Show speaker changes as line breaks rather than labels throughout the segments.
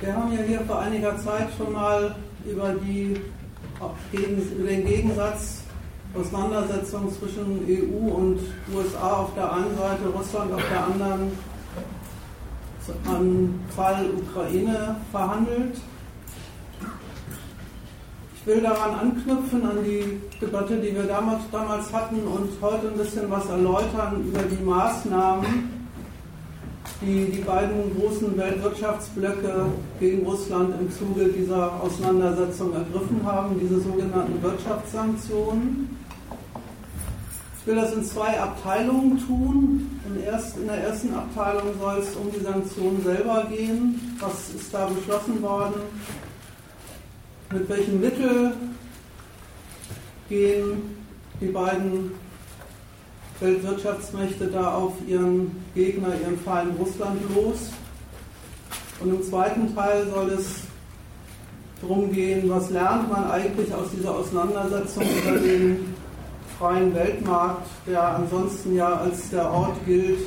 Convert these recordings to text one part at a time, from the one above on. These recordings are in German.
Wir haben ja hier vor einiger Zeit schon mal über, die, über den Gegensatz Auseinandersetzung zwischen EU und USA auf der einen Seite, Russland auf der anderen am Fall Ukraine verhandelt. Ich will daran anknüpfen, an die Debatte, die wir damals, damals hatten und heute ein bisschen was erläutern über die Maßnahmen, die die beiden großen Weltwirtschaftsblöcke gegen Russland im Zuge dieser Auseinandersetzung ergriffen haben, diese sogenannten Wirtschaftssanktionen. Ich will das in zwei Abteilungen tun. In, erst, in der ersten Abteilung soll es um die Sanktionen selber gehen. Was ist da beschlossen worden? Mit welchen Mitteln gehen die beiden Weltwirtschaftsmächte da auf ihren Gegner, ihren Feind Russland los. Und im zweiten Teil soll es darum gehen, was lernt man eigentlich aus dieser Auseinandersetzung über den freien Weltmarkt, der ansonsten ja als der Ort gilt,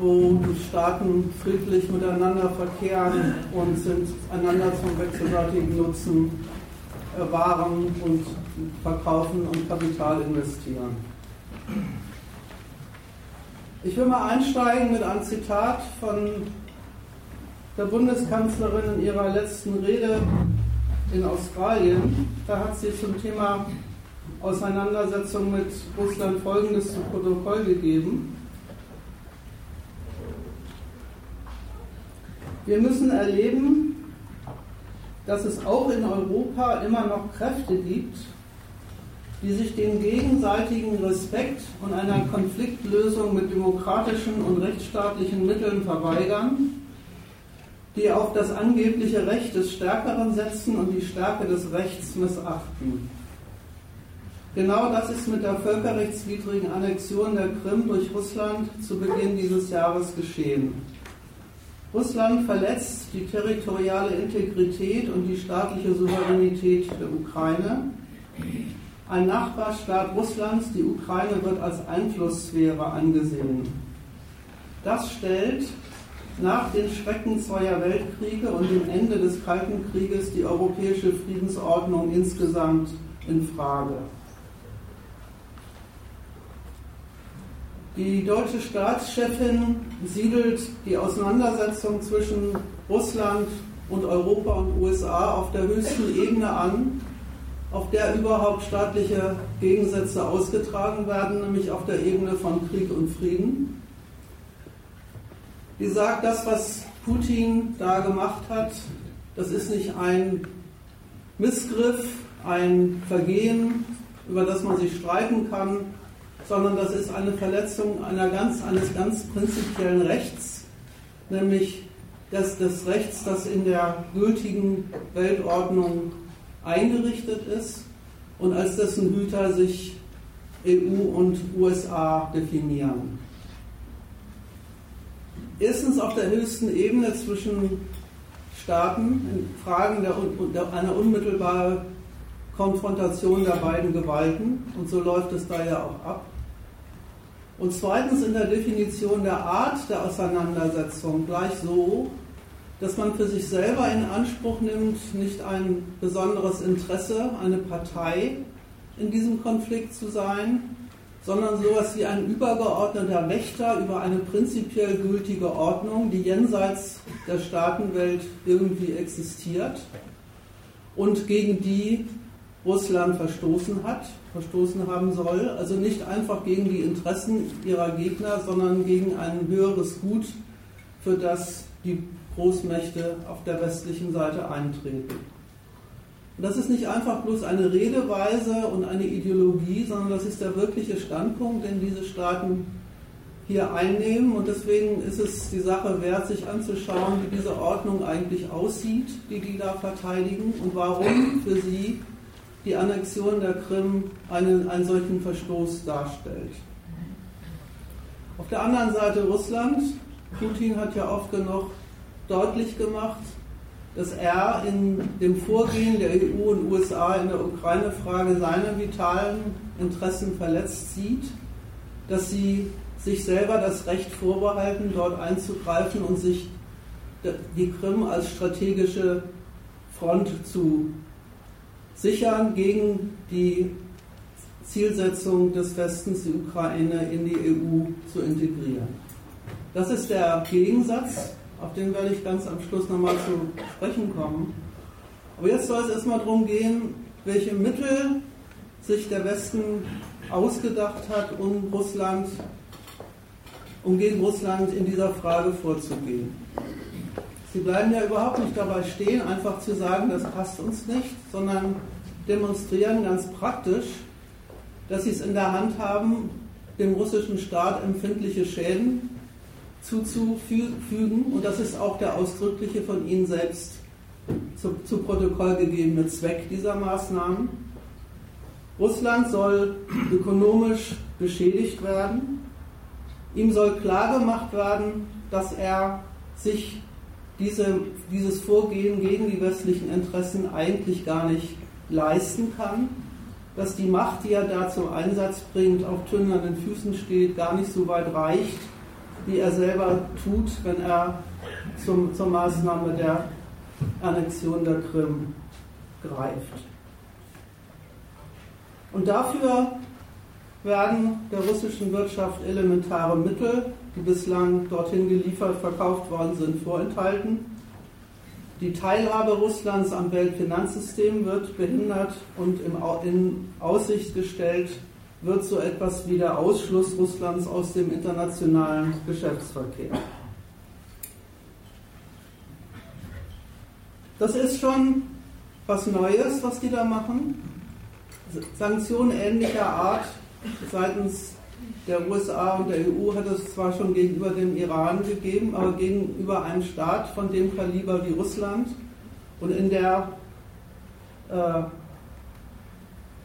wo die Staaten friedlich miteinander verkehren und sind einander zum wechselseitigen Nutzen äh, Waren und verkaufen und Kapital investieren. Ich will mal einsteigen mit einem Zitat von der Bundeskanzlerin in ihrer letzten Rede in Australien. Da hat sie zum Thema Auseinandersetzung mit Russland Folgendes zu Protokoll gegeben. Wir müssen erleben, dass es auch in Europa immer noch Kräfte gibt, die sich dem gegenseitigen Respekt und einer Konfliktlösung mit demokratischen und rechtsstaatlichen Mitteln verweigern, die auf das angebliche Recht des Stärkeren setzen und die Stärke des Rechts missachten. Genau das ist mit der völkerrechtswidrigen Annexion der Krim durch Russland zu Beginn dieses Jahres geschehen. Russland verletzt die territoriale Integrität und die staatliche Souveränität der Ukraine ein Nachbarstaat Russlands, die Ukraine, wird als Einflusssphäre angesehen. Das stellt nach den Schrecken zweier Weltkriege und dem Ende des Kalten Krieges die europäische Friedensordnung insgesamt in Frage. Die deutsche Staatschefin siedelt die Auseinandersetzung zwischen Russland und Europa und USA auf der höchsten Ebene an auf der überhaupt staatliche Gegensätze ausgetragen werden, nämlich auf der Ebene von Krieg und Frieden. Die sagt, das, was Putin da gemacht hat, das ist nicht ein Missgriff, ein Vergehen, über das man sich streiten kann, sondern das ist eine Verletzung einer ganz, eines ganz prinzipiellen Rechts, nämlich des, des Rechts, das in der gültigen Weltordnung eingerichtet ist und als dessen Hüter sich EU und USA definieren. Erstens auf der höchsten Ebene zwischen Staaten in Fragen der, der, einer unmittelbaren Konfrontation der beiden Gewalten und so läuft es da ja auch ab. Und zweitens in der Definition der Art der Auseinandersetzung gleich so, dass man für sich selber in Anspruch nimmt, nicht ein besonderes Interesse, eine Partei in diesem Konflikt zu sein, sondern sowas wie ein übergeordneter Wächter über eine prinzipiell gültige Ordnung, die jenseits der Staatenwelt irgendwie existiert und gegen die Russland verstoßen hat, verstoßen haben soll. Also nicht einfach gegen die Interessen ihrer Gegner, sondern gegen ein höheres Gut, für das die Großmächte auf der westlichen Seite eintreten. Und das ist nicht einfach bloß eine Redeweise und eine Ideologie, sondern das ist der wirkliche Standpunkt, den diese Staaten hier einnehmen. Und deswegen ist es die Sache wert, sich anzuschauen, wie diese Ordnung eigentlich aussieht, die die da verteidigen und warum für sie die Annexion der Krim einen, einen solchen Verstoß darstellt. Auf der anderen Seite Russland. Putin hat ja oft genug deutlich gemacht, dass er in dem Vorgehen der EU und USA in der Ukraine-Frage seine vitalen Interessen verletzt sieht, dass sie sich selber das Recht vorbehalten, dort einzugreifen und sich die Krim als strategische Front zu sichern gegen die Zielsetzung des Westens, die Ukraine in die EU zu integrieren. Das ist der Gegensatz, auf den werde ich ganz am Schluss nochmal zu sprechen kommen. Aber jetzt soll es erstmal darum gehen, welche Mittel sich der Westen ausgedacht hat, um Russland, um gegen Russland in dieser Frage vorzugehen. Sie bleiben ja überhaupt nicht dabei stehen, einfach zu sagen, das passt uns nicht, sondern demonstrieren ganz praktisch, dass sie es in der Hand haben, dem russischen Staat empfindliche Schäden zuzufügen. Und das ist auch der ausdrückliche von Ihnen selbst zu, zu Protokoll gegebene Zweck dieser Maßnahmen. Russland soll ökonomisch beschädigt werden. Ihm soll klargemacht werden, dass er sich diese, dieses Vorgehen gegen die westlichen Interessen eigentlich gar nicht leisten kann, dass die Macht, die er da zum Einsatz bringt, auf tönnernen Füßen steht, gar nicht so weit reicht, wie er selber tut, wenn er zum, zur Maßnahme der Annexion der Krim greift. Und dafür werden der russischen Wirtschaft elementare Mittel, die bislang dorthin geliefert, verkauft worden sind, vorenthalten. Die Teilhabe Russlands am Weltfinanzsystem wird behindert und in Aussicht gestellt wird so etwas wie der Ausschluss Russlands aus dem internationalen Geschäftsverkehr. Das ist schon was Neues, was die da machen. Sanktionen ähnlicher Art seitens der USA und der EU hat es zwar schon gegenüber dem Iran gegeben, aber gegenüber einem Staat von dem Kaliber wie Russland und in der, äh,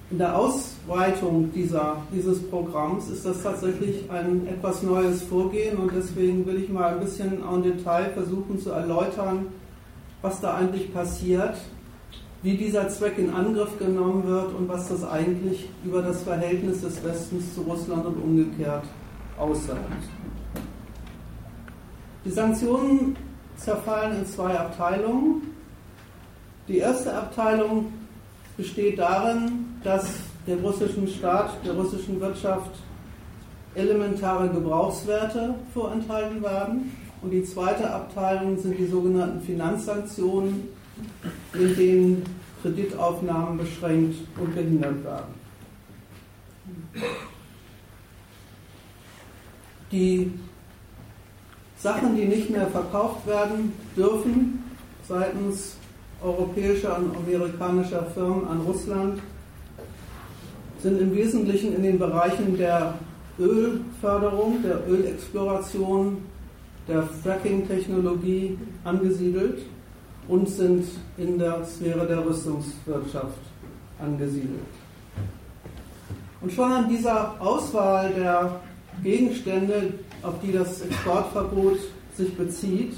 in der Ausweitung dieser, dieses Programms ist das tatsächlich ein etwas neues Vorgehen und deswegen will ich mal ein bisschen en Detail versuchen zu erläutern, was da eigentlich passiert wie dieser Zweck in Angriff genommen wird und was das eigentlich über das Verhältnis des Westens zu Russland und umgekehrt aussagt. Die Sanktionen zerfallen in zwei Abteilungen. Die erste Abteilung besteht darin, dass dem russischen Staat, der russischen Wirtschaft elementare Gebrauchswerte vorenthalten werden. Und die zweite Abteilung sind die sogenannten Finanzsanktionen, in denen Kreditaufnahmen beschränkt und behindert werden. Die Sachen, die nicht mehr verkauft werden dürfen seitens europäischer und amerikanischer Firmen an Russland, sind im Wesentlichen in den Bereichen der Ölförderung, der Ölexploration, der Fracking-Technologie angesiedelt und sind in der Sphäre der Rüstungswirtschaft angesiedelt. Und schon an dieser Auswahl der Gegenstände, auf die das Exportverbot sich bezieht,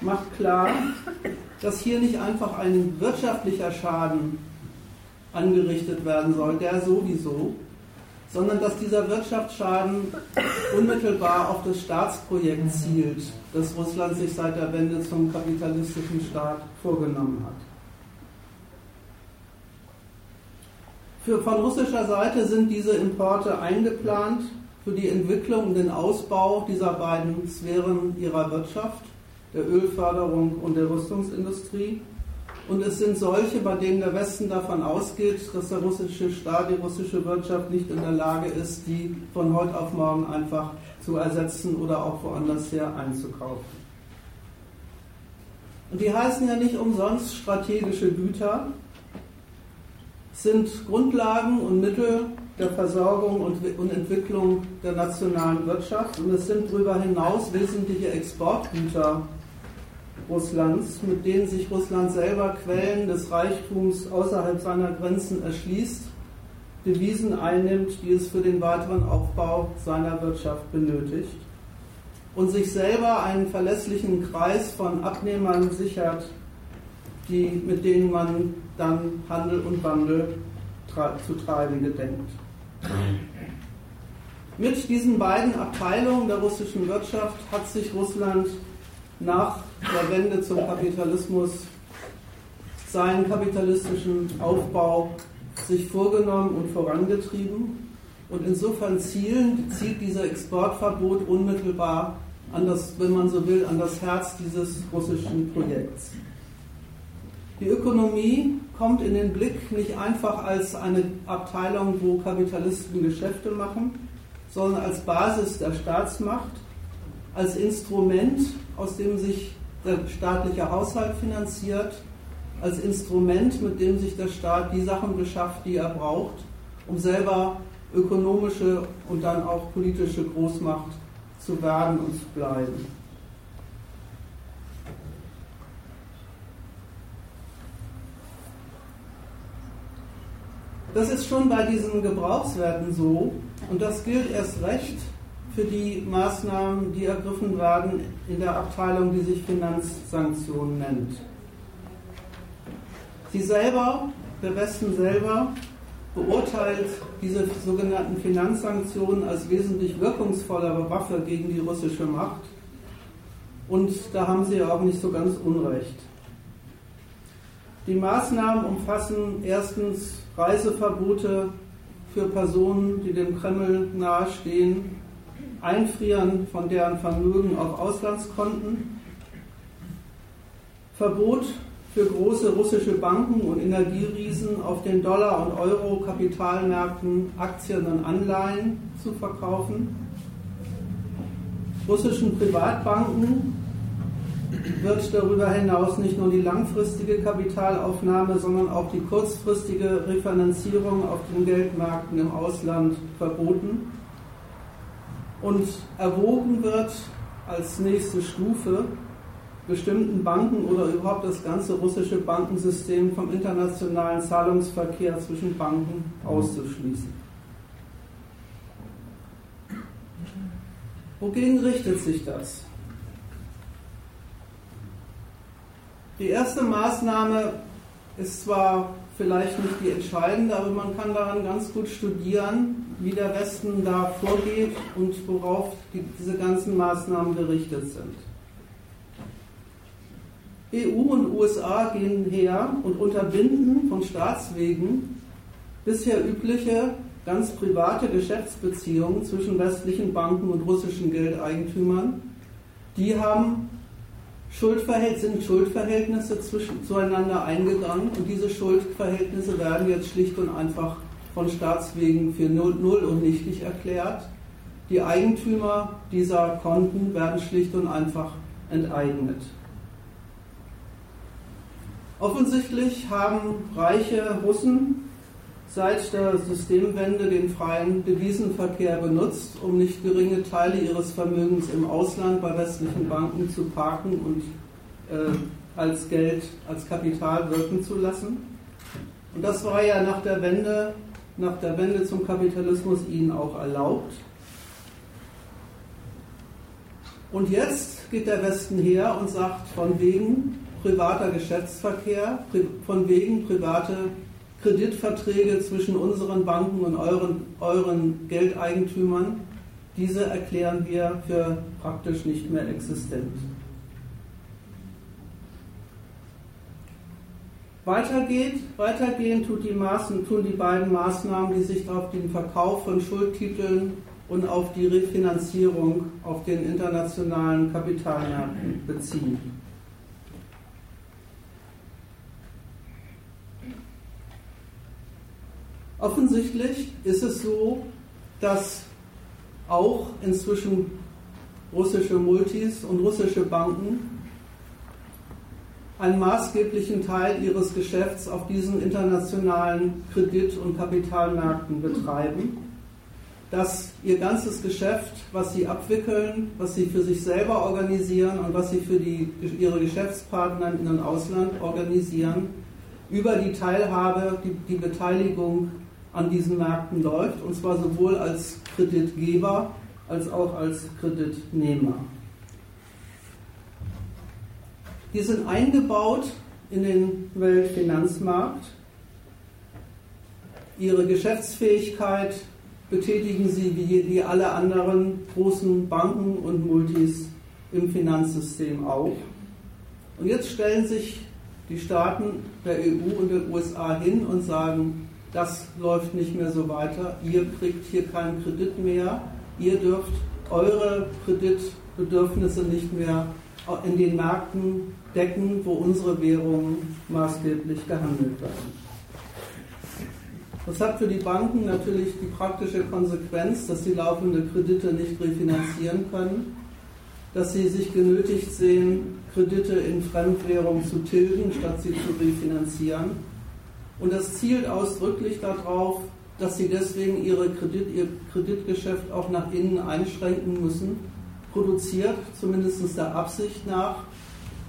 macht klar, dass hier nicht einfach ein wirtschaftlicher Schaden angerichtet werden soll, der sowieso, sondern dass dieser Wirtschaftsschaden unmittelbar auf das Staatsprojekt zielt, das Russland sich seit der Wende zum kapitalistischen Staat vorgenommen hat. Für, von russischer Seite sind diese Importe eingeplant für die Entwicklung und den Ausbau dieser beiden Sphären ihrer Wirtschaft, der Ölförderung und der Rüstungsindustrie. Und es sind solche, bei denen der Westen davon ausgeht, dass der russische Staat, die russische Wirtschaft nicht in der Lage ist, die von heute auf morgen einfach zu ersetzen oder auch woanders her einzukaufen. Und die heißen ja nicht umsonst strategische Güter, sind Grundlagen und Mittel der Versorgung und Entwicklung der nationalen Wirtschaft und es sind darüber hinaus wesentliche Exportgüter Russlands, mit denen sich Russland selber Quellen des Reichtums außerhalb seiner Grenzen erschließt, Devisen einnimmt, die es für den weiteren Aufbau seiner Wirtschaft benötigt und sich selber einen verlässlichen Kreis von Abnehmern sichert, die, mit denen man dann Handel und Wandel zu treiben gedenkt. Mit diesen beiden Abteilungen der russischen Wirtschaft hat sich Russland nach der Wende zum Kapitalismus seinen kapitalistischen Aufbau sich vorgenommen und vorangetrieben. Und insofern zielen, zielt dieser Exportverbot unmittelbar an das, wenn man so will, an das Herz dieses russischen Projekts. Die Ökonomie kommt in den Blick nicht einfach als eine Abteilung, wo Kapitalisten Geschäfte machen, sondern als Basis der Staatsmacht, als Instrument, aus dem sich der staatliche Haushalt finanziert, als Instrument, mit dem sich der Staat die Sachen beschafft, die er braucht, um selber ökonomische und dann auch politische Großmacht zu werden und zu bleiben. Das ist schon bei diesen Gebrauchswerten so und das gilt erst recht für die Maßnahmen, die ergriffen werden in der Abteilung, die sich Finanzsanktionen nennt. Sie selber, der Westen selber, beurteilt diese sogenannten Finanzsanktionen als wesentlich wirkungsvollere Waffe gegen die russische Macht. Und da haben sie auch nicht so ganz unrecht. Die Maßnahmen umfassen erstens Reiseverbote für Personen, die dem Kreml nahestehen, Einfrieren von deren Vermögen auf Auslandskonten, Verbot für große russische Banken und Energieriesen auf den Dollar- und Euro-Kapitalmärkten Aktien und Anleihen zu verkaufen. Russischen Privatbanken wird darüber hinaus nicht nur die langfristige Kapitalaufnahme, sondern auch die kurzfristige Refinanzierung auf den Geldmärkten im Ausland verboten. Und erwogen wird als nächste Stufe bestimmten Banken oder überhaupt das ganze russische Bankensystem vom internationalen Zahlungsverkehr zwischen Banken auszuschließen. Wogegen richtet sich das? Die erste Maßnahme ist zwar vielleicht nicht die entscheidende, aber man kann daran ganz gut studieren, wie der Westen da vorgeht und worauf die, diese ganzen Maßnahmen gerichtet sind. EU und USA gehen her und unterbinden von Staatswegen bisher übliche, ganz private Geschäftsbeziehungen zwischen westlichen Banken und russischen Geldeigentümern. Die haben Schuldverhält sind Schuldverhältnisse zwischen, zueinander eingegangen und diese Schuldverhältnisse werden jetzt schlicht und einfach von Staatswegen für null, null und nichtig erklärt. Die Eigentümer dieser Konten werden schlicht und einfach enteignet. Offensichtlich haben reiche Russen seit der Systemwende den freien Devisenverkehr benutzt, um nicht geringe Teile ihres Vermögens im Ausland bei westlichen Banken zu parken und äh, als Geld, als Kapital wirken zu lassen. Und das war ja nach der Wende, nach der Wende zum Kapitalismus ihnen auch erlaubt. Und jetzt geht der Westen her und sagt, von wegen privater Geschäftsverkehr, von wegen private Kreditverträge zwischen unseren Banken und euren, euren Geldeigentümern, diese erklären wir für praktisch nicht mehr existent. Weitergeht, weitergehen tut die Maßen, tun die beiden Maßnahmen, die sich auf den Verkauf von Schuldtiteln und auf die Refinanzierung auf den internationalen Kapitalmärkten beziehen. Offensichtlich ist es so, dass auch inzwischen russische Multis und russische Banken einen maßgeblichen Teil ihres Geschäfts auf diesen internationalen Kredit- und Kapitalmärkten betreiben, dass ihr ganzes Geschäft, was sie abwickeln, was sie für sich selber organisieren und was sie für die, ihre Geschäftspartner in den Ausland organisieren, über die Teilhabe, die, die Beteiligung an diesen Märkten läuft, und zwar sowohl als Kreditgeber als auch als Kreditnehmer. Die sind eingebaut in den Weltfinanzmarkt. Ihre Geschäftsfähigkeit betätigen sie wie, wie alle anderen großen Banken und Multis im Finanzsystem auch. Und jetzt stellen sich die Staaten der EU und der USA hin und sagen, das läuft nicht mehr so weiter, ihr kriegt hier keinen Kredit mehr, ihr dürft eure Kreditbedürfnisse nicht mehr in den Märkten decken, wo unsere Währungen maßgeblich gehandelt werden. Das hat für die Banken natürlich die praktische Konsequenz, dass sie laufende Kredite nicht refinanzieren können, dass sie sich genötigt sehen, Kredite in Fremdwährung zu tilgen, statt sie zu refinanzieren. Und das zielt ausdrücklich darauf, dass sie deswegen ihre Kredit, ihr Kreditgeschäft auch nach innen einschränken müssen, produziert, zumindest der Absicht nach,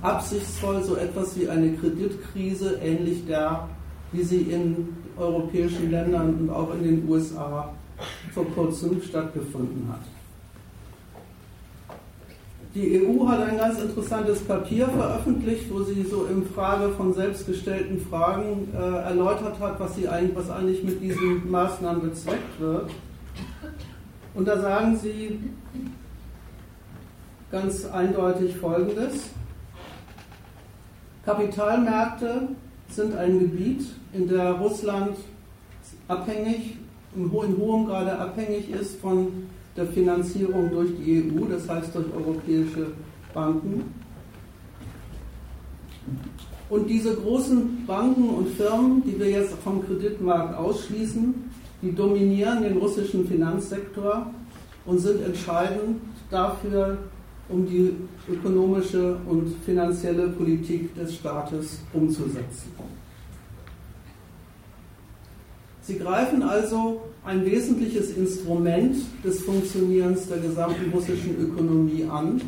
absichtsvoll so etwas wie eine Kreditkrise, ähnlich der, wie sie in europäischen Ländern und auch in den USA vor kurzem stattgefunden hat. Die EU hat ein ganz interessantes Papier veröffentlicht, wo sie so in Frage von selbstgestellten Fragen äh, erläutert hat, was, sie eigentlich, was eigentlich mit diesen Maßnahmen bezweckt wird. Und da sagen sie ganz eindeutig Folgendes. Kapitalmärkte sind ein Gebiet, in der Russland abhängig, in hohem Grade abhängig ist von der Finanzierung durch die EU, das heißt durch europäische Banken. Und diese großen Banken und Firmen, die wir jetzt vom Kreditmarkt ausschließen, die dominieren den russischen Finanzsektor und sind entscheidend dafür, um die ökonomische und finanzielle Politik des Staates umzusetzen. Sie greifen also ein wesentliches Instrument des Funktionierens der gesamten russischen Ökonomie an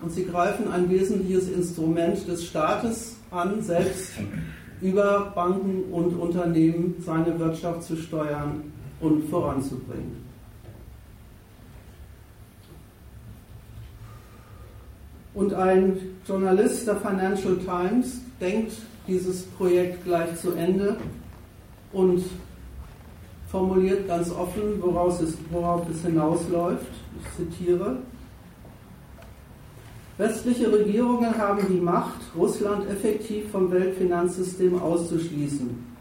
und sie greifen ein wesentliches Instrument des Staates an, selbst über Banken und Unternehmen seine Wirtschaft zu steuern und voranzubringen. Und ein Journalist der Financial Times denkt dieses Projekt gleich zu Ende und formuliert ganz offen, woraus es, worauf es hinausläuft. Ich zitiere. Westliche Regierungen haben die Macht, Russland effektiv vom Weltfinanzsystem auszuschließen.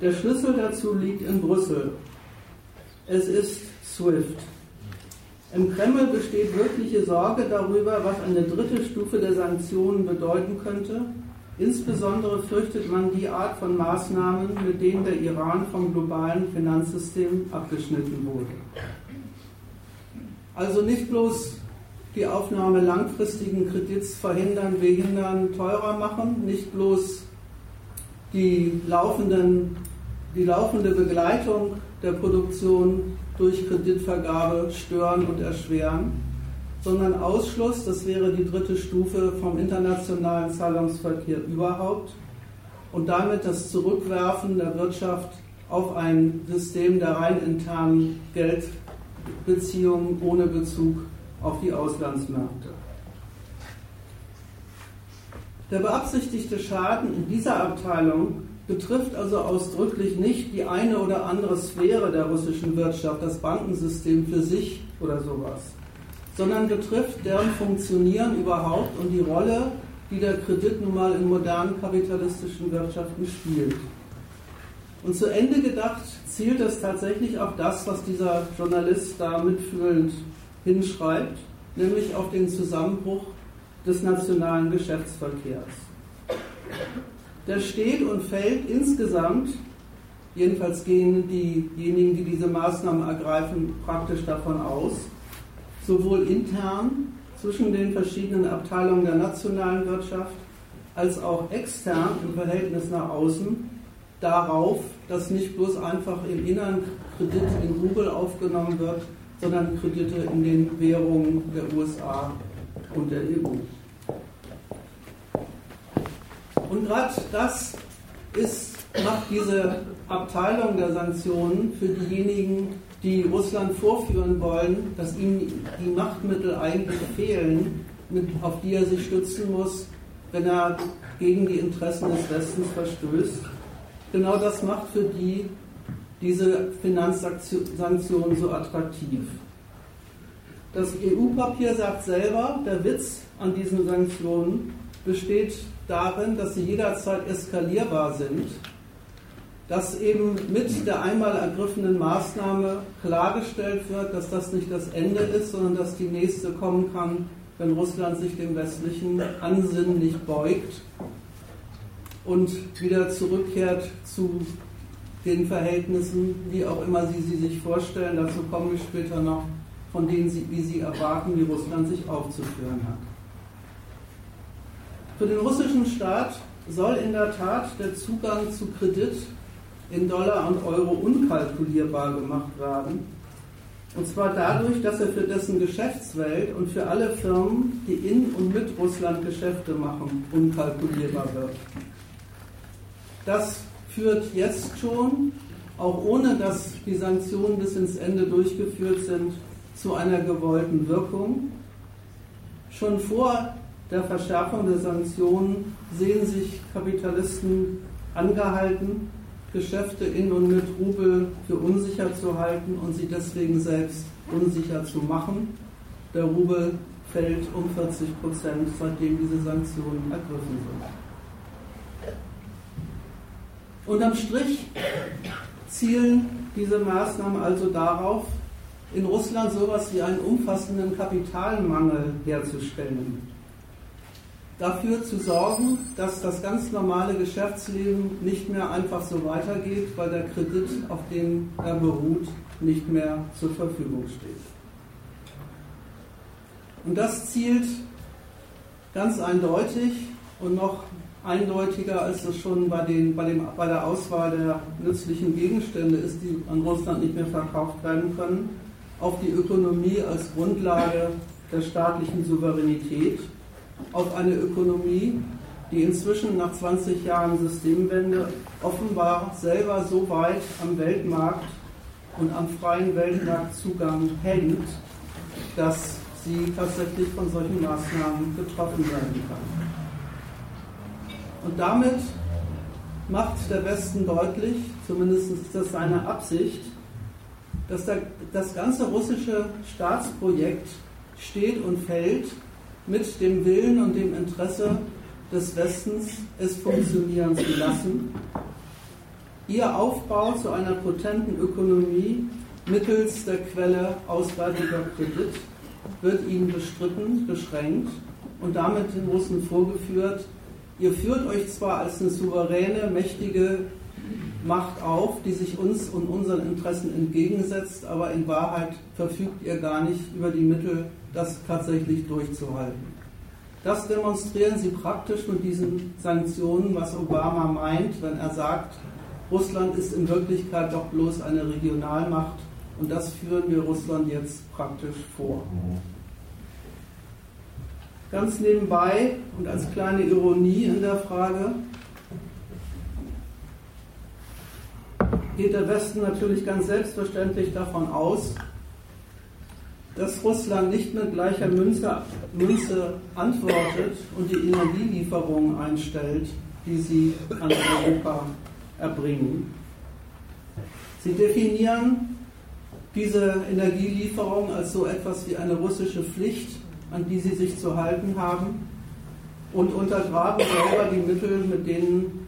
Der Schlüssel dazu liegt in Brüssel. Es ist SWIFT. Im Kreml besteht wirkliche Sorge darüber, was eine dritte Stufe der Sanktionen bedeuten könnte. Insbesondere fürchtet man die Art von Maßnahmen, mit denen der Iran vom globalen Finanzsystem abgeschnitten wurde. Also nicht bloß die Aufnahme langfristigen Kredits verhindern, behindern, teurer machen, nicht bloß die, laufenden, die laufende Begleitung der Produktion durch Kreditvergabe stören und erschweren, sondern Ausschluss, das wäre die dritte Stufe vom internationalen Zahlungsverkehr überhaupt und damit das Zurückwerfen der Wirtschaft auf ein System der rein internen Geldbeziehungen ohne Bezug auf die Auslandsmärkte. Der beabsichtigte Schaden in dieser Abteilung betrifft also ausdrücklich nicht die eine oder andere Sphäre der russischen Wirtschaft, das Bankensystem für sich oder sowas, sondern betrifft deren Funktionieren überhaupt und die Rolle, die der Kredit nun mal in modernen kapitalistischen Wirtschaften spielt. Und zu Ende gedacht zielt es tatsächlich auf das, was dieser Journalist da mitfühlend hinschreibt, nämlich auf den Zusammenbruch des nationalen Geschäftsverkehrs der steht und fällt insgesamt, jedenfalls gehen diejenigen, die diese Maßnahmen ergreifen, praktisch davon aus, sowohl intern zwischen den verschiedenen Abteilungen der nationalen Wirtschaft als auch extern im Verhältnis nach außen darauf, dass nicht bloß einfach im Innern Kredit in Google aufgenommen wird, sondern Kredite in den Währungen der USA und der EU. Und gerade das ist, macht diese Abteilung der Sanktionen für diejenigen, die Russland vorführen wollen, dass ihm die Machtmittel eigentlich fehlen, auf die er sich stützen muss, wenn er gegen die Interessen des Westens verstößt. Genau das macht für die diese Finanzsanktionen so attraktiv. Das EU-Papier sagt selber, der Witz an diesen Sanktionen besteht darin, dass sie jederzeit eskalierbar sind, dass eben mit der einmal ergriffenen Maßnahme klargestellt wird, dass das nicht das Ende ist, sondern dass die nächste kommen kann, wenn Russland sich dem westlichen Ansinnen nicht beugt und wieder zurückkehrt zu den Verhältnissen, wie auch immer Sie sie sich vorstellen. Dazu kommen wir später noch, von denen Sie, wie Sie erwarten, wie Russland sich aufzuführen hat. Für den russischen Staat soll in der Tat der Zugang zu Kredit in Dollar und Euro unkalkulierbar gemacht werden. Und zwar dadurch, dass er für dessen Geschäftswelt und für alle Firmen, die in und mit Russland Geschäfte machen, unkalkulierbar wird. Das führt jetzt schon, auch ohne dass die Sanktionen bis ins Ende durchgeführt sind, zu einer gewollten Wirkung. Schon vor der Verschärfung der Sanktionen sehen sich Kapitalisten angehalten, Geschäfte in und mit Rubel für unsicher zu halten und sie deswegen selbst unsicher zu machen. Der Rubel fällt um 40 Prozent, seitdem diese Sanktionen ergriffen sind. Unterm Strich zielen diese Maßnahmen also darauf, in Russland so etwas wie einen umfassenden Kapitalmangel herzustellen dafür zu sorgen, dass das ganz normale Geschäftsleben nicht mehr einfach so weitergeht, weil der Kredit, auf dem er beruht, nicht mehr zur Verfügung steht. Und das zielt ganz eindeutig und noch eindeutiger, als es schon bei, den, bei, dem, bei der Auswahl der nützlichen Gegenstände ist, die an Russland nicht mehr verkauft werden können, auf die Ökonomie als Grundlage der staatlichen Souveränität auf eine Ökonomie, die inzwischen nach 20 Jahren Systemwende offenbar selber so weit am Weltmarkt und am freien Weltmarktzugang hängt, dass sie tatsächlich von solchen Maßnahmen betroffen werden kann. Und damit macht der Westen deutlich, zumindest ist das seine Absicht, dass das ganze russische Staatsprojekt steht und fällt mit dem Willen und dem Interesse des Westens, es funktionieren zu lassen. Ihr Aufbau zu einer potenten Ökonomie mittels der Quelle auswärtiger Kredit wird ihnen bestritten, beschränkt und damit den Russen vorgeführt, ihr führt euch zwar als eine souveräne, mächtige Macht auf, die sich uns und unseren Interessen entgegensetzt, aber in Wahrheit verfügt ihr gar nicht über die Mittel, das tatsächlich durchzuhalten. Das demonstrieren sie praktisch mit diesen Sanktionen, was Obama meint, wenn er sagt, Russland ist in Wirklichkeit doch bloß eine Regionalmacht und das führen wir Russland jetzt praktisch vor. Ganz nebenbei und als kleine Ironie in der Frage geht der Westen natürlich ganz selbstverständlich davon aus, dass Russland nicht mit gleicher Münze, Münze antwortet und die Energielieferungen einstellt, die sie an Europa erbringen. Sie definieren diese Energielieferung als so etwas wie eine russische Pflicht, an die sie sich zu halten haben und untergraben selber die Mittel, mit denen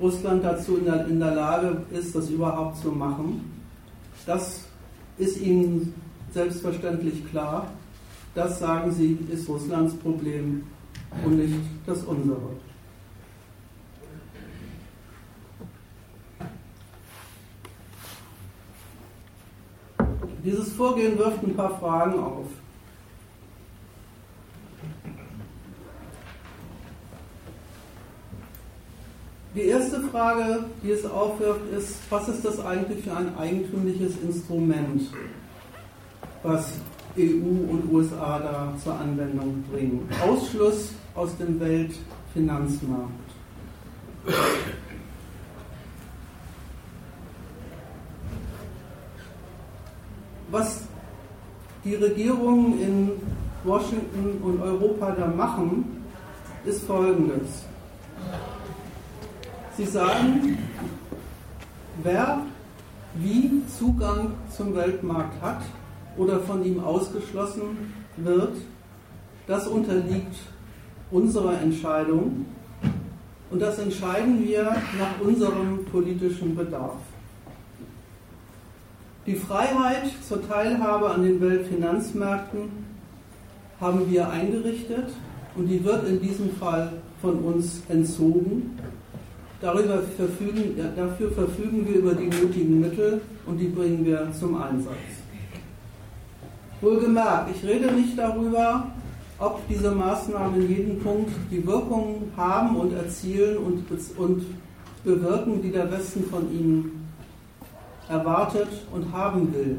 Russland dazu in der, in der Lage ist, das überhaupt zu machen. Das ist ihnen selbstverständlich klar. Das, sagen sie, ist Russlands Problem und nicht das unsere. Dieses Vorgehen wirft ein paar Fragen auf. Die erste Frage, die es aufwirft, ist, was ist das eigentlich für ein eigentümliches Instrument? was EU und USA da zur Anwendung bringen. Ausschluss aus dem Weltfinanzmarkt. Was die Regierungen in Washington und Europa da machen, ist Folgendes. Sie sagen, wer wie Zugang zum Weltmarkt hat, oder von ihm ausgeschlossen wird, das unterliegt unserer Entscheidung und das entscheiden wir nach unserem politischen Bedarf. Die Freiheit zur Teilhabe an den Weltfinanzmärkten haben wir eingerichtet und die wird in diesem Fall von uns entzogen. Darüber verfügen, dafür verfügen wir über die nötigen Mittel und die bringen wir zum Einsatz. Wohlgemerkt, ich rede nicht darüber, ob diese Maßnahmen in jedem Punkt die Wirkung haben und erzielen und, und bewirken, die der Westen von ihnen erwartet und haben will.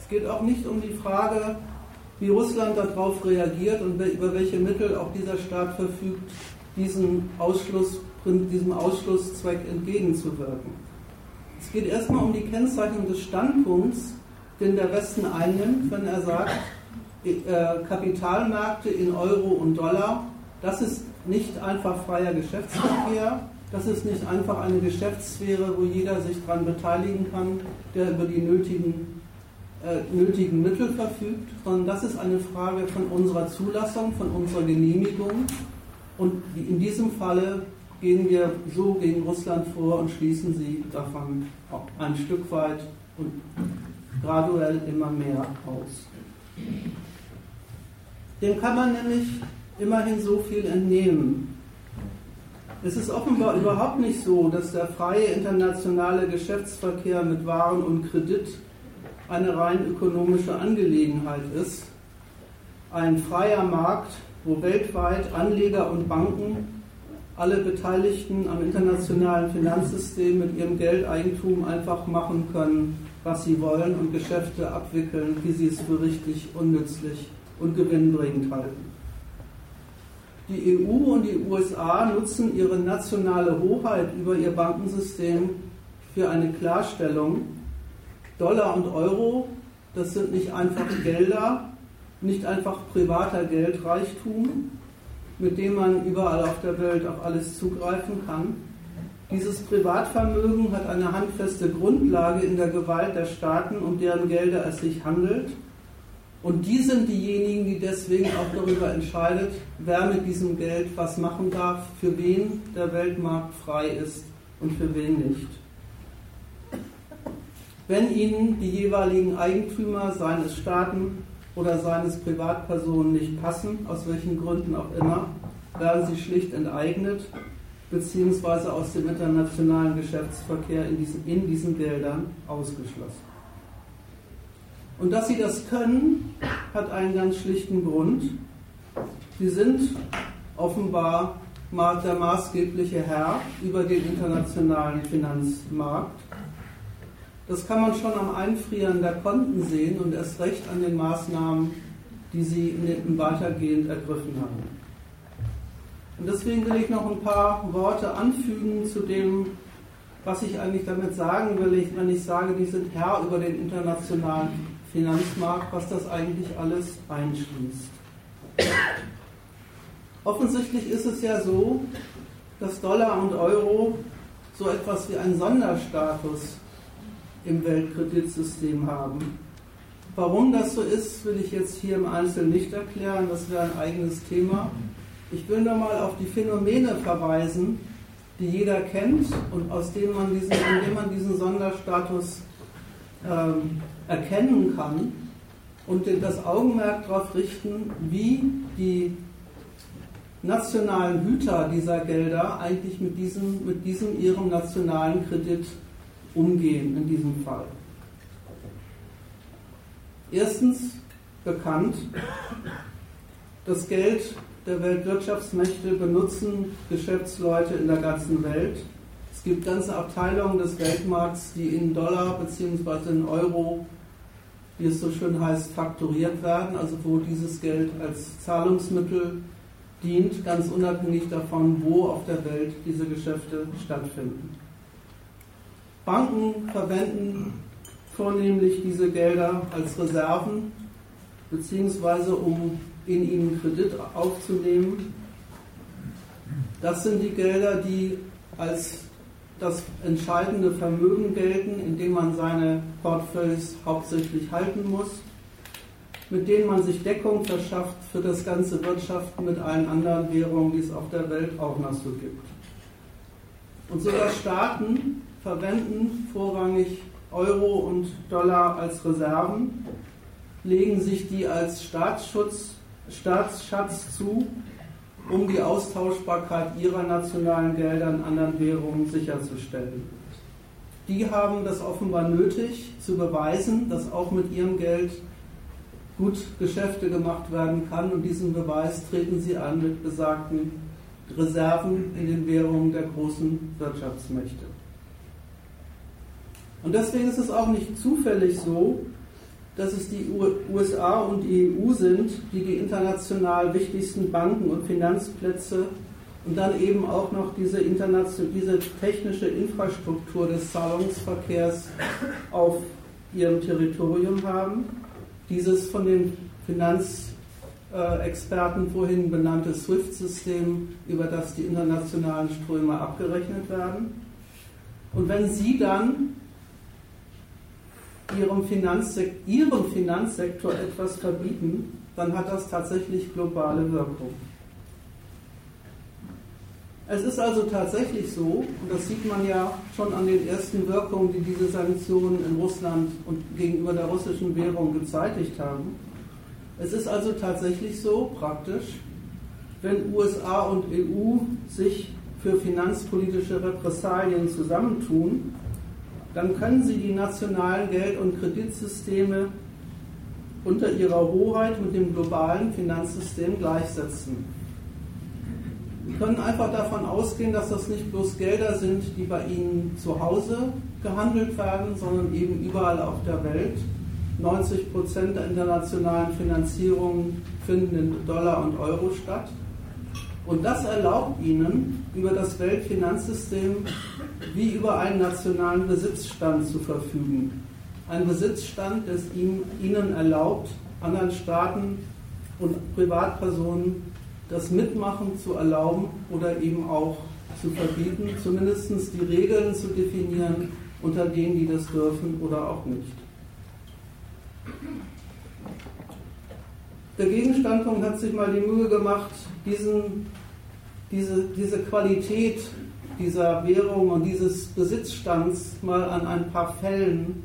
Es geht auch nicht um die Frage, wie Russland darauf reagiert und über welche Mittel auch dieser Staat verfügt, diesen Ausschluss, diesem Ausschlusszweck entgegenzuwirken. Es geht erstmal um die Kennzeichnung des Standpunkts, den der Westen einnimmt, wenn er sagt, äh, Kapitalmärkte in Euro und Dollar, das ist nicht einfach freier Geschäftsverkehr, das ist nicht einfach eine Geschäftssphäre, wo jeder sich daran beteiligen kann, der über die nötigen, äh, nötigen Mittel verfügt, sondern das ist eine Frage von unserer Zulassung, von unserer Genehmigung. Und in diesem Falle gehen wir so gegen Russland vor und schließen sie davon ein Stück weit und graduell immer mehr aus. Dem kann man nämlich immerhin so viel entnehmen. Es ist offenbar überhaupt nicht so, dass der freie internationale Geschäftsverkehr mit Waren und Kredit eine rein ökonomische Angelegenheit ist. Ein freier Markt, wo weltweit Anleger und Banken alle Beteiligten am internationalen Finanzsystem mit ihrem Geldeigentum einfach machen können, was sie wollen und Geschäfte abwickeln, wie sie es für richtig und nützlich und gewinnbringend halten. Die EU und die USA nutzen ihre nationale Hoheit über ihr Bankensystem für eine Klarstellung. Dollar und Euro, das sind nicht einfach Gelder, nicht einfach privater Geldreichtum, mit dem man überall auf der Welt auf alles zugreifen kann. Dieses Privatvermögen hat eine handfeste Grundlage in der Gewalt der Staaten, um deren Gelder es sich handelt und die sind diejenigen, die deswegen auch darüber entscheidet, wer mit diesem Geld was machen darf, für wen der Weltmarkt frei ist und für wen nicht. Wenn ihnen die jeweiligen Eigentümer seines Staaten oder seines Privatpersonen nicht passen, aus welchen Gründen auch immer, werden sie schlicht enteignet bzw. aus dem internationalen Geschäftsverkehr in diesen, in diesen Geldern ausgeschlossen. Und dass sie das können, hat einen ganz schlichten Grund. Sie sind offenbar der maßgebliche Herr über den internationalen Finanzmarkt. Das kann man schon am Einfrieren der Konten sehen und erst recht an den Maßnahmen, die sie weitergehend ergriffen haben. Und deswegen will ich noch ein paar Worte anfügen zu dem, was ich eigentlich damit sagen will, wenn ich sage, die sind Herr über den internationalen Finanzmarkt, was das eigentlich alles einschließt. Offensichtlich ist es ja so, dass Dollar und Euro so etwas wie einen Sonderstatus im Weltkreditsystem haben. Warum das so ist, will ich jetzt hier im Einzelnen nicht erklären, das wäre ein eigenes Thema. Ich will nur mal auf die Phänomene verweisen, die jeder kennt und aus denen man diesen, indem man diesen Sonderstatus ähm, erkennen kann und das Augenmerk darauf richten, wie die nationalen Hüter dieser Gelder eigentlich mit diesem, mit diesem ihrem nationalen Kredit umgehen in diesem Fall. Erstens bekannt, das Geld der Weltwirtschaftsmächte benutzen Geschäftsleute in der ganzen Welt es gibt ganze Abteilungen des Weltmarkts, die in Dollar bzw. in Euro, wie es so schön heißt, fakturiert werden, also wo dieses Geld als Zahlungsmittel dient, ganz unabhängig davon, wo auf der Welt diese Geschäfte stattfinden. Banken verwenden vornehmlich diese Gelder als Reserven beziehungsweise um in ihnen Kredit aufzunehmen. Das sind die Gelder, die als das entscheidende Vermögen gelten, in dem man seine Portfolios hauptsächlich halten muss. mit denen man sich Deckung verschafft für das ganze Wirtschaften mit allen anderen Währungen, die es auf der Welt auch noch so gibt. Und sogar Staaten verwenden vorrangig Euro und Dollar als Reserven, legen sich die als Staatsschutz, Staatsschatz zu, um die Austauschbarkeit ihrer nationalen Gelder in anderen Währungen sicherzustellen. Die haben das offenbar nötig, zu beweisen, dass auch mit ihrem Geld gut Geschäfte gemacht werden kann und diesen Beweis treten sie an mit besagten Reserven in den Währungen der großen Wirtschaftsmächte. Und deswegen ist es auch nicht zufällig so, dass es die USA und die EU sind, die die international wichtigsten Banken und Finanzplätze und dann eben auch noch diese, diese technische Infrastruktur des Zahlungsverkehrs auf ihrem Territorium haben. Dieses von den Finanzexperten vorhin benannte SWIFT-System, über das die internationalen Ströme abgerechnet werden. Und wenn Sie dann ihrem, Finanzsek ihrem Finanzsektor etwas verbieten, dann hat das tatsächlich globale Wirkung. Es ist also tatsächlich so, und das sieht man ja schon an den ersten Wirkungen, die diese Sanktionen in Russland und gegenüber der russischen Währung gezeitigt haben. Es ist also tatsächlich so praktisch, wenn USA und EU sich für finanzpolitische Repressalien zusammentun, dann können sie die nationalen Geld- und Kreditsysteme unter ihrer Hoheit mit dem globalen Finanzsystem gleichsetzen. Wir können einfach davon ausgehen, dass das nicht bloß Gelder sind, die bei Ihnen zu Hause gehandelt werden, sondern eben überall auf der Welt. 90 Prozent der internationalen Finanzierungen finden in Dollar und Euro statt. Und das erlaubt Ihnen, über das Weltfinanzsystem wie über einen nationalen Besitzstand zu verfügen. Ein Besitzstand, der es Ihnen erlaubt, anderen Staaten und Privatpersonen das Mitmachen zu erlauben oder eben auch zu verbieten, zumindest die Regeln zu definieren, unter denen die das dürfen oder auch nicht. Der Gegenstandpunkt hat sich mal die Mühe gemacht, diesen, diese, diese Qualität dieser Währung und dieses Besitzstands mal an ein paar Fällen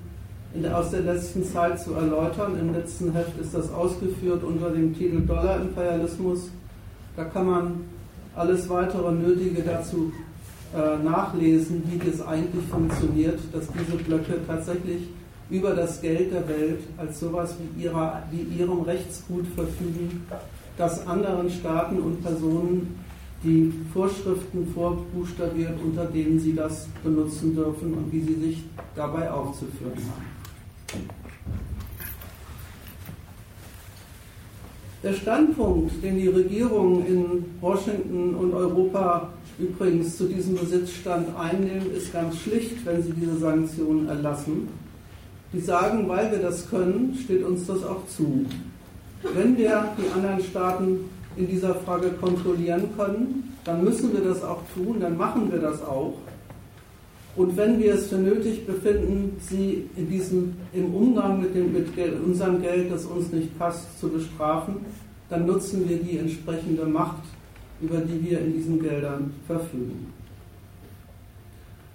der, aus der letzten Zeit zu erläutern. Im letzten Heft ist das ausgeführt unter dem Titel Dollarimperialismus. Da kann man alles weitere Nötige dazu äh, nachlesen, wie das eigentlich funktioniert, dass diese Blöcke tatsächlich über das Geld der Welt als sowas wie, ihrer, wie ihrem Rechtsgut verfügen, das anderen Staaten und Personen die Vorschriften vorbuchstabiert, unter denen sie das benutzen dürfen und wie sie sich dabei aufzuführen haben. Der Standpunkt, den die Regierungen in Washington und Europa übrigens zu diesem Besitzstand einnehmen, ist ganz schlicht, wenn sie diese Sanktionen erlassen. Die sagen, weil wir das können, steht uns das auch zu. Wenn wir die anderen Staaten in dieser Frage kontrollieren können, dann müssen wir das auch tun, dann machen wir das auch. Und wenn wir es für nötig befinden, sie in diesem, im Umgang mit, dem, mit unserem Geld, das uns nicht passt, zu bestrafen, dann nutzen wir die entsprechende Macht, über die wir in diesen Geldern verfügen.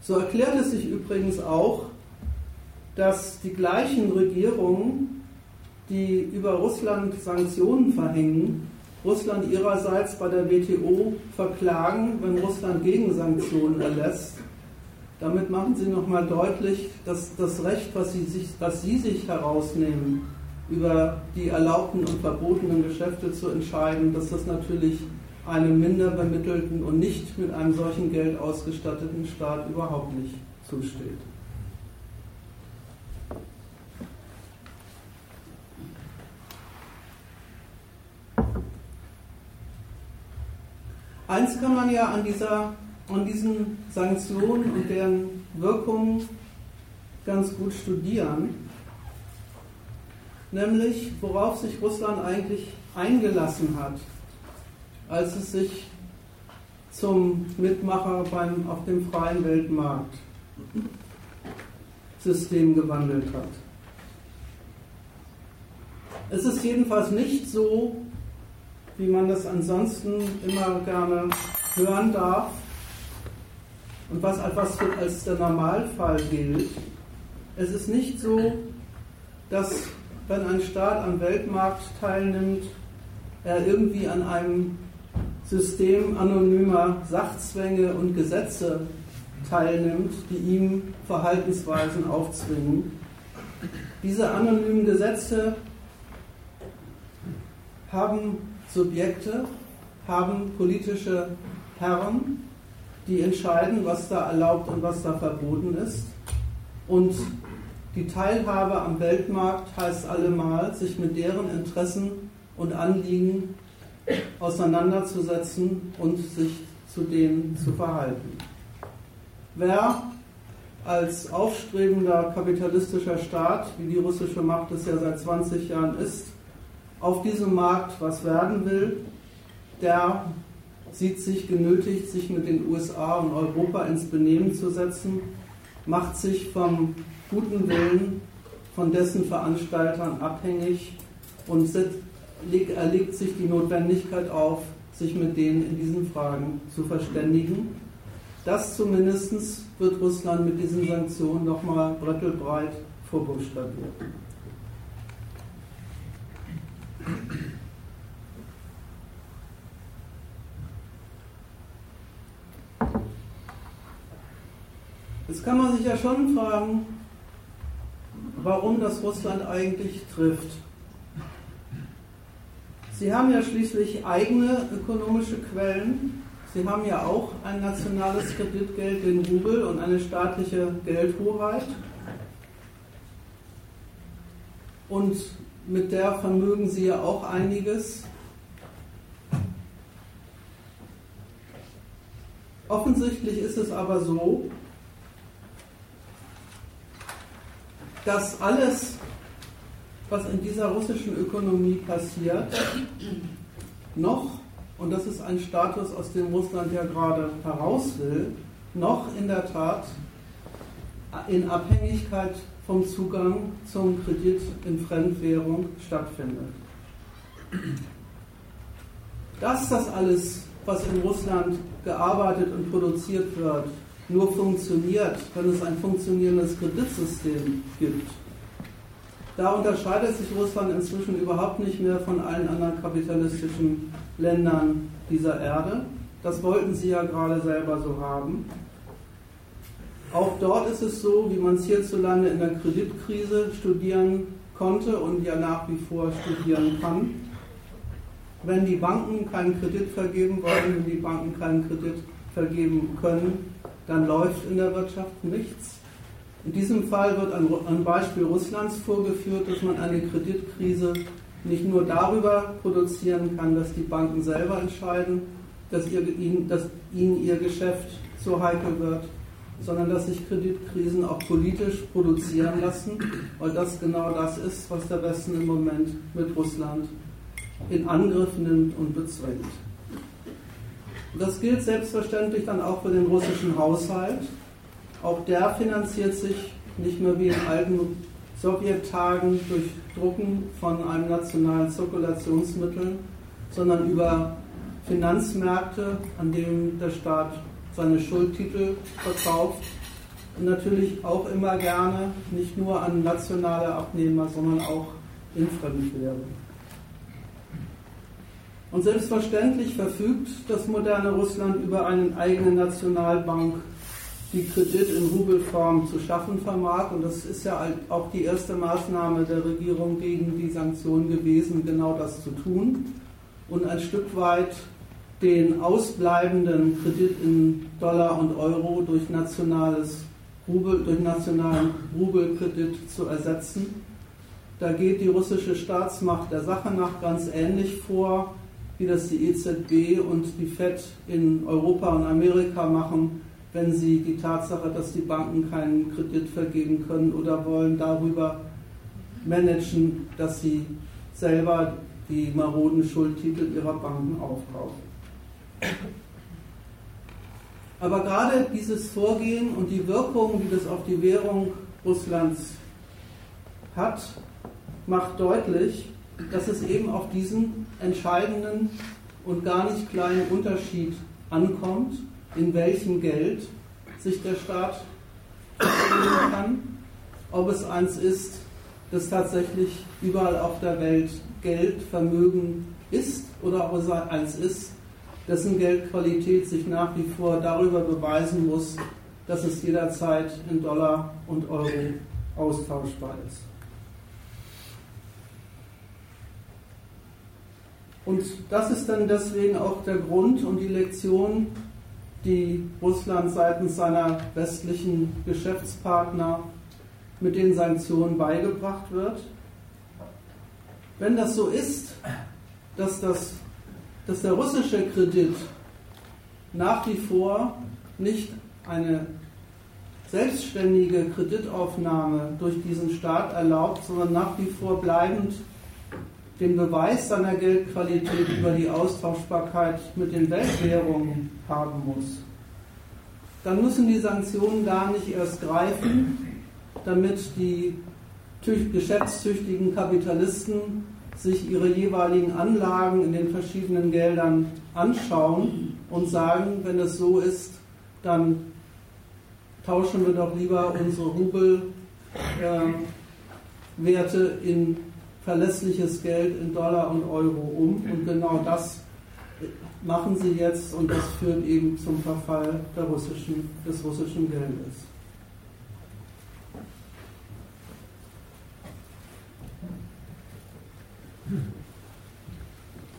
So erklärt es sich übrigens auch, dass die gleichen Regierungen, die über Russland Sanktionen verhängen, Russland ihrerseits bei der WTO verklagen, wenn Russland Gegensanktionen erlässt damit machen Sie nochmal deutlich, dass das Recht, was Sie, sich, was Sie sich herausnehmen, über die erlaubten und verbotenen Geschäfte zu entscheiden, dass das natürlich einem minder bemittelten und nicht mit einem solchen Geld ausgestatteten Staat überhaupt nicht zusteht. Eins kann man ja an dieser und diesen Sanktionen und deren Wirkungen ganz gut studieren, nämlich worauf sich Russland eigentlich eingelassen hat, als es sich zum Mitmacher beim, auf dem freien Weltmarkt System gewandelt hat. Es ist jedenfalls nicht so, wie man das ansonsten immer gerne hören darf und was etwas als der Normalfall gilt. Es ist nicht so, dass wenn ein Staat am Weltmarkt teilnimmt, er irgendwie an einem System anonymer Sachzwänge und Gesetze teilnimmt, die ihm Verhaltensweisen aufzwingen. Diese anonymen Gesetze haben Subjekte, haben politische Herren, die entscheiden, was da erlaubt und was da verboten ist. Und die Teilhabe am Weltmarkt heißt allemal, sich mit deren Interessen und Anliegen auseinanderzusetzen und sich zu denen zu verhalten. Wer als aufstrebender kapitalistischer Staat, wie die russische Macht es ja seit 20 Jahren ist, auf diesem Markt was werden will, der sieht sich genötigt, sich mit den USA und Europa ins Benehmen zu setzen, macht sich vom guten Willen von dessen Veranstaltern abhängig und erlegt sich die Notwendigkeit auf, sich mit denen in diesen Fragen zu verständigen. Das zumindest wird Russland mit diesen Sanktionen nochmal brettelbreit vorbuchstabiert. Jetzt kann man sich ja schon fragen, warum das Russland eigentlich trifft. Sie haben ja schließlich eigene ökonomische Quellen. Sie haben ja auch ein nationales Kreditgeld, den Rubel, und eine staatliche Geldhoheit. Und mit der vermögen Sie ja auch einiges. Offensichtlich ist es aber so, dass alles, was in dieser russischen Ökonomie passiert, noch, und das ist ein Status, aus dem Russland ja gerade heraus will, noch in der Tat in Abhängigkeit vom Zugang zum Kredit in Fremdwährung stattfindet. Dass das alles, was in Russland gearbeitet und produziert wird, nur funktioniert, wenn es ein funktionierendes Kreditsystem gibt. Da unterscheidet sich Russland inzwischen überhaupt nicht mehr von allen anderen kapitalistischen Ländern dieser Erde. Das wollten sie ja gerade selber so haben. Auch dort ist es so, wie man es hierzulande in der Kreditkrise studieren konnte und ja nach wie vor studieren kann. Wenn die Banken keinen Kredit vergeben wollen, wenn die Banken keinen Kredit vergeben können, dann läuft in der Wirtschaft nichts. In diesem Fall wird ein Beispiel Russlands vorgeführt, dass man eine Kreditkrise nicht nur darüber produzieren kann, dass die Banken selber entscheiden, dass, ihr, dass ihnen ihr Geschäft so heikel wird, sondern dass sich Kreditkrisen auch politisch produzieren lassen, weil das genau das ist, was der Westen im Moment mit Russland in Angriff nimmt und bezwingt. Das gilt selbstverständlich dann auch für den russischen Haushalt. Auch der finanziert sich nicht mehr wie in alten Sowjettagen durch Drucken von einem nationalen Zirkulationsmittel, sondern über Finanzmärkte, an denen der Staat seine Schuldtitel verkauft und natürlich auch immer gerne nicht nur an nationale Abnehmer, sondern auch in Fremdwährung. Und selbstverständlich verfügt das moderne Russland über eine eigene Nationalbank, die Kredit in Rubelform zu schaffen vermag. Und das ist ja auch die erste Maßnahme der Regierung gegen die Sanktionen gewesen, genau das zu tun. Und ein Stück weit den ausbleibenden Kredit in Dollar und Euro durch nationales Rubel, durch nationalen Rubelkredit zu ersetzen. Da geht die russische Staatsmacht der Sache nach ganz ähnlich vor wie das die EZB und die FED in Europa und Amerika machen, wenn sie die Tatsache, dass die Banken keinen Kredit vergeben können oder wollen, darüber managen, dass sie selber die maroden Schuldtitel ihrer Banken aufkaufen. Aber gerade dieses Vorgehen und die Wirkung, die das auf die Währung Russlands hat, macht deutlich, dass es eben auf diesen entscheidenden und gar nicht kleinen Unterschied ankommt, in welchem Geld sich der Staat verständigen kann, ob es eins ist, das tatsächlich überall auf der Welt Geld, Vermögen ist oder ob es eins ist, dessen Geldqualität sich nach wie vor darüber beweisen muss, dass es jederzeit in Dollar und Euro austauschbar ist. Und das ist dann deswegen auch der Grund und die Lektion, die Russland seitens seiner westlichen Geschäftspartner mit den Sanktionen beigebracht wird. Wenn das so ist, dass, das, dass der russische Kredit nach wie vor nicht eine selbstständige Kreditaufnahme durch diesen Staat erlaubt, sondern nach wie vor bleibend den Beweis seiner Geldqualität über die Austauschbarkeit mit den Weltwährungen haben muss, dann müssen die Sanktionen gar nicht erst greifen, damit die geschäftstüchtigen Kapitalisten sich ihre jeweiligen Anlagen in den verschiedenen Geldern anschauen und sagen, wenn es so ist, dann tauschen wir doch lieber unsere Rubelwerte äh, in verlässliches Geld in Dollar und Euro um. Und genau das machen sie jetzt und das führt eben zum Verfall russischen, des russischen Geldes.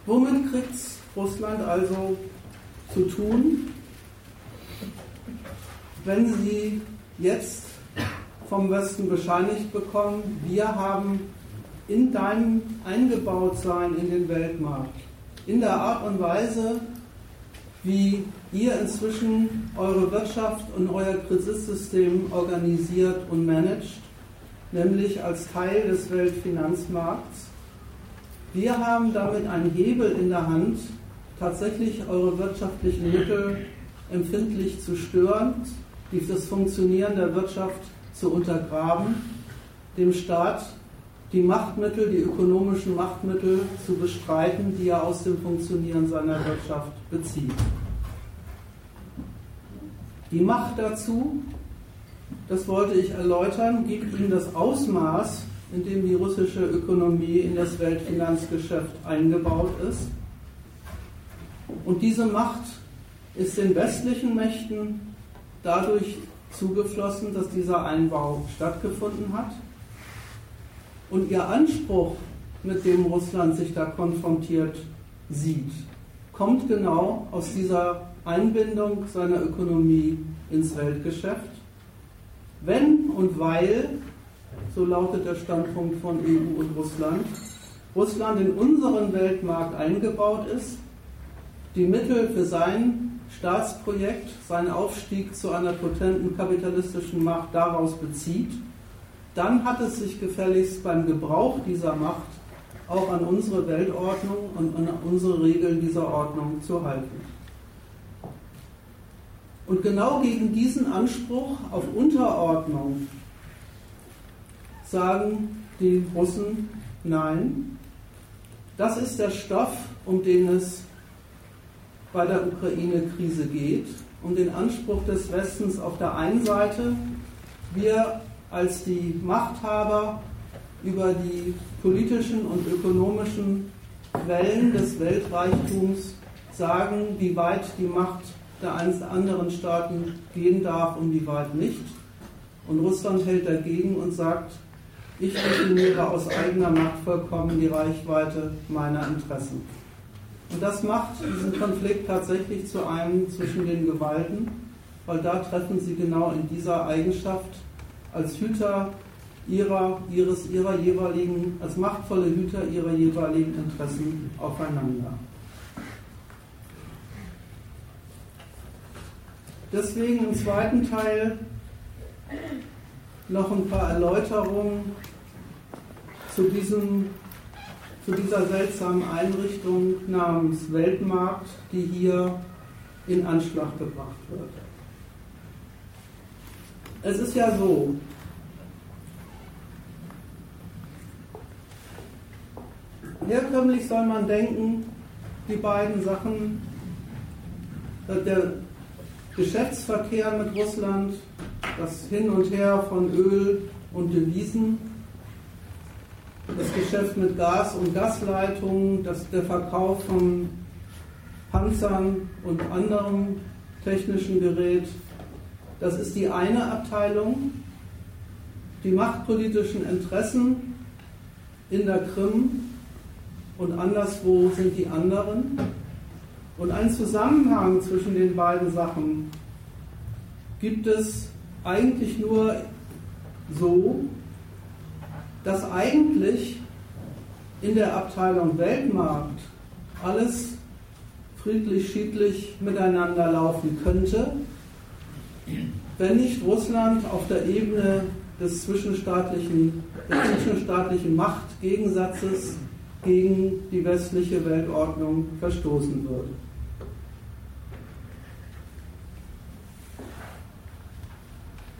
Womit kriegt Russland also zu tun, wenn sie jetzt vom Westen bescheinigt bekommen, wir haben in deinem Eingebautsein in den Weltmarkt, in der Art und Weise, wie ihr inzwischen eure Wirtschaft und euer Kreditsystem organisiert und managt, nämlich als Teil des Weltfinanzmarkts. Wir haben damit einen Hebel in der Hand, tatsächlich eure wirtschaftlichen Mittel empfindlich zu stören, das Funktionieren der Wirtschaft zu untergraben, dem Staat die Machtmittel, die ökonomischen Machtmittel zu bestreiten, die er aus dem Funktionieren seiner Wirtschaft bezieht. Die Macht dazu, das wollte ich erläutern, gibt ihm das Ausmaß, in dem die russische Ökonomie in das Weltfinanzgeschäft eingebaut ist. Und diese Macht ist den westlichen Mächten dadurch zugeflossen, dass dieser Einbau stattgefunden hat. Und ihr Anspruch, mit dem Russland sich da konfrontiert sieht, kommt genau aus dieser Einbindung seiner Ökonomie ins Weltgeschäft. Wenn und weil, so lautet der Standpunkt von EU und Russland, Russland in unseren Weltmarkt eingebaut ist, die Mittel für sein Staatsprojekt, seinen Aufstieg zu einer potenten kapitalistischen Macht daraus bezieht dann hat es sich gefälligst beim Gebrauch dieser Macht auch an unsere Weltordnung und an unsere Regeln dieser Ordnung zu halten. Und genau gegen diesen Anspruch auf Unterordnung sagen die Russen Nein. Das ist der Stoff, um den es bei der Ukraine-Krise geht, um den Anspruch des Westens auf der einen Seite, wir als die Machthaber über die politischen und ökonomischen Quellen des Weltreichtums sagen, wie weit die Macht der anderen Staaten gehen darf und wie weit nicht. Und Russland hält dagegen und sagt, ich definiere aus eigener Macht vollkommen die Reichweite meiner Interessen. Und das macht diesen Konflikt tatsächlich zu einem zwischen den Gewalten, weil da treffen sie genau in dieser Eigenschaft als Hüter ihrer, ihres, ihrer jeweiligen, als machtvolle Hüter ihrer jeweiligen Interessen aufeinander. Deswegen im zweiten Teil noch ein paar Erläuterungen zu, diesem, zu dieser seltsamen Einrichtung namens Weltmarkt, die hier in Anschlag gebracht wird. Es ist ja so, herkömmlich soll man denken, die beiden Sachen, der Geschäftsverkehr mit Russland, das Hin und Her von Öl und Devisen, das Geschäft mit Gas und Gasleitungen, das, der Verkauf von Panzern und anderem technischen Gerät, das ist die eine Abteilung. Die machtpolitischen Interessen in der Krim und anderswo sind die anderen. Und ein Zusammenhang zwischen den beiden Sachen gibt es eigentlich nur so, dass eigentlich in der Abteilung Weltmarkt alles friedlich, schiedlich miteinander laufen könnte, wenn nicht Russland auf der Ebene des zwischenstaatlichen, des zwischenstaatlichen Machtgegensatzes gegen die westliche Weltordnung verstoßen würde.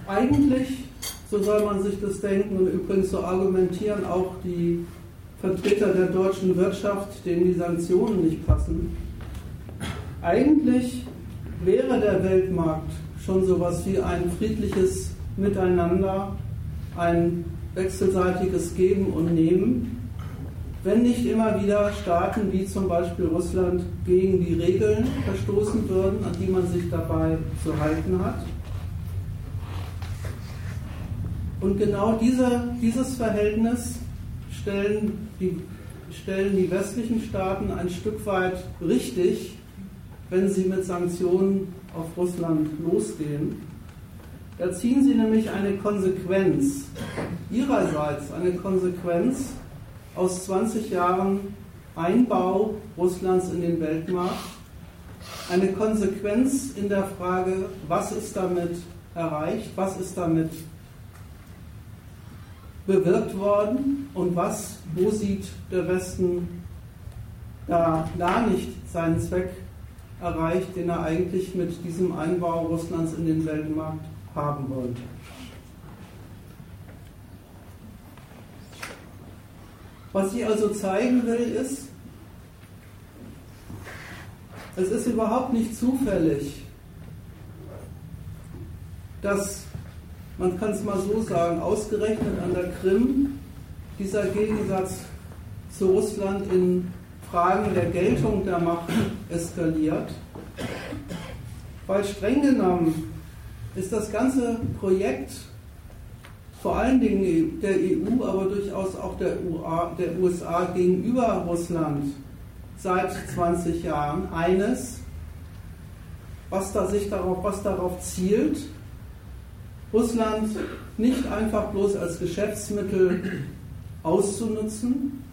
Eigentlich, so soll man sich das denken und übrigens so argumentieren auch die Vertreter der deutschen Wirtschaft, denen die Sanktionen nicht passen, eigentlich wäre der Weltmarkt schon sowas wie ein friedliches Miteinander, ein wechselseitiges Geben und Nehmen, wenn nicht immer wieder Staaten wie zum Beispiel Russland gegen die Regeln verstoßen würden, an die man sich dabei zu halten hat. Und genau diese, dieses Verhältnis stellen die, stellen die westlichen Staaten ein Stück weit richtig, wenn sie mit Sanktionen auf Russland losgehen. Da ziehen sie nämlich eine Konsequenz, ihrerseits eine Konsequenz aus 20 Jahren Einbau Russlands in den Weltmarkt, eine Konsequenz in der Frage, was ist damit erreicht, was ist damit bewirkt worden und was, wo sieht der Westen da gar nicht seinen Zweck erreicht, den er eigentlich mit diesem Einbau Russlands in den Weltmarkt haben wollte. Was ich also zeigen will, ist, es ist überhaupt nicht zufällig, dass man kann es mal so sagen, ausgerechnet an der Krim dieser Gegensatz zu Russland in Fragen der Geltung der Macht eskaliert. Weil streng genommen ist das ganze Projekt vor allen Dingen der EU, aber durchaus auch der, UA, der USA gegenüber Russland seit 20 Jahren eines, was, da sich darauf, was darauf zielt, Russland nicht einfach bloß als Geschäftsmittel auszunutzen,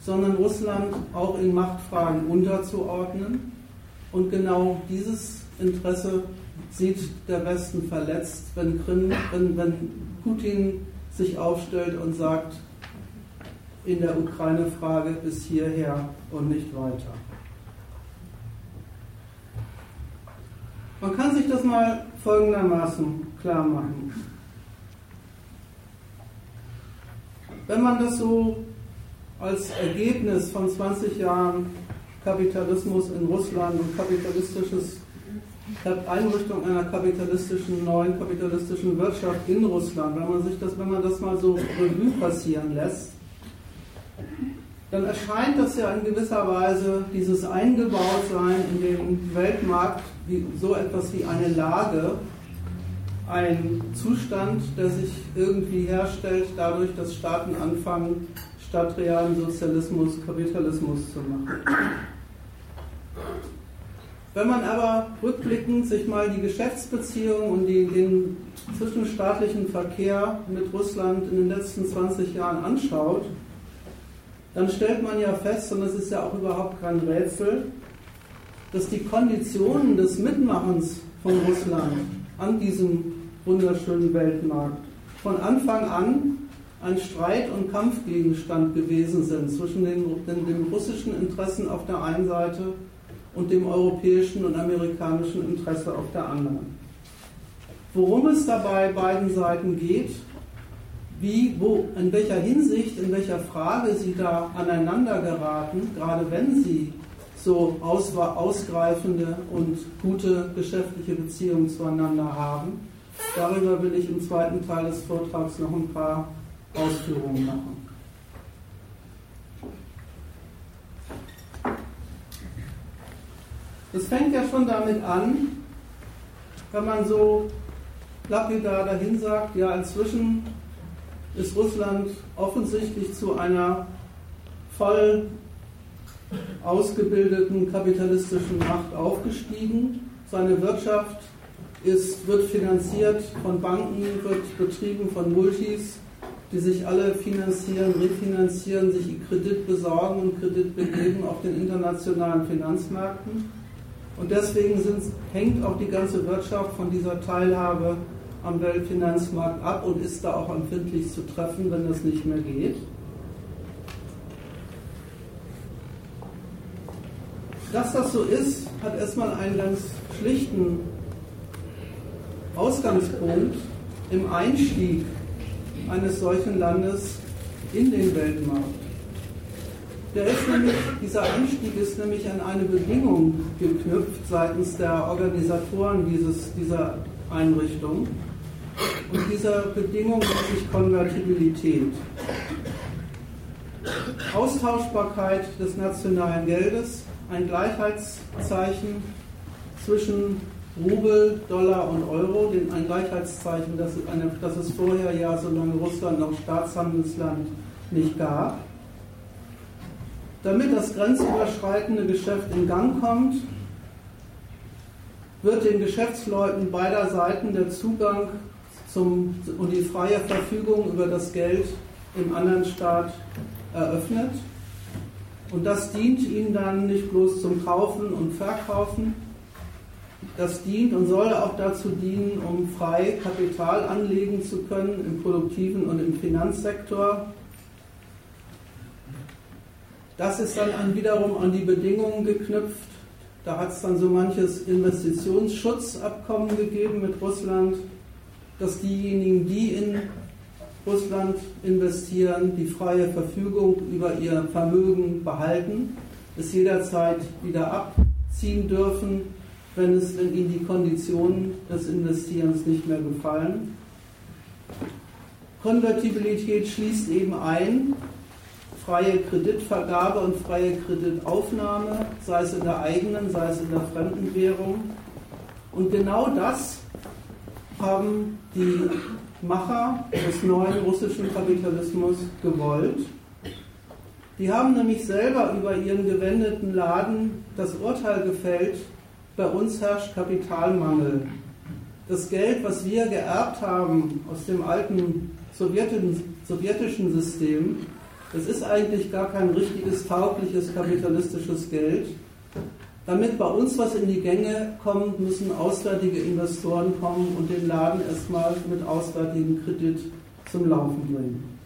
sondern Russland auch in Machtfragen unterzuordnen. Und genau dieses Interesse sieht der Westen verletzt, wenn, Krim, wenn, wenn Putin sich aufstellt und sagt, in der Ukraine-Frage bis hierher und nicht weiter. Man kann sich das mal folgendermaßen klar machen. Wenn man das so als Ergebnis von 20 Jahren Kapitalismus in Russland und kapitalistisches Einrichtung einer kapitalistischen, neuen kapitalistischen Wirtschaft in Russland, wenn man sich das, wenn man das mal so Revue passieren lässt, dann erscheint das ja in gewisser Weise dieses Eingebautsein in den Weltmarkt wie so etwas wie eine Lage, ein Zustand, der sich irgendwie herstellt, dadurch, dass Staaten anfangen, statt realen Sozialismus Kapitalismus zu machen. Wenn man aber rückblickend sich mal die Geschäftsbeziehungen und die, den zwischenstaatlichen Verkehr mit Russland in den letzten 20 Jahren anschaut, dann stellt man ja fest, und das ist ja auch überhaupt kein Rätsel, dass die Konditionen des Mitmachens von Russland an diesem wunderschönen Weltmarkt von Anfang an ein Streit- und Kampfgegenstand gewesen sind zwischen den, den, den russischen Interessen auf der einen Seite und dem europäischen und amerikanischen Interesse auf der anderen. Worum es dabei beiden Seiten geht, wie, wo, in welcher Hinsicht, in welcher Frage sie da aneinander geraten, gerade wenn sie so ausgreifende und gute geschäftliche Beziehungen zueinander haben. Darüber will ich im zweiten Teil des Vortrags noch ein paar Ausführungen machen. Es fängt ja schon damit an, wenn man so lapidar dahin sagt, ja, inzwischen ist Russland offensichtlich zu einer voll ausgebildeten kapitalistischen Macht aufgestiegen. Seine Wirtschaft ist, wird finanziert von Banken, wird betrieben von Multis, die sich alle finanzieren, refinanzieren, sich Kredit besorgen und Kredit begeben auf den internationalen Finanzmärkten. Und deswegen sind, hängt auch die ganze Wirtschaft von dieser Teilhabe am Weltfinanzmarkt ab und ist da auch empfindlich zu treffen, wenn das nicht mehr geht. Dass das so ist, hat erstmal einen ganz schlichten Ausgangspunkt im Einstieg eines solchen Landes in den Weltmarkt. Der ist nämlich, dieser Einstieg ist nämlich an eine Bedingung geknüpft seitens der Organisatoren dieses, dieser Einrichtung. Und dieser Bedingung nennt sich Konvertibilität. Austauschbarkeit des nationalen Geldes, ein Gleichheitszeichen zwischen Rubel, Dollar und Euro, ein Gleichheitszeichen, das, eine, das es vorher ja, solange Russland noch Staatshandelsland nicht gab. Damit das grenzüberschreitende Geschäft in Gang kommt, wird den Geschäftsleuten beider Seiten der Zugang zum, und die freie Verfügung über das Geld im anderen Staat eröffnet. Und das dient ihnen dann nicht bloß zum Kaufen und Verkaufen, das dient und soll auch dazu dienen, um frei Kapital anlegen zu können im produktiven und im Finanzsektor. Das ist dann an, wiederum an die Bedingungen geknüpft. Da hat es dann so manches Investitionsschutzabkommen gegeben mit Russland, dass diejenigen, die in Russland investieren, die freie Verfügung über ihr Vermögen behalten, es jederzeit wieder abziehen dürfen, wenn, es, wenn ihnen die Konditionen des Investierens nicht mehr gefallen. Konvertibilität schließt eben ein, freie Kreditvergabe und freie Kreditaufnahme, sei es in der eigenen, sei es in der fremden Währung. Und genau das haben die Macher des neuen russischen Kapitalismus gewollt. Die haben nämlich selber über ihren gewendeten Laden das Urteil gefällt, bei uns herrscht Kapitalmangel. Das Geld, was wir geerbt haben aus dem alten sowjetischen System, das ist eigentlich gar kein richtiges, taugliches kapitalistisches Geld. Damit bei uns was in die Gänge kommt, müssen auswärtige Investoren kommen und den Laden erstmal mit auswärtigem Kredit zum Laufen bringen.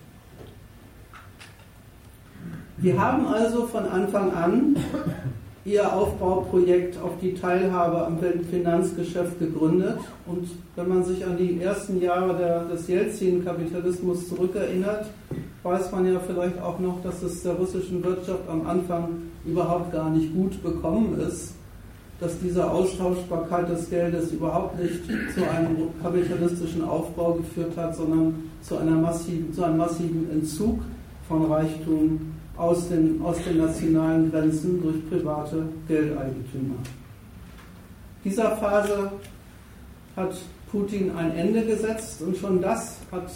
Wir haben also von Anfang an ihr Aufbauprojekt auf die Teilhabe am Finanzgeschäft gegründet. Und wenn man sich an die ersten Jahre der, des Jelzin-Kapitalismus zurückerinnert, weiß man ja vielleicht auch noch, dass es der russischen Wirtschaft am Anfang überhaupt gar nicht gut bekommen ist, dass diese Austauschbarkeit des Geldes überhaupt nicht zu einem kapitalistischen Aufbau geführt hat, sondern zu, einer massiven, zu einem massiven Entzug von Reichtum aus den, aus den nationalen Grenzen durch private Geldeigentümer. Dieser Phase hat Putin ein Ende gesetzt und schon das hat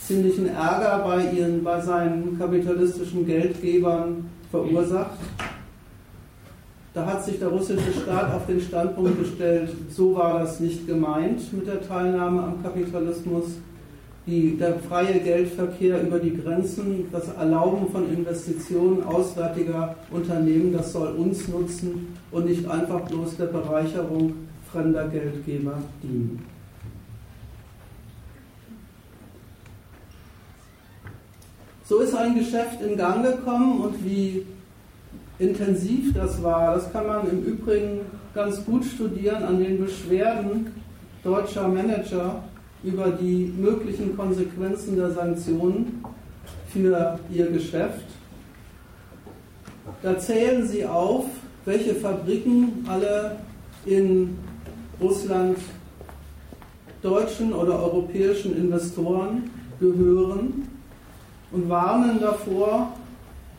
ziemlichen Ärger bei, ihren, bei seinen kapitalistischen Geldgebern verursacht. Da hat sich der russische Staat auf den Standpunkt gestellt, so war das nicht gemeint mit der Teilnahme am Kapitalismus die, der freie Geldverkehr über die Grenzen, das Erlauben von Investitionen auswärtiger Unternehmen, das soll uns nutzen und nicht einfach bloß der Bereicherung fremder Geldgeber dienen. So ist ein Geschäft in Gang gekommen und wie intensiv das war, das kann man im Übrigen ganz gut studieren an den Beschwerden deutscher Manager über die möglichen Konsequenzen der Sanktionen für ihr Geschäft. Da zählen sie auf, welche Fabriken alle in Russland deutschen oder europäischen Investoren gehören und warnen davor,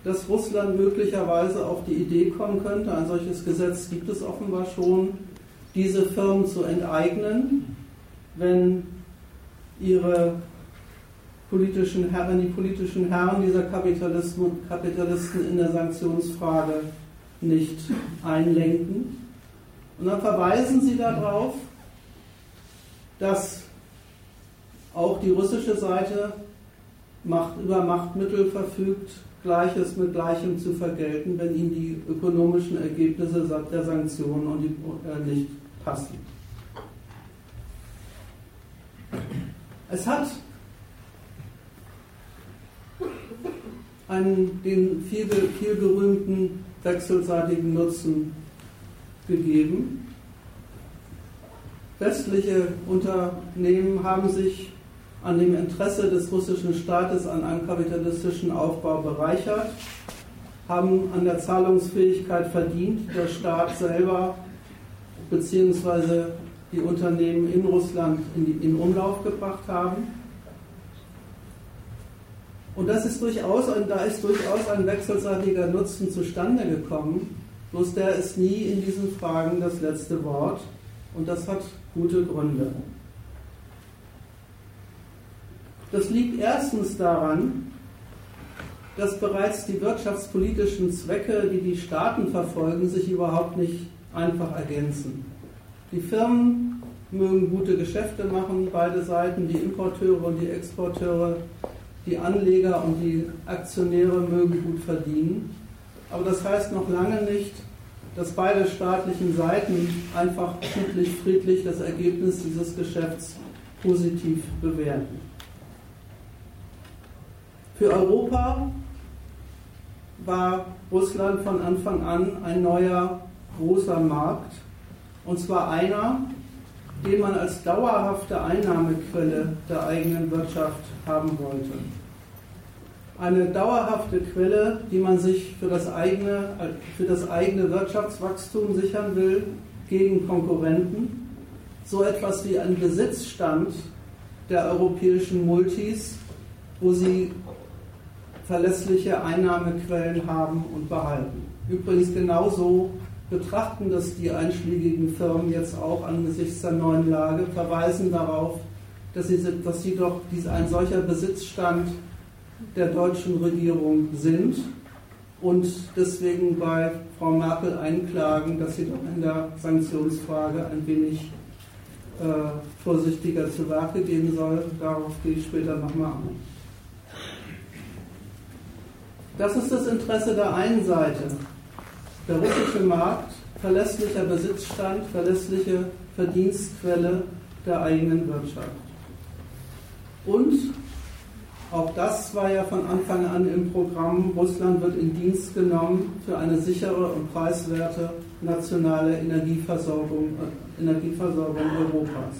dass Russland möglicherweise auf die Idee kommen könnte, ein solches Gesetz gibt es offenbar schon, diese Firmen zu enteignen, wenn ihre politischen Herren, die politischen Herren dieser Kapitalisten, in der Sanktionsfrage nicht einlenken. Und dann verweisen sie darauf, dass auch die russische Seite Macht, über Machtmittel verfügt, Gleiches mit Gleichem zu vergelten, wenn ihnen die ökonomischen Ergebnisse der Sanktionen äh, nicht passen. Es hat einen, den viel, viel berühmten wechselseitigen Nutzen gegeben. Westliche Unternehmen haben sich an dem Interesse des russischen Staates an einem kapitalistischen Aufbau bereichert, haben an der Zahlungsfähigkeit verdient, der Staat selber bzw. die Unternehmen in Russland in, in Umlauf gebracht haben. Und das ist durchaus, da ist durchaus ein wechselseitiger Nutzen zustande gekommen, bloß der ist nie in diesen Fragen das letzte Wort und das hat gute Gründe. Das liegt erstens daran, dass bereits die wirtschaftspolitischen Zwecke, die die Staaten verfolgen, sich überhaupt nicht einfach ergänzen. Die Firmen mögen gute Geschäfte machen, beide Seiten, die Importeure und die Exporteure, die Anleger und die Aktionäre mögen gut verdienen. Aber das heißt noch lange nicht, dass beide staatlichen Seiten einfach friedlich, friedlich das Ergebnis dieses Geschäfts positiv bewerten. Für Europa war Russland von Anfang an ein neuer großer Markt, und zwar einer, den man als dauerhafte Einnahmequelle der eigenen Wirtschaft haben wollte. Eine dauerhafte Quelle, die man sich für das eigene, für das eigene Wirtschaftswachstum sichern will gegen Konkurrenten. So etwas wie ein Besitzstand der europäischen Multis, wo sie verlässliche Einnahmequellen haben und behalten. Übrigens genauso betrachten das die einschlägigen Firmen jetzt auch angesichts der neuen Lage, verweisen darauf, dass sie, dass sie doch ein solcher Besitzstand der deutschen Regierung sind und deswegen bei Frau Merkel einklagen, dass sie doch in der Sanktionsfrage ein wenig äh, vorsichtiger zu Werke gehen soll. Darauf gehe ich später nochmal ein. Das ist das Interesse der einen Seite. Der russische Markt, verlässlicher Besitzstand, verlässliche Verdienstquelle der eigenen Wirtschaft. Und auch das war ja von Anfang an im Programm, Russland wird in Dienst genommen für eine sichere und preiswerte nationale Energieversorgung, Energieversorgung Europas.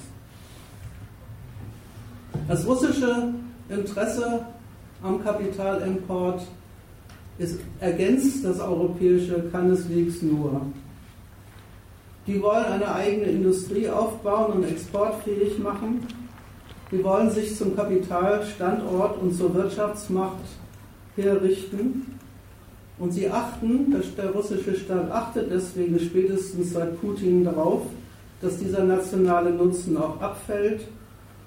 Das russische Interesse am Kapitalimport es ergänzt das europäische keineswegs nur. Die wollen eine eigene Industrie aufbauen und exportfähig machen. Die wollen sich zum Kapitalstandort und zur Wirtschaftsmacht herrichten. Und sie achten, der russische Staat achtet deswegen spätestens seit Putin darauf, dass dieser nationale Nutzen auch abfällt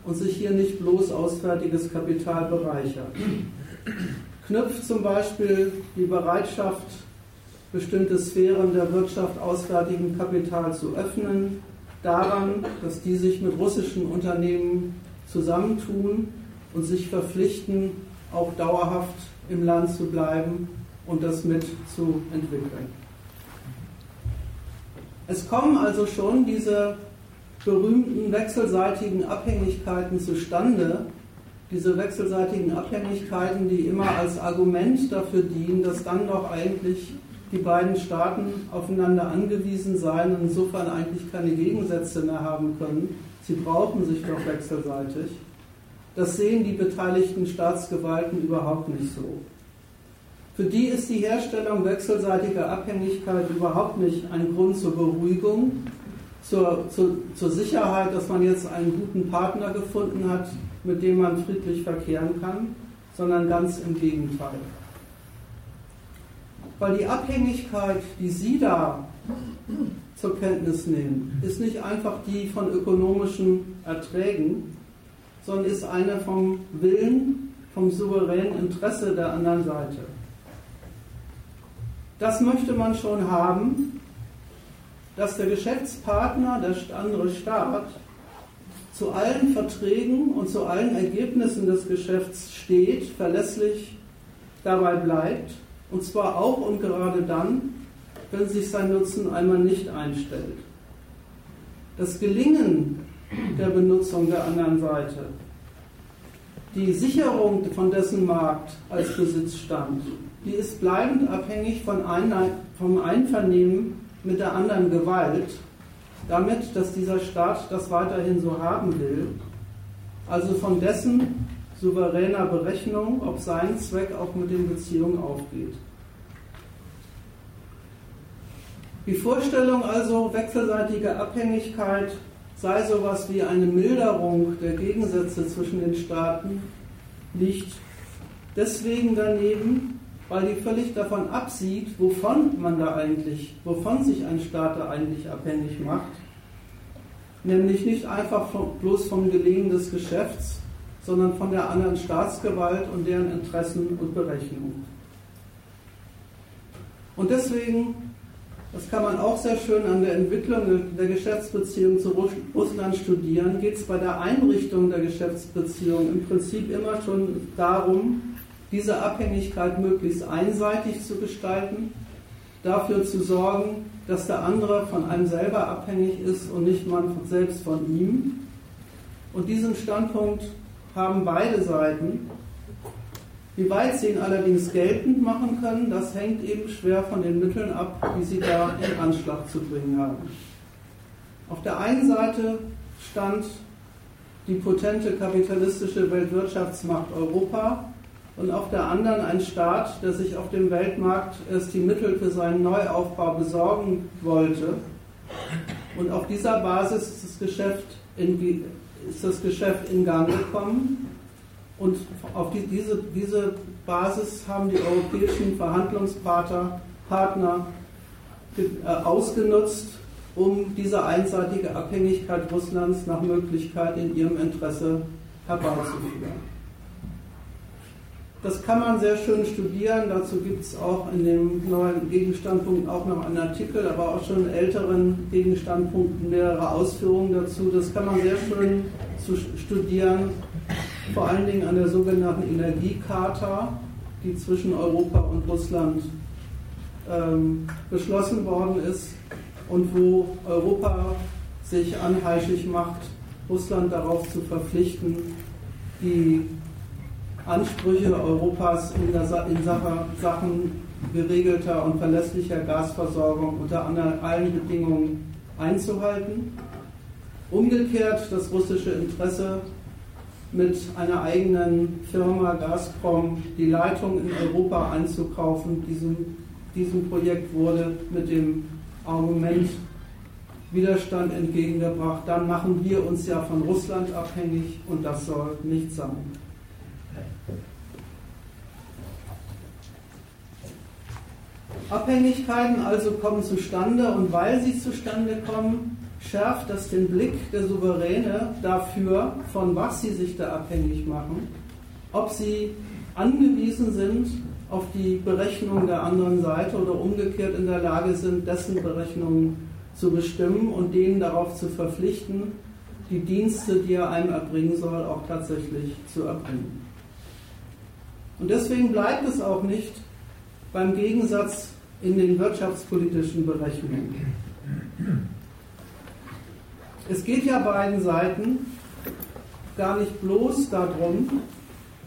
und sich hier nicht bloß auswärtiges Kapital bereichert knüpft zum Beispiel die Bereitschaft, bestimmte Sphären der Wirtschaft auswärtigem Kapital zu öffnen, daran, dass die sich mit russischen Unternehmen zusammentun und sich verpflichten, auch dauerhaft im Land zu bleiben und das mit zu entwickeln. Es kommen also schon diese berühmten wechselseitigen Abhängigkeiten zustande, diese wechselseitigen Abhängigkeiten, die immer als Argument dafür dienen, dass dann doch eigentlich die beiden Staaten aufeinander angewiesen seien und insofern eigentlich keine Gegensätze mehr haben können, sie brauchen sich doch wechselseitig, das sehen die beteiligten Staatsgewalten überhaupt nicht so. Für die ist die Herstellung wechselseitiger Abhängigkeit überhaupt nicht ein Grund zur Beruhigung, zur, zur, zur Sicherheit, dass man jetzt einen guten Partner gefunden hat, mit dem man friedlich verkehren kann, sondern ganz im Gegenteil. Weil die Abhängigkeit, die Sie da zur Kenntnis nehmen, ist nicht einfach die von ökonomischen Erträgen, sondern ist eine vom Willen, vom souveränen Interesse der anderen Seite. Das möchte man schon haben, dass der Geschäftspartner, der andere Staat, zu allen Verträgen und zu allen Ergebnissen des Geschäfts steht, verlässlich dabei bleibt, und zwar auch und gerade dann, wenn sich sein Nutzen einmal nicht einstellt. Das Gelingen der Benutzung der anderen Seite, die Sicherung von dessen Markt als Besitzstand, die ist bleibend abhängig von vom Einvernehmen mit der anderen Gewalt, damit, dass dieser Staat das weiterhin so haben will, also von dessen souveräner Berechnung, ob sein Zweck auch mit den Beziehungen aufgeht. Die Vorstellung also wechselseitiger Abhängigkeit sei sowas wie eine Milderung der Gegensätze zwischen den Staaten, liegt deswegen daneben, weil die völlig davon absieht, wovon man da eigentlich, wovon sich ein Staat da eigentlich abhängig macht. Nämlich nicht einfach von, bloß vom Gelingen des Geschäfts, sondern von der anderen Staatsgewalt und deren Interessen und Berechnungen. Und deswegen, das kann man auch sehr schön an der Entwicklung der Geschäftsbeziehung zu Russland studieren, geht es bei der Einrichtung der Geschäftsbeziehung im Prinzip immer schon darum, diese Abhängigkeit möglichst einseitig zu gestalten, dafür zu sorgen, dass der andere von einem selber abhängig ist und nicht man selbst von ihm. Und diesen Standpunkt haben beide Seiten. Wie weit sie ihn allerdings geltend machen können, das hängt eben schwer von den Mitteln ab, die sie da in Anschlag zu bringen haben. Auf der einen Seite stand die potente kapitalistische Weltwirtschaftsmacht Europa, und auf der anderen ein Staat, der sich auf dem Weltmarkt erst die Mittel für seinen Neuaufbau besorgen wollte. Und auf dieser Basis ist das Geschäft in, ist das Geschäft in Gang gekommen. Und auf die, diese, diese Basis haben die europäischen Verhandlungspartner Partner, äh, ausgenutzt, um diese einseitige Abhängigkeit Russlands nach Möglichkeit in ihrem Interesse herbeizuführen. Das kann man sehr schön studieren. Dazu gibt es auch in dem neuen Gegenstandpunkt auch noch einen Artikel, aber auch schon in älteren Gegenstandpunkten mehrere Ausführungen dazu. Das kann man sehr schön studieren, vor allen Dingen an der sogenannten Energiecharta, die zwischen Europa und Russland ähm, beschlossen worden ist und wo Europa sich anheischig macht, Russland darauf zu verpflichten, die Ansprüche Europas in, der, in Sachen geregelter und verlässlicher Gasversorgung unter allen Bedingungen einzuhalten. Umgekehrt das russische Interesse mit einer eigenen Firma Gazprom die Leitung in Europa einzukaufen. Diesem, diesem Projekt wurde mit dem Argument Widerstand entgegengebracht. Dann machen wir uns ja von Russland abhängig und das soll nicht sein. Abhängigkeiten also kommen zustande und weil sie zustande kommen, schärft das den Blick der Souveräne dafür, von was sie sich da abhängig machen, ob sie angewiesen sind auf die Berechnung der anderen Seite oder umgekehrt in der Lage sind, dessen Berechnungen zu bestimmen und denen darauf zu verpflichten, die Dienste, die er einem erbringen soll, auch tatsächlich zu erbringen. Und deswegen bleibt es auch nicht beim Gegensatz in den wirtschaftspolitischen Berechnungen. Es geht ja beiden Seiten gar nicht bloß darum,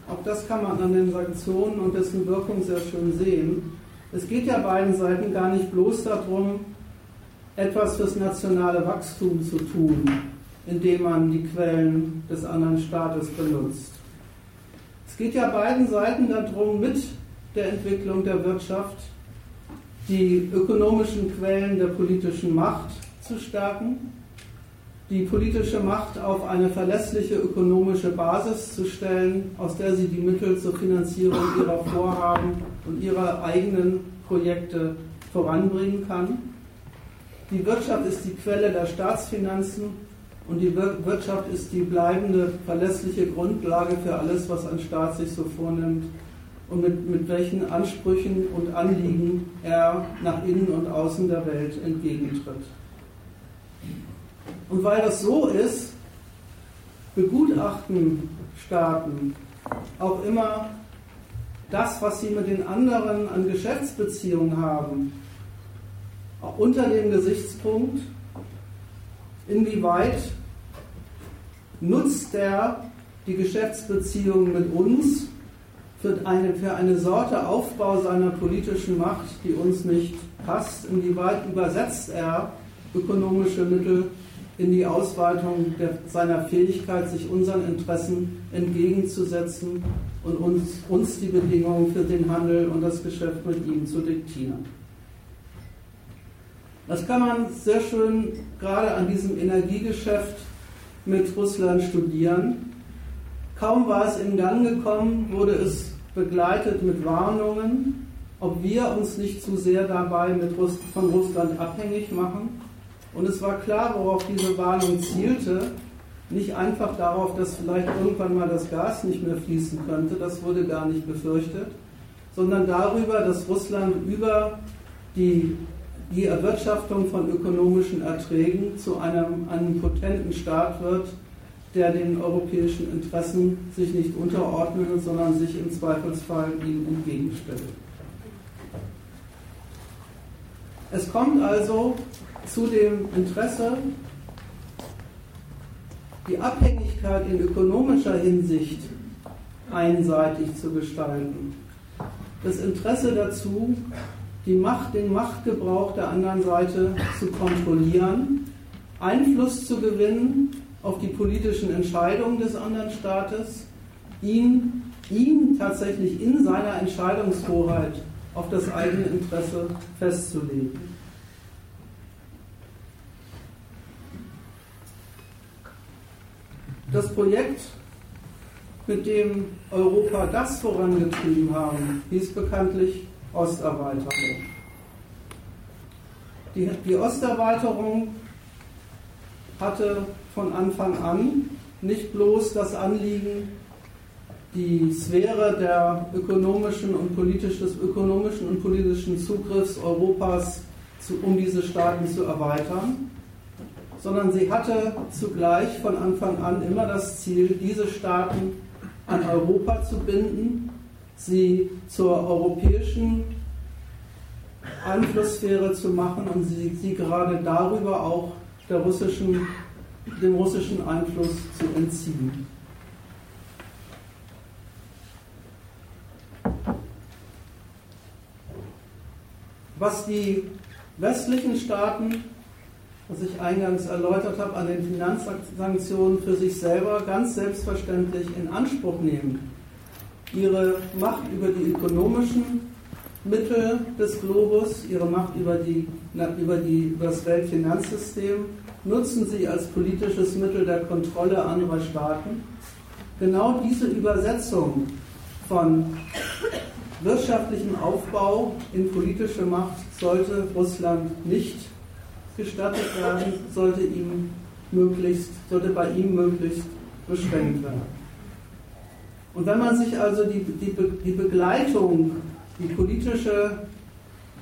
auch das kann man an den Sanktionen und dessen Wirkung sehr schön sehen, es geht ja beiden Seiten gar nicht bloß darum, etwas fürs nationale Wachstum zu tun, indem man die Quellen des anderen Staates benutzt. Es geht ja beiden Seiten darum, mit der Entwicklung der Wirtschaft die ökonomischen Quellen der politischen Macht zu stärken, die politische Macht auf eine verlässliche ökonomische Basis zu stellen, aus der sie die Mittel zur Finanzierung ihrer Vorhaben und ihrer eigenen Projekte voranbringen kann. Die Wirtschaft ist die Quelle der Staatsfinanzen und die Wirtschaft ist die bleibende, verlässliche Grundlage für alles, was ein Staat sich so vornimmt und mit, mit welchen Ansprüchen und Anliegen er nach innen und außen der Welt entgegentritt. Und weil das so ist, begutachten Staaten auch immer das, was sie mit den anderen an Geschäftsbeziehungen haben, auch unter dem Gesichtspunkt, inwieweit nutzt er die Geschäftsbeziehungen mit uns für eine, für eine Sorte Aufbau seiner politischen Macht, die uns nicht passt, inwieweit übersetzt er ökonomische Mittel in die Ausweitung der, seiner Fähigkeit, sich unseren Interessen entgegenzusetzen und uns, uns die Bedingungen für den Handel und das Geschäft mit ihm zu diktieren. Das kann man sehr schön gerade an diesem Energiegeschäft mit Russland studieren. Kaum war es in Gang gekommen, wurde es begleitet mit Warnungen, ob wir uns nicht zu sehr dabei Russ von Russland abhängig machen. Und es war klar, worauf diese Warnung zielte. Nicht einfach darauf, dass vielleicht irgendwann mal das Gas nicht mehr fließen könnte, das wurde gar nicht befürchtet, sondern darüber, dass Russland über die, die Erwirtschaftung von ökonomischen Erträgen zu einem, einem potenten Staat wird, der den europäischen Interessen sich nicht unterordnet, sondern sich im Zweifelsfall ihm entgegenstellt. Es kommt also zu dem Interesse, die Abhängigkeit in ökonomischer Hinsicht einseitig zu gestalten. Das Interesse dazu, die Macht, den Machtgebrauch der anderen Seite zu kontrollieren, Einfluss zu gewinnen auf die politischen Entscheidungen des anderen Staates, ihn, ihn tatsächlich in seiner Entscheidungshoheit auf das eigene Interesse festzulegen. Das Projekt, mit dem Europa das vorangetrieben haben, hieß bekanntlich Osterweiterung. Die, die Osterweiterung hatte von Anfang an. Nicht bloß das Anliegen, die Sphäre der ökonomischen und politisch, des ökonomischen und politischen Zugriffs Europas zu, um diese Staaten zu erweitern, sondern sie hatte zugleich von Anfang an immer das Ziel, diese Staaten an Europa zu binden, sie zur europäischen Einflusssphäre zu machen und sie, sie gerade darüber auch der russischen dem russischen Einfluss zu entziehen. Was die westlichen Staaten, was ich eingangs erläutert habe, an den Finanzsanktionen für sich selber ganz selbstverständlich in Anspruch nehmen, ihre Macht über die ökonomischen Mittel des Globus, ihre Macht über, die, über, die, über das Weltfinanzsystem nutzen sie als politisches Mittel der Kontrolle anderer Staaten. Genau diese Übersetzung von wirtschaftlichem Aufbau in politische Macht sollte Russland nicht gestattet werden, sollte ihm möglichst, sollte bei ihm möglichst beschränkt werden. Und wenn man sich also die, die, die Begleitung, die politische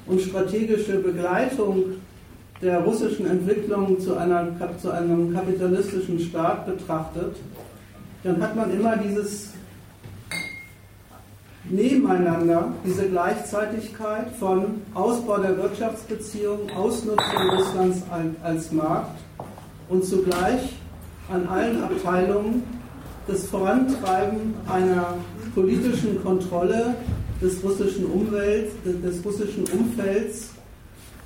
und strategische Begleitung der russischen Entwicklung zu, einer, zu einem kapitalistischen Staat betrachtet, dann hat man immer dieses Nebeneinander, diese Gleichzeitigkeit von Ausbau der Wirtschaftsbeziehungen, Ausnutzung Russlands als Markt und zugleich an allen Abteilungen das Vorantreiben einer politischen Kontrolle des russischen Umwelt, des russischen Umfelds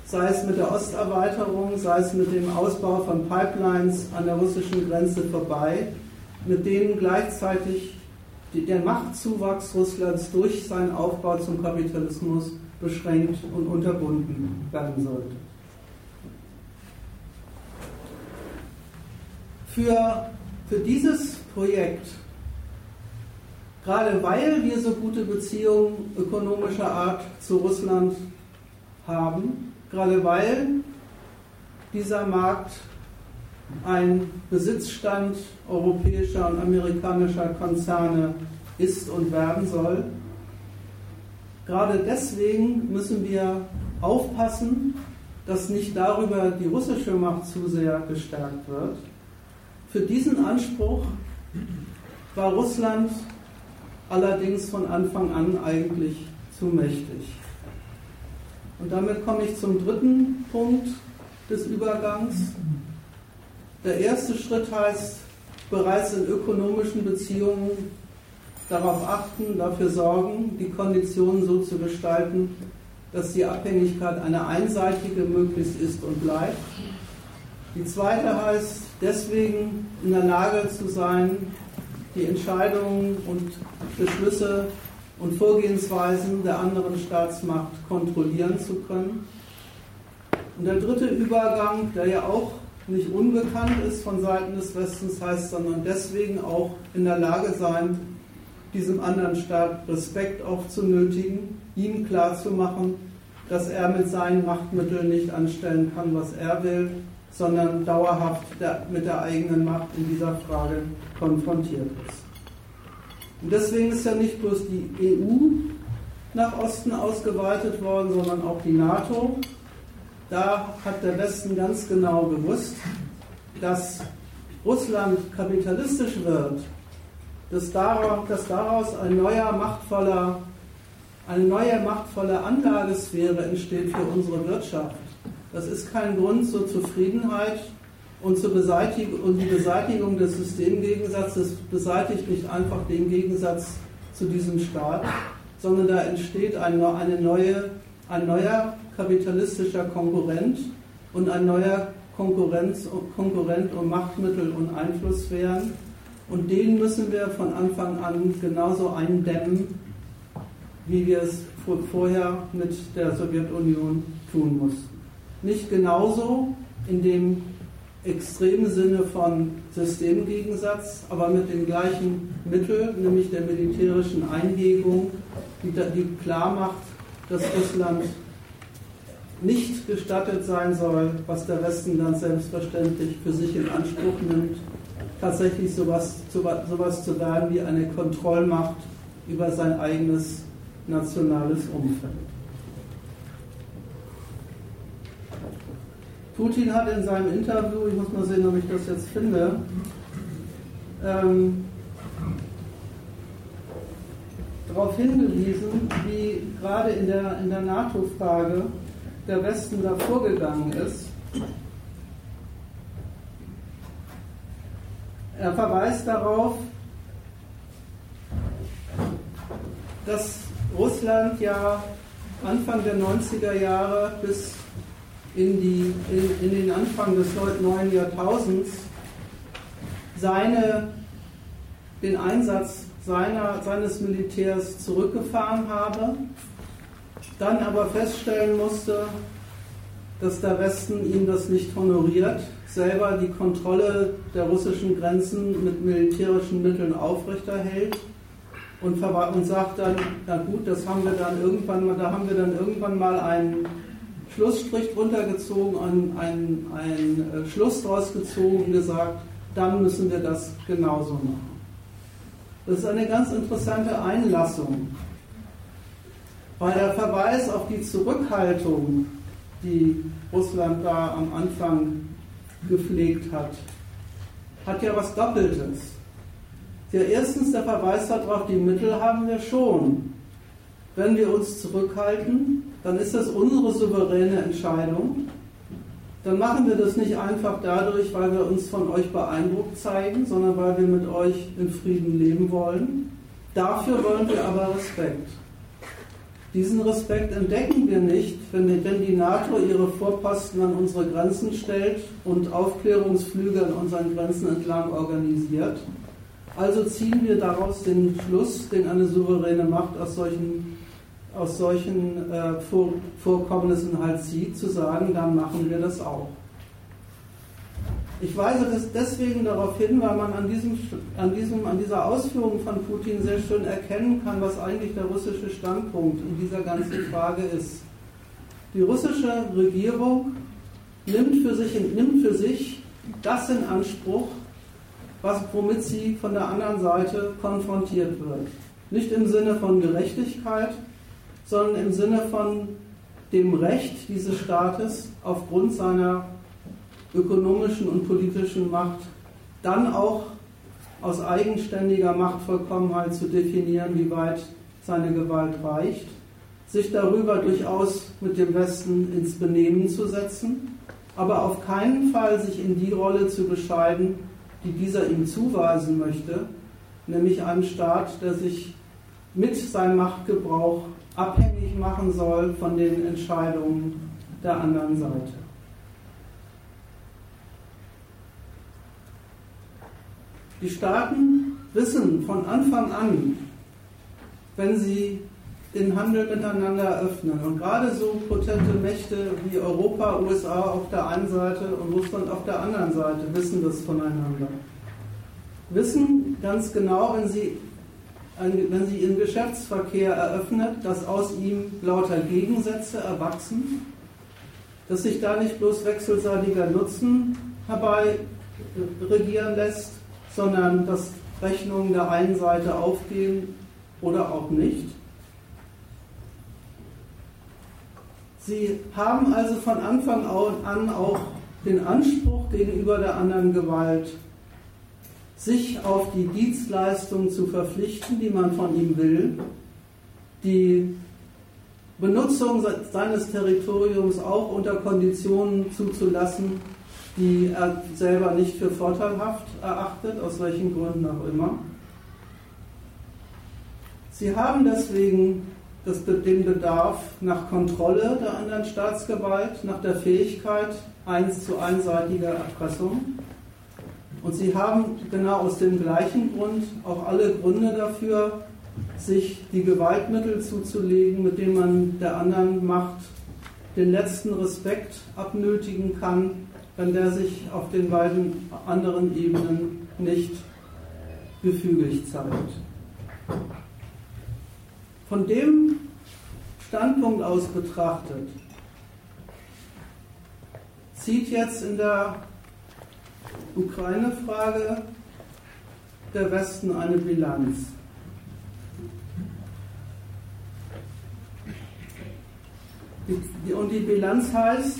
sei es mit der Osterweiterung, sei es mit dem Ausbau von Pipelines an der russischen Grenze vorbei, mit denen gleichzeitig der Machtzuwachs Russlands durch seinen Aufbau zum Kapitalismus beschränkt und unterbunden werden sollte. Für, für dieses Projekt, gerade weil wir so gute Beziehungen ökonomischer Art zu Russland haben, gerade weil dieser Markt ein Besitzstand europäischer und amerikanischer Konzerne ist und werden soll. Gerade deswegen müssen wir aufpassen, dass nicht darüber die russische Macht zu sehr gestärkt wird. Für diesen Anspruch war Russland allerdings von Anfang an eigentlich zu mächtig. Und damit komme ich zum dritten Punkt des Übergangs. Der erste Schritt heißt, bereits in ökonomischen Beziehungen darauf achten, dafür sorgen, die Konditionen so zu gestalten, dass die Abhängigkeit eine einseitige möglichst ist und bleibt. Die zweite heißt, deswegen in der Lage zu sein, die Entscheidungen und Beschlüsse und Vorgehensweisen der anderen Staatsmacht kontrollieren zu können. Und der dritte Übergang, der ja auch nicht unbekannt ist von Seiten des Westens, heißt, sondern deswegen auch in der Lage sein, diesem anderen Staat Respekt aufzunötigen, ihm klarzumachen, dass er mit seinen Machtmitteln nicht anstellen kann, was er will, sondern dauerhaft mit der eigenen Macht in dieser Frage konfrontiert ist. Und deswegen ist ja nicht bloß die EU nach Osten ausgeweitet worden, sondern auch die NATO. Da hat der Westen ganz genau gewusst, dass Russland kapitalistisch wird, dass daraus, ein neuer machtvoller, eine neue machtvolle Anlagesphäre entsteht für unsere Wirtschaft. Das ist kein Grund zur Zufriedenheit und, zur Beseitigung, und die Beseitigung des Systemgegensatzes beseitigt nicht einfach den Gegensatz zu diesem Staat, sondern da entsteht ein, eine neue, ein neuer kapitalistischer Konkurrent und ein neuer Konkurrenz, Konkurrent um Machtmittel und Einflusssphären. Und den müssen wir von Anfang an genauso eindämmen, wie wir es vorher mit der Sowjetunion tun mussten. Nicht genauso in dem extremen Sinne von Systemgegensatz, aber mit den gleichen Mitteln, nämlich der militärischen Einhegung, die, die klar macht, dass Russland nicht gestattet sein soll, was der Westen dann selbstverständlich für sich in Anspruch nimmt, tatsächlich sowas, sowas zu werden wie eine Kontrollmacht über sein eigenes nationales Umfeld. Putin hat in seinem Interview, ich muss mal sehen, ob ich das jetzt finde, ähm, darauf hingewiesen, wie gerade in der, in der NATO-Frage der Westen da vorgegangen ist. Er verweist darauf, dass Russland ja Anfang der 90er Jahre bis in, die, in, in den Anfang des neuen Jahrtausends seine, den Einsatz seiner, seines Militärs zurückgefahren habe, dann aber feststellen musste, dass der Westen ihm das nicht honoriert, selber die Kontrolle der russischen Grenzen mit militärischen Mitteln aufrechterhält und, und sagt dann, na gut, das haben wir dann irgendwann mal, da haben wir dann irgendwann mal einen Schlussstrich runtergezogen, einen, einen, einen äh, Schluss draus gezogen und gesagt, dann müssen wir das genauso machen. Das ist eine ganz interessante Einlassung, weil der Verweis auf die Zurückhaltung, die Russland da am Anfang gepflegt hat, hat ja was Doppeltes. Ja, erstens der Verweis darauf, die Mittel haben wir schon. Wenn wir uns zurückhalten, dann ist das unsere souveräne Entscheidung. Dann machen wir das nicht einfach dadurch, weil wir uns von euch beeindruckt zeigen, sondern weil wir mit euch in Frieden leben wollen. Dafür wollen wir aber Respekt. Diesen Respekt entdecken wir nicht, wenn, wenn die NATO ihre Vorposten an unsere Grenzen stellt und Aufklärungsflüge an unseren Grenzen entlang organisiert. Also ziehen wir daraus den Schluss, den eine souveräne Macht aus solchen, aus solchen äh, Vor Vorkommnissen halt zieht, zu sagen, dann machen wir das auch. Ich weise das deswegen darauf hin, weil man an, diesem, an, diesem, an dieser Ausführung von Putin sehr schön erkennen kann, was eigentlich der russische Standpunkt in dieser ganzen Frage ist. Die russische Regierung nimmt für sich, nimmt für sich das in Anspruch, was, womit sie von der anderen Seite konfrontiert wird. Nicht im Sinne von Gerechtigkeit, sondern im Sinne von dem Recht dieses Staates aufgrund seiner ökonomischen und politischen Macht dann auch aus eigenständiger Machtvollkommenheit zu definieren, wie weit seine Gewalt reicht, sich darüber durchaus mit dem Westen ins Benehmen zu setzen, aber auf keinen Fall sich in die Rolle zu bescheiden, die dieser ihm zuweisen möchte, nämlich einen Staat, der sich mit seinem Machtgebrauch abhängig machen soll von den Entscheidungen der anderen Seite. Die Staaten wissen von Anfang an, wenn sie den Handel miteinander eröffnen. Und gerade so potente Mächte wie Europa, USA auf der einen Seite und Russland auf der anderen Seite wissen das voneinander. Wissen ganz genau, wenn sie, wenn sie ihren Geschäftsverkehr eröffnet, dass aus ihm lauter Gegensätze erwachsen, dass sich da nicht bloß wechselseitiger Nutzen herbei regieren lässt, sondern dass Rechnungen der einen Seite aufgehen oder auch nicht. Sie haben also von Anfang an auch den Anspruch gegenüber der anderen Gewalt, sich auf die Dienstleistung zu verpflichten, die man von ihm will, die Benutzung seines Territoriums auch unter Konditionen zuzulassen, die er selber nicht für vorteilhaft erachtet, aus welchen Gründen auch immer. Sie haben deswegen das, den Bedarf nach Kontrolle der anderen Staatsgewalt, nach der Fähigkeit eins zu einseitiger Erpressung. Und sie haben genau aus dem gleichen Grund auch alle Gründe dafür, sich die Gewaltmittel zuzulegen, mit denen man der anderen Macht den letzten Respekt abnötigen kann, wenn der sich auf den beiden anderen Ebenen nicht gefügig zeigt. Von dem Standpunkt aus betrachtet, zieht jetzt in der Ukraine-Frage der Westen eine Bilanz. Und die Bilanz heißt,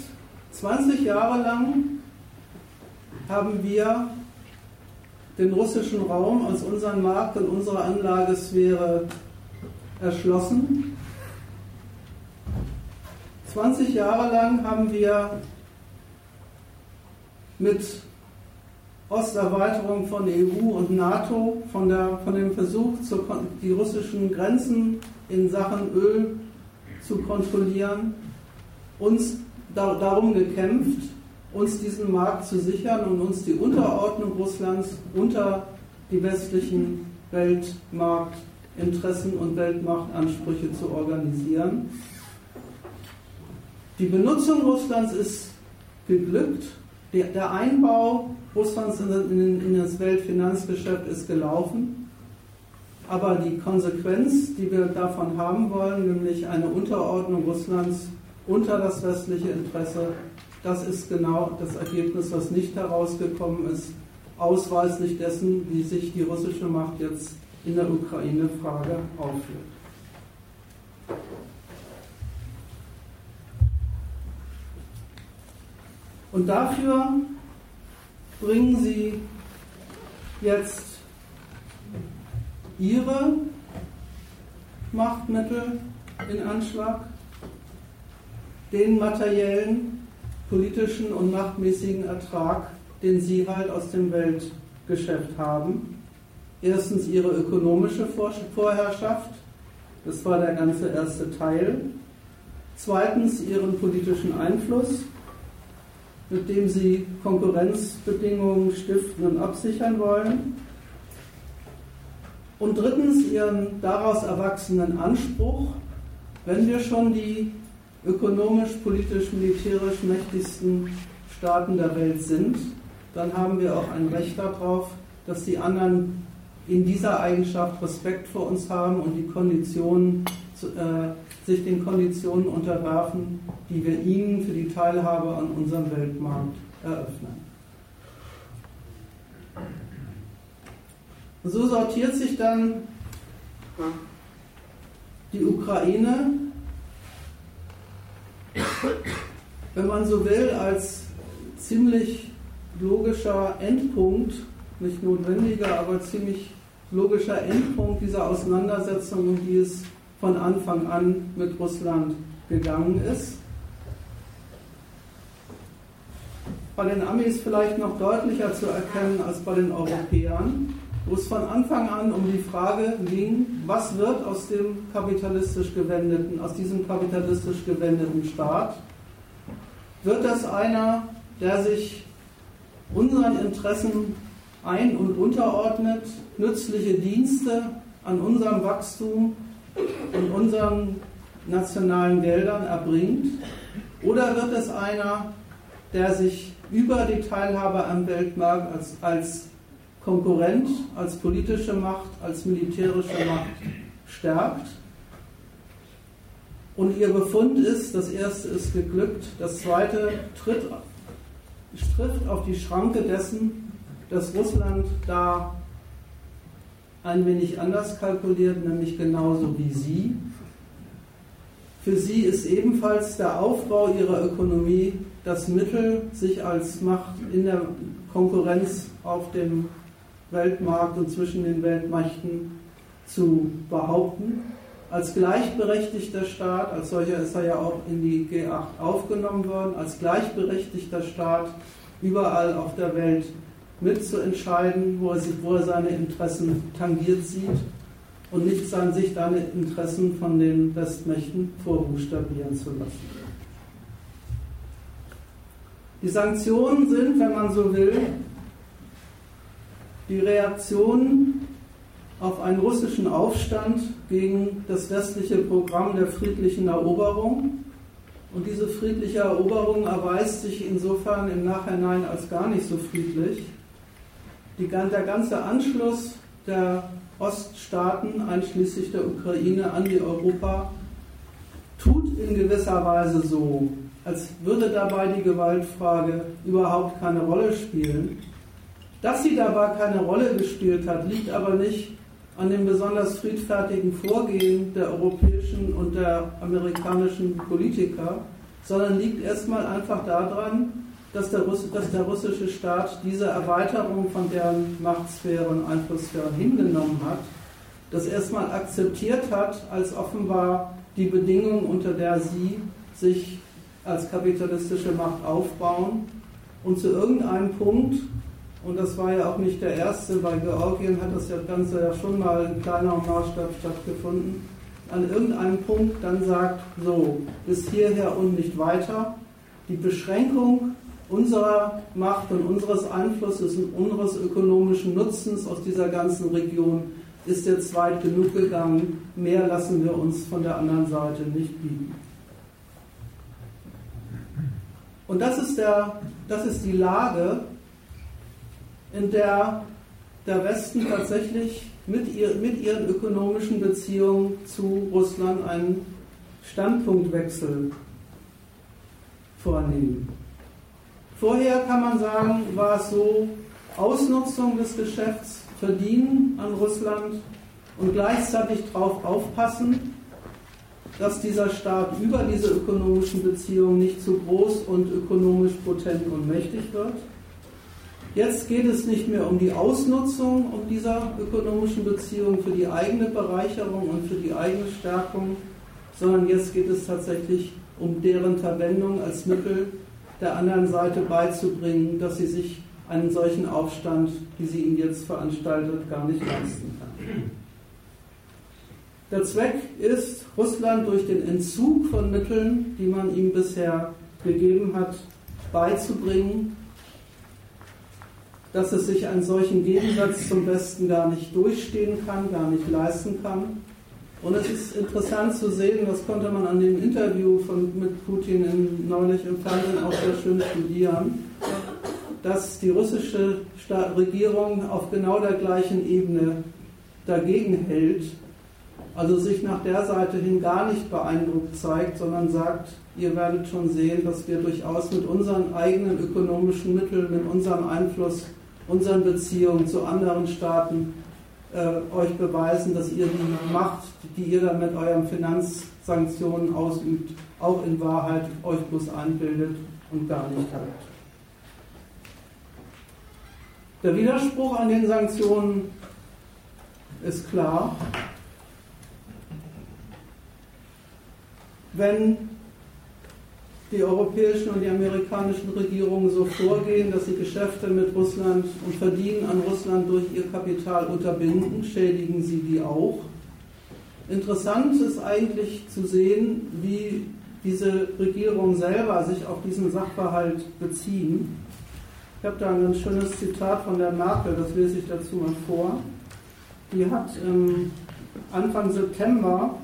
20 Jahre lang haben wir den russischen Raum aus unserem Markt und unserer Anlagesphäre erschlossen. 20 Jahre lang haben wir mit Osterweiterung von EU und NATO, von, der, von dem Versuch, die russischen Grenzen in Sachen Öl zu kontrollieren, uns darum gekämpft, uns diesen Markt zu sichern und uns die Unterordnung Russlands unter die westlichen Weltmarktinteressen und Weltmachtansprüche zu organisieren. Die Benutzung Russlands ist geglückt. Der Einbau Russlands in das Weltfinanzgeschäft ist gelaufen. Aber die Konsequenz, die wir davon haben wollen, nämlich eine Unterordnung Russlands unter das westliche Interesse, das ist genau das Ergebnis, was nicht herausgekommen ist, ausweislich dessen, wie sich die russische Macht jetzt in der Ukraine-Frage aufführt. Und dafür bringen sie jetzt ihre Machtmittel in Anschlag, den materiellen, politischen und machtmäßigen Ertrag, den sie halt aus dem Weltgeschäft haben. Erstens ihre ökonomische Vorherrschaft, Das war der ganze erste Teil. Zweitens ihren politischen Einfluss, mit dem sie Konkurrenzbedingungen stiften und absichern wollen. Und drittens ihren daraus erwachsenen Anspruch, wenn wir schon die ökonomisch, politisch, militärisch mächtigsten Staaten der Welt sind, dann haben wir auch ein Recht darauf, dass die anderen in dieser Eigenschaft Respekt vor uns haben und die Konditionen, sich den Konditionen unterwerfen, die wir ihnen für die Teilhabe an unserem Weltmarkt eröffnen. So sortiert sich dann die Ukraine, wenn man so will, als ziemlich logischer Endpunkt, nicht notwendiger, aber ziemlich logischer Endpunkt dieser Auseinandersetzung, um die es von Anfang an mit Russland gegangen ist. Bei den Amis vielleicht noch deutlicher zu erkennen als bei den Europäern, wo es von Anfang an um die Frage ging, was wird aus dem kapitalistisch gewendeten, aus diesem kapitalistisch gewendeten Staat? Wird das einer, der sich unseren Interessen ein- und unterordnet, nützliche Dienste an unserem Wachstum und unseren nationalen Geldern erbringt? Oder wird es einer, der sich über die Teilhabe am Weltmarkt als, als Konkurrent, als politische Macht, als militärische Macht stärkt? Und ihr Befund ist, das erste ist geglückt, das zweite tritt, trifft auf die Schranke dessen, dass Russland da ein wenig anders kalkuliert, nämlich genauso wie Sie. Für sie ist ebenfalls der Aufbau ihrer Ökonomie das Mittel, sich als Macht in der Konkurrenz auf dem Weltmarkt und zwischen den Weltmächten zu behaupten. Als gleichberechtigter Staat, als solcher ist er ja auch in die G8 aufgenommen worden, als gleichberechtigter Staat überall auf der Welt mitzuentscheiden, wo er, sich, wo er seine Interessen tangiert sieht und nicht sein, sich seine Interessen von den Westmächten vorbuchstabieren zu lassen. Die Sanktionen sind, wenn man so will, die Reaktion auf einen russischen Aufstand gegen das westliche Programm der friedlichen Eroberung. Und diese friedliche Eroberung erweist sich insofern im Nachhinein als gar nicht so friedlich, die, der ganze Anschluss der Oststaaten, einschließlich der Ukraine, an die Europa, tut in gewisser Weise so, als würde dabei die Gewaltfrage überhaupt keine Rolle spielen. Dass sie dabei keine Rolle gespielt hat, liegt aber nicht an dem besonders friedfertigen Vorgehen der europäischen und der amerikanischen Politiker, sondern liegt erstmal einfach daran, dass der, Russ dass der russische Staat diese Erweiterung von deren Machtsphäre und Einflusssphäre hingenommen hat, das erstmal akzeptiert hat als offenbar die Bedingung, unter der sie sich als kapitalistische Macht aufbauen und zu irgendeinem Punkt, und das war ja auch nicht der erste, bei Georgien hat das Ganze ja schon mal in kleinerem Maßstab stattgefunden, an irgendeinem Punkt dann sagt, so, bis hierher und nicht weiter, die Beschränkung unserer Macht und unseres Einflusses und unseres ökonomischen Nutzens aus dieser ganzen Region ist jetzt weit genug gegangen. Mehr lassen wir uns von der anderen Seite nicht bieten. Und das ist, der, das ist die Lage, in der der Westen tatsächlich mit, ihr, mit ihren ökonomischen Beziehungen zu Russland einen Standpunktwechsel vornehmen. Vorher kann man sagen, war es so Ausnutzung des Geschäfts, Verdienen an Russland und gleichzeitig darauf aufpassen, dass dieser Staat über diese ökonomischen Beziehungen nicht zu groß und ökonomisch potent und mächtig wird. Jetzt geht es nicht mehr um die Ausnutzung um dieser ökonomischen Beziehungen für die eigene Bereicherung und für die eigene Stärkung, sondern jetzt geht es tatsächlich um deren Verwendung als Mittel der anderen Seite beizubringen, dass sie sich einen solchen Aufstand, wie sie ihn jetzt veranstaltet, gar nicht leisten kann. Der Zweck ist, Russland durch den Entzug von Mitteln, die man ihm bisher gegeben hat, beizubringen, dass es sich einen solchen Gegensatz zum Westen gar nicht durchstehen kann, gar nicht leisten kann. Und es ist interessant zu sehen, das konnte man an dem Interview von, mit Putin in, neulich im Fernsehen auch sehr schön studieren, dass die russische Staat Regierung auf genau der gleichen Ebene dagegen hält, also sich nach der Seite hin gar nicht beeindruckt zeigt, sondern sagt, ihr werdet schon sehen, dass wir durchaus mit unseren eigenen ökonomischen Mitteln, mit unserem Einfluss, unseren Beziehungen zu anderen Staaten äh, euch beweisen, dass ihr die Macht, die ihr dann mit euren Finanzsanktionen ausübt, auch in Wahrheit euch bloß einbildet und gar nicht habt. Der Widerspruch an den Sanktionen ist klar. Wenn die europäischen und die amerikanischen Regierungen so vorgehen, dass sie Geschäfte mit Russland und Verdienen an Russland durch ihr Kapital unterbinden, schädigen sie die auch. Interessant ist eigentlich zu sehen, wie diese Regierungen selber sich auf diesen Sachverhalt beziehen. Ich habe da ein ganz schönes Zitat von der Merkel, das lese ich dazu mal vor. Die hat ähm, Anfang September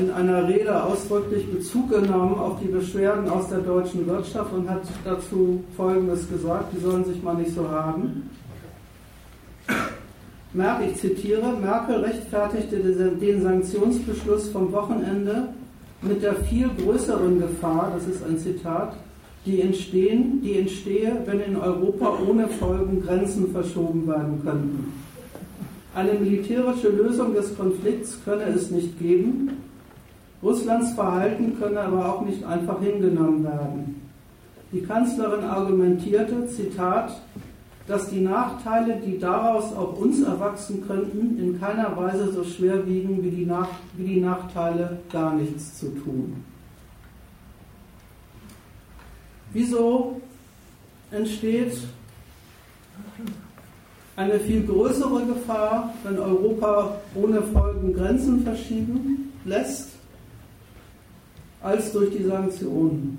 in einer Rede ausdrücklich Bezug genommen auf die Beschwerden aus der deutschen Wirtschaft und hat dazu Folgendes gesagt, die sollen sich mal nicht so haben. Merkel, ich zitiere, Merkel rechtfertigte den Sanktionsbeschluss vom Wochenende mit der viel größeren Gefahr, das ist ein Zitat, die entstehen, die entstehe, wenn in Europa ohne Folgen Grenzen verschoben werden könnten. Eine militärische Lösung des Konflikts könne es nicht geben. Russlands Verhalten könne aber auch nicht einfach hingenommen werden. Die Kanzlerin argumentierte, Zitat, dass die Nachteile, die daraus auf uns erwachsen könnten, in keiner Weise so schwer wiegen wie die, Nach wie die Nachteile, gar nichts zu tun. Wieso entsteht eine viel größere Gefahr, wenn Europa ohne Folgen Grenzen verschieben lässt, als durch die Sanktionen.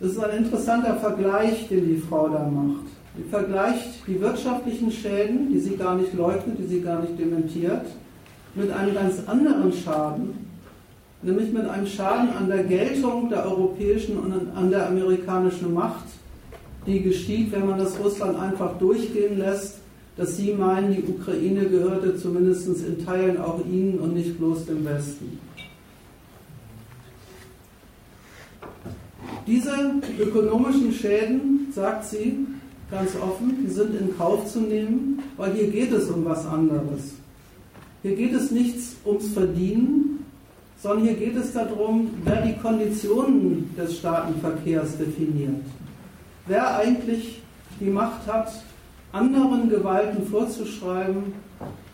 Das ist ein interessanter Vergleich, den die Frau da macht. Sie vergleicht die wirtschaftlichen Schäden, die sie gar nicht leugnet, die sie gar nicht dementiert, mit einem ganz anderen Schaden, nämlich mit einem Schaden an der Geltung der europäischen und an der amerikanischen Macht die geschieht, wenn man das Russland einfach durchgehen lässt, dass sie meinen, die Ukraine gehörte zumindest in Teilen auch ihnen und nicht bloß dem Westen. Diese ökonomischen Schäden, sagt sie ganz offen, sind in Kauf zu nehmen, weil hier geht es um was anderes. Hier geht es nichts ums Verdienen, sondern hier geht es darum, wer die Konditionen des Staatenverkehrs definiert wer eigentlich die Macht hat, anderen Gewalten vorzuschreiben,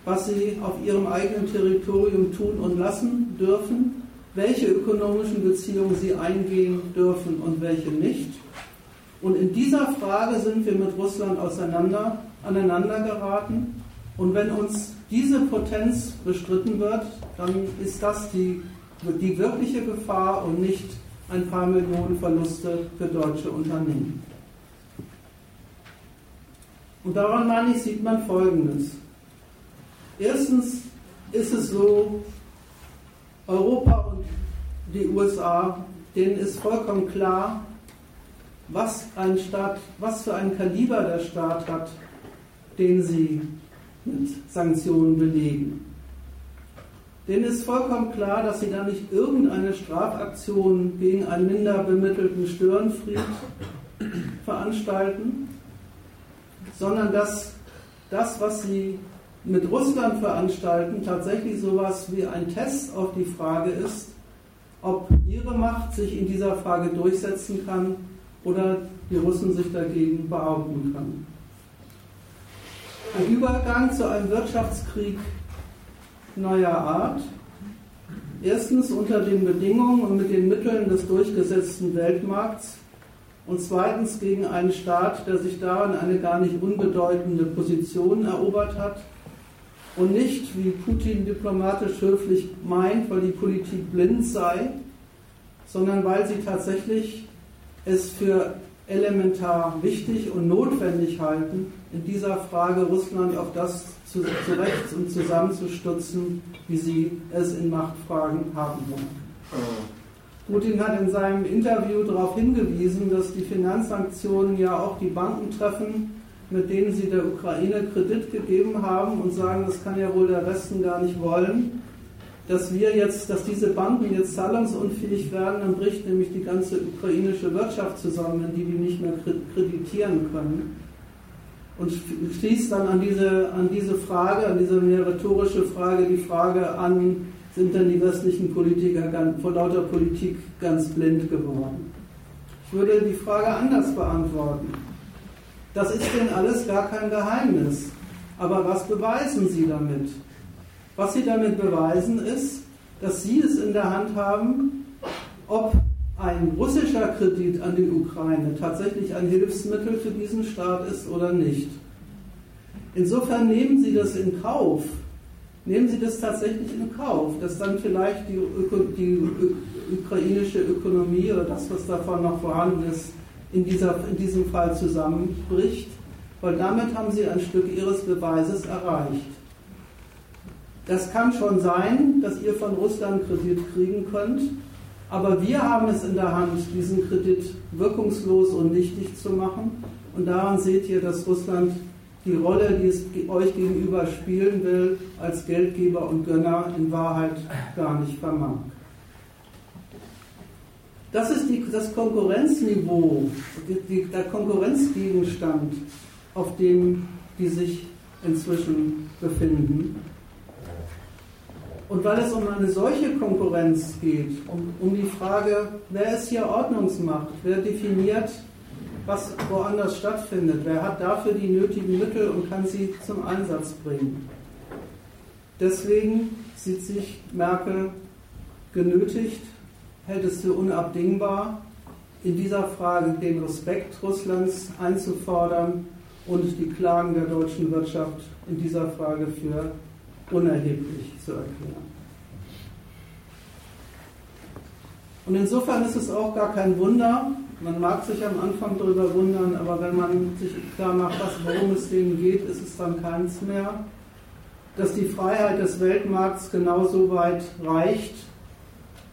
was sie auf ihrem eigenen Territorium tun und lassen dürfen, welche ökonomischen Beziehungen sie eingehen dürfen und welche nicht. Und in dieser Frage sind wir mit Russland auseinander, aneinander geraten. Und wenn uns diese Potenz bestritten wird, dann ist das die, die wirkliche Gefahr und nicht ein paar Millionen Verluste für deutsche Unternehmen. Und daran meine ich, sieht man Folgendes. Erstens ist es so, Europa und die USA, denen ist vollkommen klar, was ein Staat, was für ein Kaliber der Staat hat, den sie mit Sanktionen belegen. Denen ist vollkommen klar, dass sie da nicht irgendeine Strafaktion gegen einen minder bemittelten Störenfried veranstalten, sondern dass das, was sie mit Russland veranstalten, tatsächlich sowas wie ein Test auf die Frage ist, ob ihre Macht sich in dieser Frage durchsetzen kann oder die Russen sich dagegen behaupten kann. Ein Übergang zu einem Wirtschaftskrieg neuer Art. Erstens unter den Bedingungen und mit den Mitteln des durchgesetzten Weltmarkts und zweitens gegen einen Staat, der sich daran eine gar nicht unbedeutende Position erobert hat. und nicht, wie Putin diplomatisch höflich meint, weil die Politik blind sei, sondern weil sie tatsächlich es für elementar wichtig und notwendig halten, in dieser Frage Russland auf das zu, zurecht und zusammenzustutzen, wie sie es in Machtfragen haben wollen. Putin hat in seinem Interview darauf hingewiesen, dass die Finanzsanktionen ja auch die Banken treffen, mit denen sie der Ukraine Kredit gegeben haben und sagen, das kann ja wohl der Westen gar nicht wollen. Dass wir jetzt, dass diese Banken jetzt zahlungsunfähig werden, dann bricht nämlich die ganze ukrainische Wirtschaft zusammen, wenn die die nicht mehr kreditieren können. Und schließt dann an diese, an diese Frage, an diese mehr rhetorische Frage, die Frage an, sind denn die westlichen Politiker vor lauter Politik ganz blind geworden? Ich würde die Frage anders beantworten. Das ist denn alles gar kein Geheimnis. Aber was beweisen Sie damit? Was Sie damit beweisen ist, dass Sie es in der Hand haben, ob ein russischer Kredit an die Ukraine tatsächlich ein Hilfsmittel für diesen Staat ist oder nicht. Insofern nehmen Sie das in Kauf, nehmen Sie das tatsächlich in Kauf, dass dann vielleicht die, Öko, die ukrainische Ökonomie oder das, was davon noch vorhanden ist, in, dieser, in diesem Fall zusammenbricht, weil damit haben Sie ein Stück Ihres Beweises erreicht. Das kann schon sein, dass ihr von Russland Kredit kriegen könnt, aber wir haben es in der Hand, diesen Kredit wirkungslos und nichtig zu machen. Und daran seht ihr, dass Russland die Rolle, die es euch gegenüber spielen will, als Geldgeber und Gönner in Wahrheit gar nicht vermag. Das ist die, das Konkurrenzniveau, der Konkurrenzgegenstand, auf dem die sich inzwischen befinden. Und weil es um eine solche Konkurrenz geht, um, um die Frage, wer ist hier Ordnungsmacht, wer definiert, was woanders stattfindet, wer hat dafür die nötigen Mittel und kann sie zum Einsatz bringen. Deswegen sieht sich Merkel genötigt, hält es für unabdingbar, in dieser Frage den Respekt Russlands einzufordern und die Klagen der deutschen Wirtschaft in dieser Frage für unerheblich zu erklären. Und insofern ist es auch gar kein Wunder, man mag sich am Anfang darüber wundern, aber wenn man sich klar macht, was, worum es denen geht, ist es dann keins mehr, dass die Freiheit des Weltmarkts genauso weit reicht,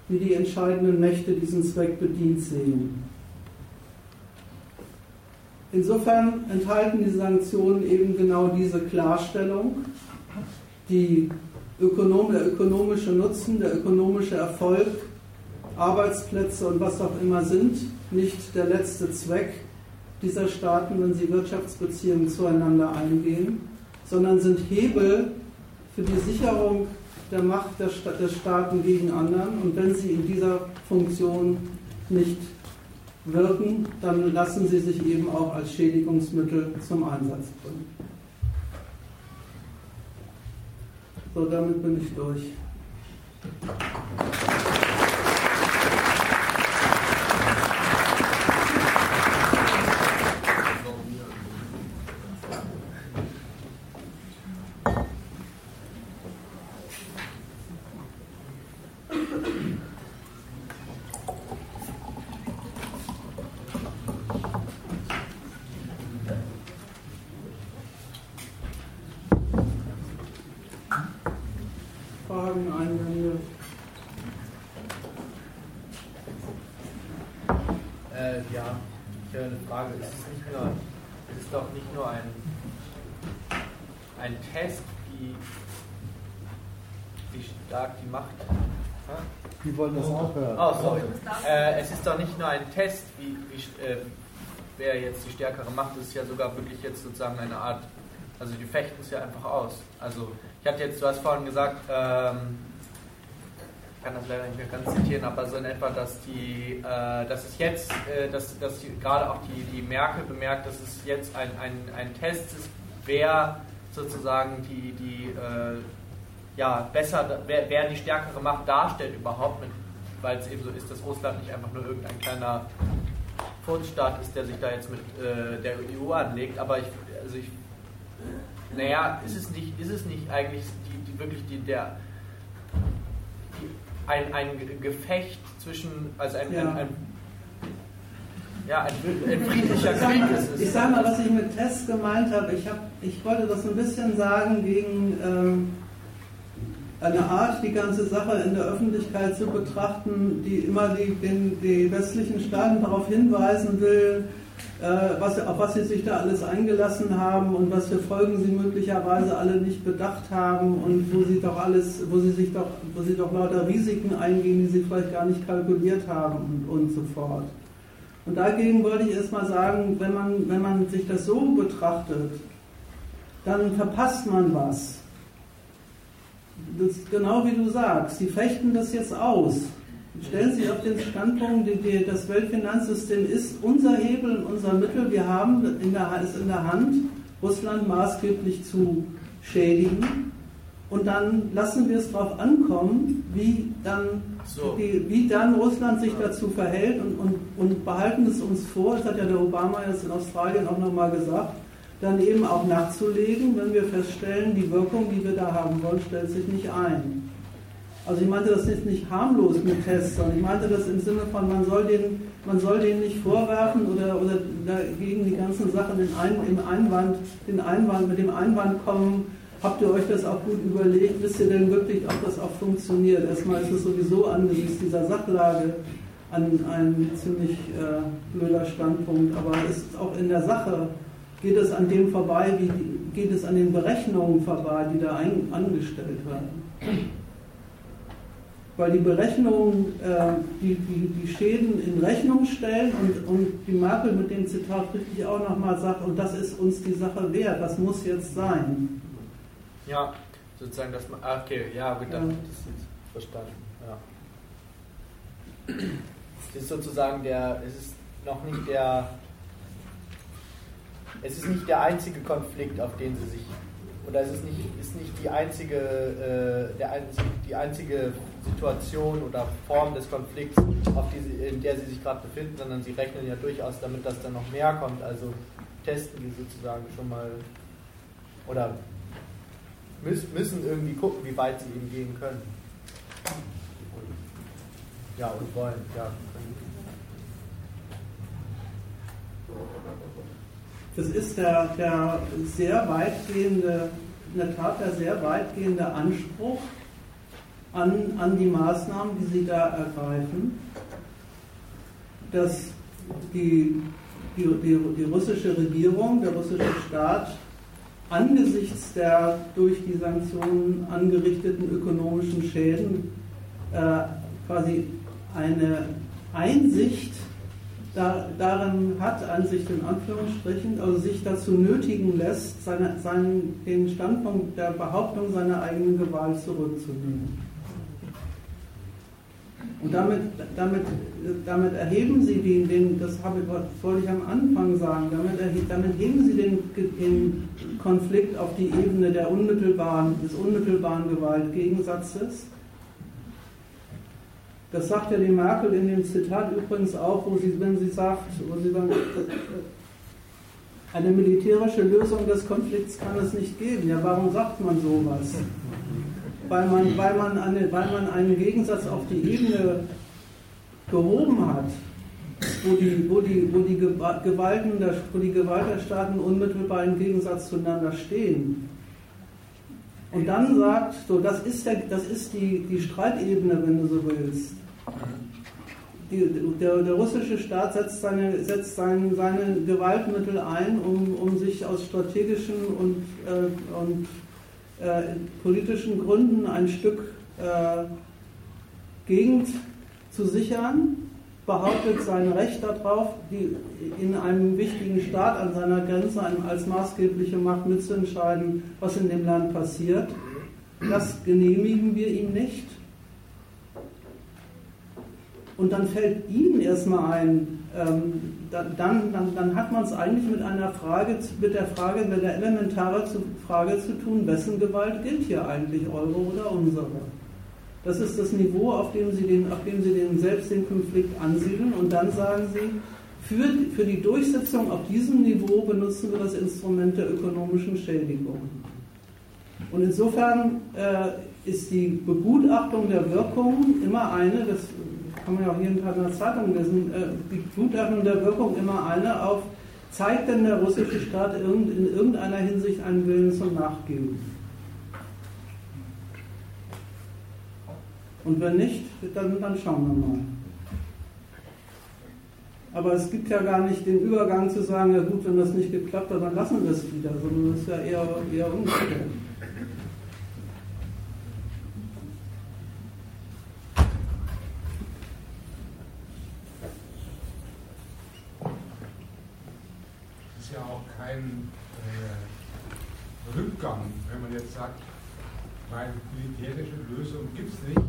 wie die entscheidenden Mächte diesen Zweck bedient sehen. Insofern enthalten die Sanktionen eben genau diese Klarstellung, die Ökonom, der ökonomische Nutzen, der ökonomische Erfolg, Arbeitsplätze und was auch immer sind, nicht der letzte Zweck dieser Staaten, wenn sie Wirtschaftsbeziehungen zueinander eingehen, sondern sind Hebel für die Sicherung der Macht der, der Staaten gegen anderen. Und wenn sie in dieser Funktion nicht wirken, dann lassen sie sich eben auch als Schädigungsmittel zum Einsatz bringen. So, damit bin ich durch.
Wollen das auch hören.
Oh, sorry. Äh, es ist doch nicht nur ein Test, wie, wie äh, wer jetzt die stärkere Macht ist, ja sogar wirklich jetzt sozusagen eine Art, also die fechten es ja einfach aus. Also ich hatte jetzt, du hast vorhin gesagt, ähm, ich kann das leider nicht mehr ganz zitieren, aber so in etwa, dass die, äh, dass es jetzt, äh, dass, dass gerade auch die, die Merkel bemerkt, dass es jetzt ein, ein, ein Test ist, wer sozusagen die, die äh, ja, besser, wer, wer die stärkere Macht darstellt überhaupt, weil es eben so ist, dass Russland nicht einfach nur irgendein kleiner Furzstaat ist, der sich da jetzt mit äh, der EU anlegt. Aber ich, also ich Naja, ist es nicht, ist es nicht eigentlich die, die wirklich die, der, die, ein, ein Gefecht zwischen, also ein, ja. ein, ein ja, ein, ein friedlicher Krieg ist
es. Ich sage mal, was ich mit Test gemeint habe. Ich, hab, ich wollte das ein bisschen sagen gegen ähm, eine Art, die ganze Sache in der Öffentlichkeit zu betrachten, die immer die, den, die westlichen Staaten darauf hinweisen will, äh, was, auf was sie sich da alles eingelassen haben und was für Folgen sie möglicherweise alle nicht bedacht haben und wo sie doch alles, wo sie sich doch, wo sie doch lauter Risiken eingehen, die sie vielleicht gar nicht kalkuliert haben und, und so fort. Und dagegen wollte ich erstmal sagen, wenn man, wenn man sich das so betrachtet, dann verpasst man was. Das genau wie du sagst, sie fechten das jetzt aus. Stellen Sie auf den Standpunkt, das Weltfinanzsystem ist unser Hebel und unser Mittel. Wir haben in der, es in der Hand, Russland maßgeblich zu schädigen. Und dann lassen wir es darauf ankommen, wie dann, so. die, wie dann Russland sich dazu verhält und, und, und behalten es uns vor, das hat ja der Obama jetzt in Australien auch nochmal gesagt, dann eben auch nachzulegen, wenn wir feststellen, die Wirkung, die wir da haben wollen, stellt sich nicht ein. Also ich meinte das jetzt nicht harmlos mit Tests, sondern ich meinte das im Sinne von, man soll den, man soll denen nicht vorwerfen oder, oder dagegen die ganzen Sachen in ein, im Einwand, den Einwand, mit dem Einwand kommen, Habt ihr euch das auch gut überlegt? Wisst ihr denn wirklich, ob das auch funktioniert? Erstmal ist es sowieso angesichts dieser Sachlage ein, ein ziemlich äh, blöder Standpunkt, aber es ist auch in der Sache, geht es an dem vorbei, wie geht es an den Berechnungen vorbei, die da ein, angestellt werden. Weil die Berechnungen äh, die, die, die Schäden in Rechnung stellen und, und die Merkel mit dem Zitat richtig auch nochmal sagt, und das ist uns die Sache wert, das muss jetzt sein.
Ja, sozusagen, dass man. Ah, okay, ja, gut, dann ja. das ist verstanden. Ja. Es ist sozusagen der, es ist noch nicht der, es ist nicht der einzige Konflikt, auf den sie sich, oder es ist nicht, ist nicht die einzige, äh, der, die einzige Situation oder Form des Konflikts, sie, in der sie sich gerade befinden, sondern sie rechnen ja durchaus damit, dass da noch mehr kommt. Also testen die sozusagen schon mal oder müssen irgendwie gucken, wie weit sie eben gehen können. Ja, und wollen, ja.
Das ist der, der sehr weitgehende, in der Tat der sehr weitgehende Anspruch an, an die Maßnahmen, die Sie da ergreifen, dass die, die, die, die russische Regierung, der russische Staat angesichts der durch die Sanktionen angerichteten ökonomischen Schäden äh, quasi eine Einsicht da, darin hat, Einsicht in Anführungsstrichen, also sich dazu nötigen lässt, seine, seinen, den Standpunkt der Behauptung seiner eigenen Gewalt zurückzunehmen. Und damit, damit, damit erheben Sie den, den das habe, wollte ich am Anfang sagen, damit, damit heben Sie den, den Konflikt auf die Ebene der unmittelbaren, des unmittelbaren Gewaltgegensatzes. Das sagt ja die Merkel in dem Zitat übrigens auch, wo sie, wenn sie sagt, wo sie sagt, eine militärische Lösung des Konflikts kann es nicht geben. Ja, warum sagt man sowas? weil man, weil man, eine, weil man einen Gegensatz auf die Ebene gehoben hat, wo die, wo die, wo die, Gewalten der, wo die Gewalt der Staaten unmittelbar im Gegensatz zueinander stehen. Und dann sagt, so, das ist, der, das ist die, die Streitebene, wenn du so willst. Die, der, der, russische Staat setzt, seine, setzt sein, seine Gewaltmittel ein, um, um sich aus strategischen und, äh, und äh, politischen Gründen ein Stück äh, Gegend zu sichern, behauptet sein Recht darauf, die, in einem wichtigen Staat an seiner Grenze als maßgebliche Macht mitzuentscheiden, was in dem Land passiert. Das genehmigen wir ihm nicht. Und dann fällt Ihnen erstmal ein, ähm, dann, dann, dann hat man es eigentlich mit einer Frage, mit der Frage, mit der elementaren Frage zu tun, wessen Gewalt gilt hier eigentlich, eure oder unsere? Das ist das Niveau, auf dem Sie, den, auf dem Sie den, selbst den Konflikt ansiedeln und dann sagen Sie, für, für die Durchsetzung auf diesem Niveau benutzen wir das Instrument der ökonomischen Schädigung. Und insofern äh, ist die Begutachtung der Wirkung immer eine, das kann man ja auch Tag in der Zeitung lesen, äh, die Begutachtung der Wirkung immer eine auf, zeigt denn der russische Staat in irgendeiner Hinsicht einen Willen zum Nachgeben? Und wenn nicht, dann, dann schauen wir mal. Aber es gibt ja gar nicht den Übergang zu sagen, ja gut, wenn das nicht geklappt hat, dann lassen wir es wieder, sondern es ist ja eher, eher umgekehrt.
Es ist ja auch kein äh, Rückgang, wenn man jetzt sagt, weil militärische Lösung gibt es nicht,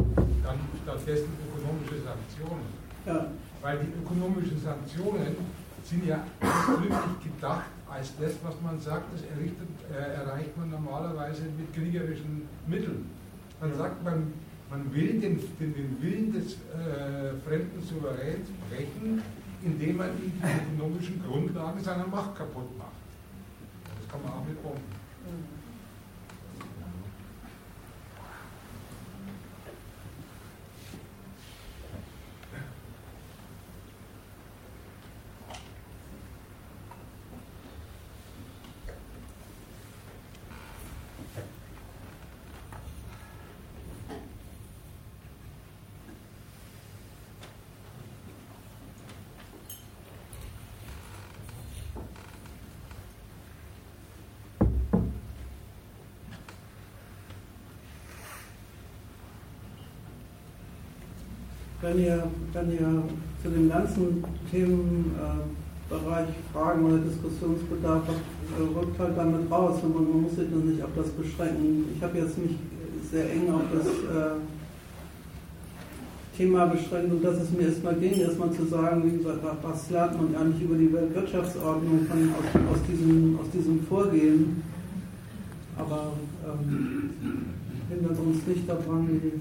dann stattdessen ökonomische Sanktionen. Ja. Weil die ökonomischen Sanktionen sind ja ausdrücklich gedacht als das, was man sagt, das errichtet, äh, erreicht man normalerweise mit kriegerischen Mitteln. Man sagt, man, man will den, den, den Willen des äh, fremden Souveräns brechen, indem man die ökonomischen Grundlagen seiner Macht kaputt macht. Das kann man auch mit Bomben.
Wenn ihr, wenn ihr zu dem ganzen Themenbereich Fragen oder Diskussionsbedarf habt, äh, rückt halt damit raus und man muss sich dann nicht auf das beschränken. Ich habe jetzt mich sehr eng auf das äh, Thema beschränkt und dass es mir erstmal ging, erstmal zu sagen, wie gesagt, was lernt man eigentlich über die Weltwirtschaftsordnung von, aus, aus, diesem, aus diesem Vorgehen. Aber ähm, hindert uns nicht daran, die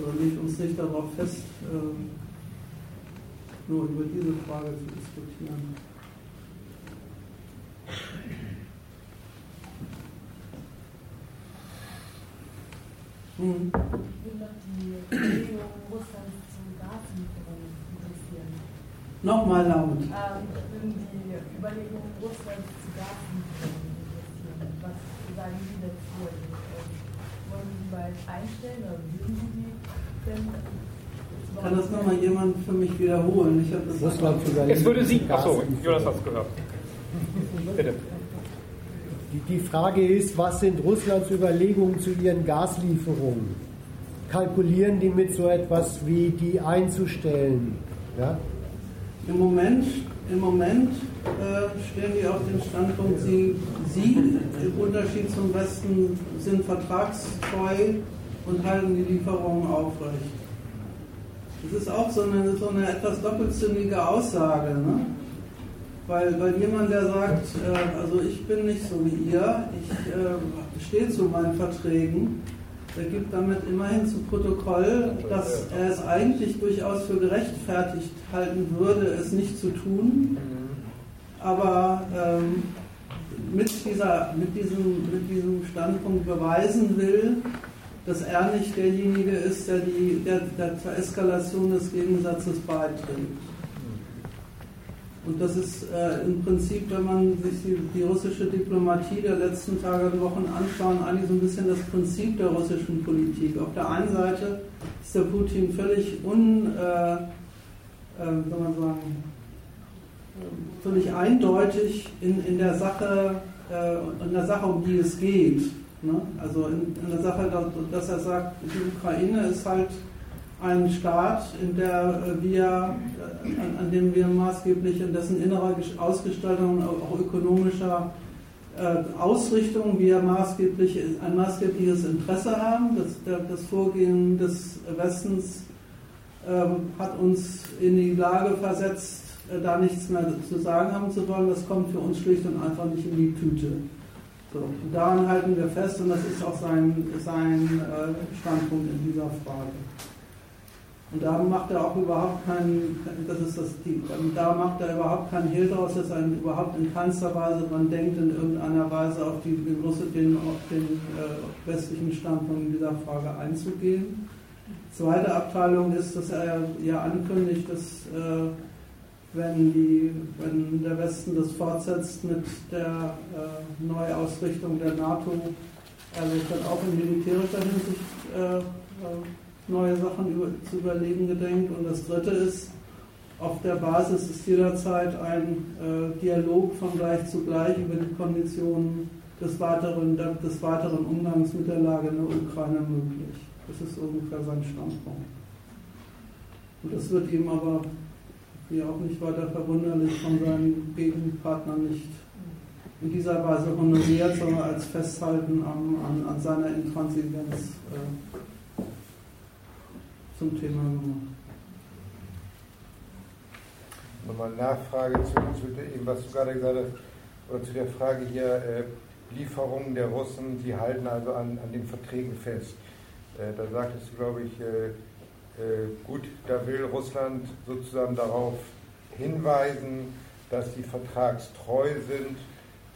oder legt uns nicht darauf fest, äh, nur über diese Frage zu diskutieren.
Hm.
Nochmal laut.
Ähm, würden die Überlegungen Russlands zu Gaslieferungen interessieren. Was sagen Sie dazu? Bald einstellen oder würden Sie die
kann das nochmal jemand für mich wiederholen? Ich das
Russland
Jetzt würde Sie. Achso, Jonas hat es gehört.
Bitte. Die, Frage ist, was sind Russlands Überlegungen zu ihren Gaslieferungen? Kalkulieren die mit so etwas wie die einzustellen? Ja?
Im Moment, im Moment stehen die auf dem Standpunkt, sie, sie im Unterschied zum Westen sind vertragstreu und halten die Lieferungen aufrecht. Das ist auch so eine, so eine etwas doppelzüngige Aussage. Ne? Weil, weil jemand, der sagt, äh, also ich bin nicht so wie ihr, ich äh, stehe zu meinen Verträgen, der gibt damit immerhin zu Protokoll, dass er es eigentlich durchaus für gerechtfertigt halten würde, es nicht zu tun. Aber ähm, mit, dieser, mit, diesem, mit diesem Standpunkt beweisen will, dass er nicht derjenige ist, der, die, der, der zur Eskalation des Gegensatzes beiträgt. Und das ist äh, im Prinzip, wenn man sich die, die, russische Diplomatie der letzten Tage und Wochen anschaut, eigentlich so ein bisschen das Prinzip der russischen Politik. Auf der einen Seite ist der Putin völlig un, äh, äh, soll man sagen, völlig eindeutig in, in der Sache, äh, in der Sache, um die es geht. Ne? Also in, in, der Sache, dass er sagt, die Ukraine ist halt ein Staat, in der wir, äh, an, an dem wir maßgeblich in dessen innerer Ausgestaltung, auch ökonomischer äh, Ausrichtung, wir maßgeblich, ein maßgebliches Interesse haben. Das, das Vorgehen des Westens äh, hat uns in die Lage versetzt, äh, da nichts mehr zu sagen haben zu wollen. Das kommt für uns schlicht und einfach nicht in die Tüte. So, daran halten wir fest und das ist auch sein, sein äh, Standpunkt in dieser Frage. Und da macht er auch überhaupt keinen, das ist das, die, da macht er überhaupt keinen Hehl draus, dass er überhaupt in keinster Weise dran denkt, in irgendeiner Weise auf, die, den, auf den äh, westlichen Standpunkt in dieser Frage einzugehen. Zweite Abteilung ist, dass er ja ankündigt, dass äh, wenn, die, wenn der Westen das fortsetzt mit der äh, Neuausrichtung der NATO, sich dann auch in militärischer Hinsicht äh, äh neue Sachen über, zu überlegen gedenkt. Und das Dritte ist, auf der Basis ist jederzeit ein äh, Dialog von gleich zu gleich über die Konditionen des weiteren, des weiteren Umgangs mit der Lage in der Ukraine möglich. Das ist ungefähr sein Standpunkt. Und das wird ihm aber, wie auch nicht weiter verwunderlich, von seinen Gegenpartnern nicht in dieser Weise honoriert, sondern als Festhalten an, an, an seiner Intransigenz äh, zum Thema gemacht.
Nochmal Nachfrage zu, zu dem, was du gerade gesagt hast, oder zu der Frage hier, äh, Lieferungen der Russen, die halten also an, an den Verträgen fest. Äh, da sagtest du, glaube ich, äh gut, da will Russland sozusagen darauf hinweisen, dass sie vertragstreu sind.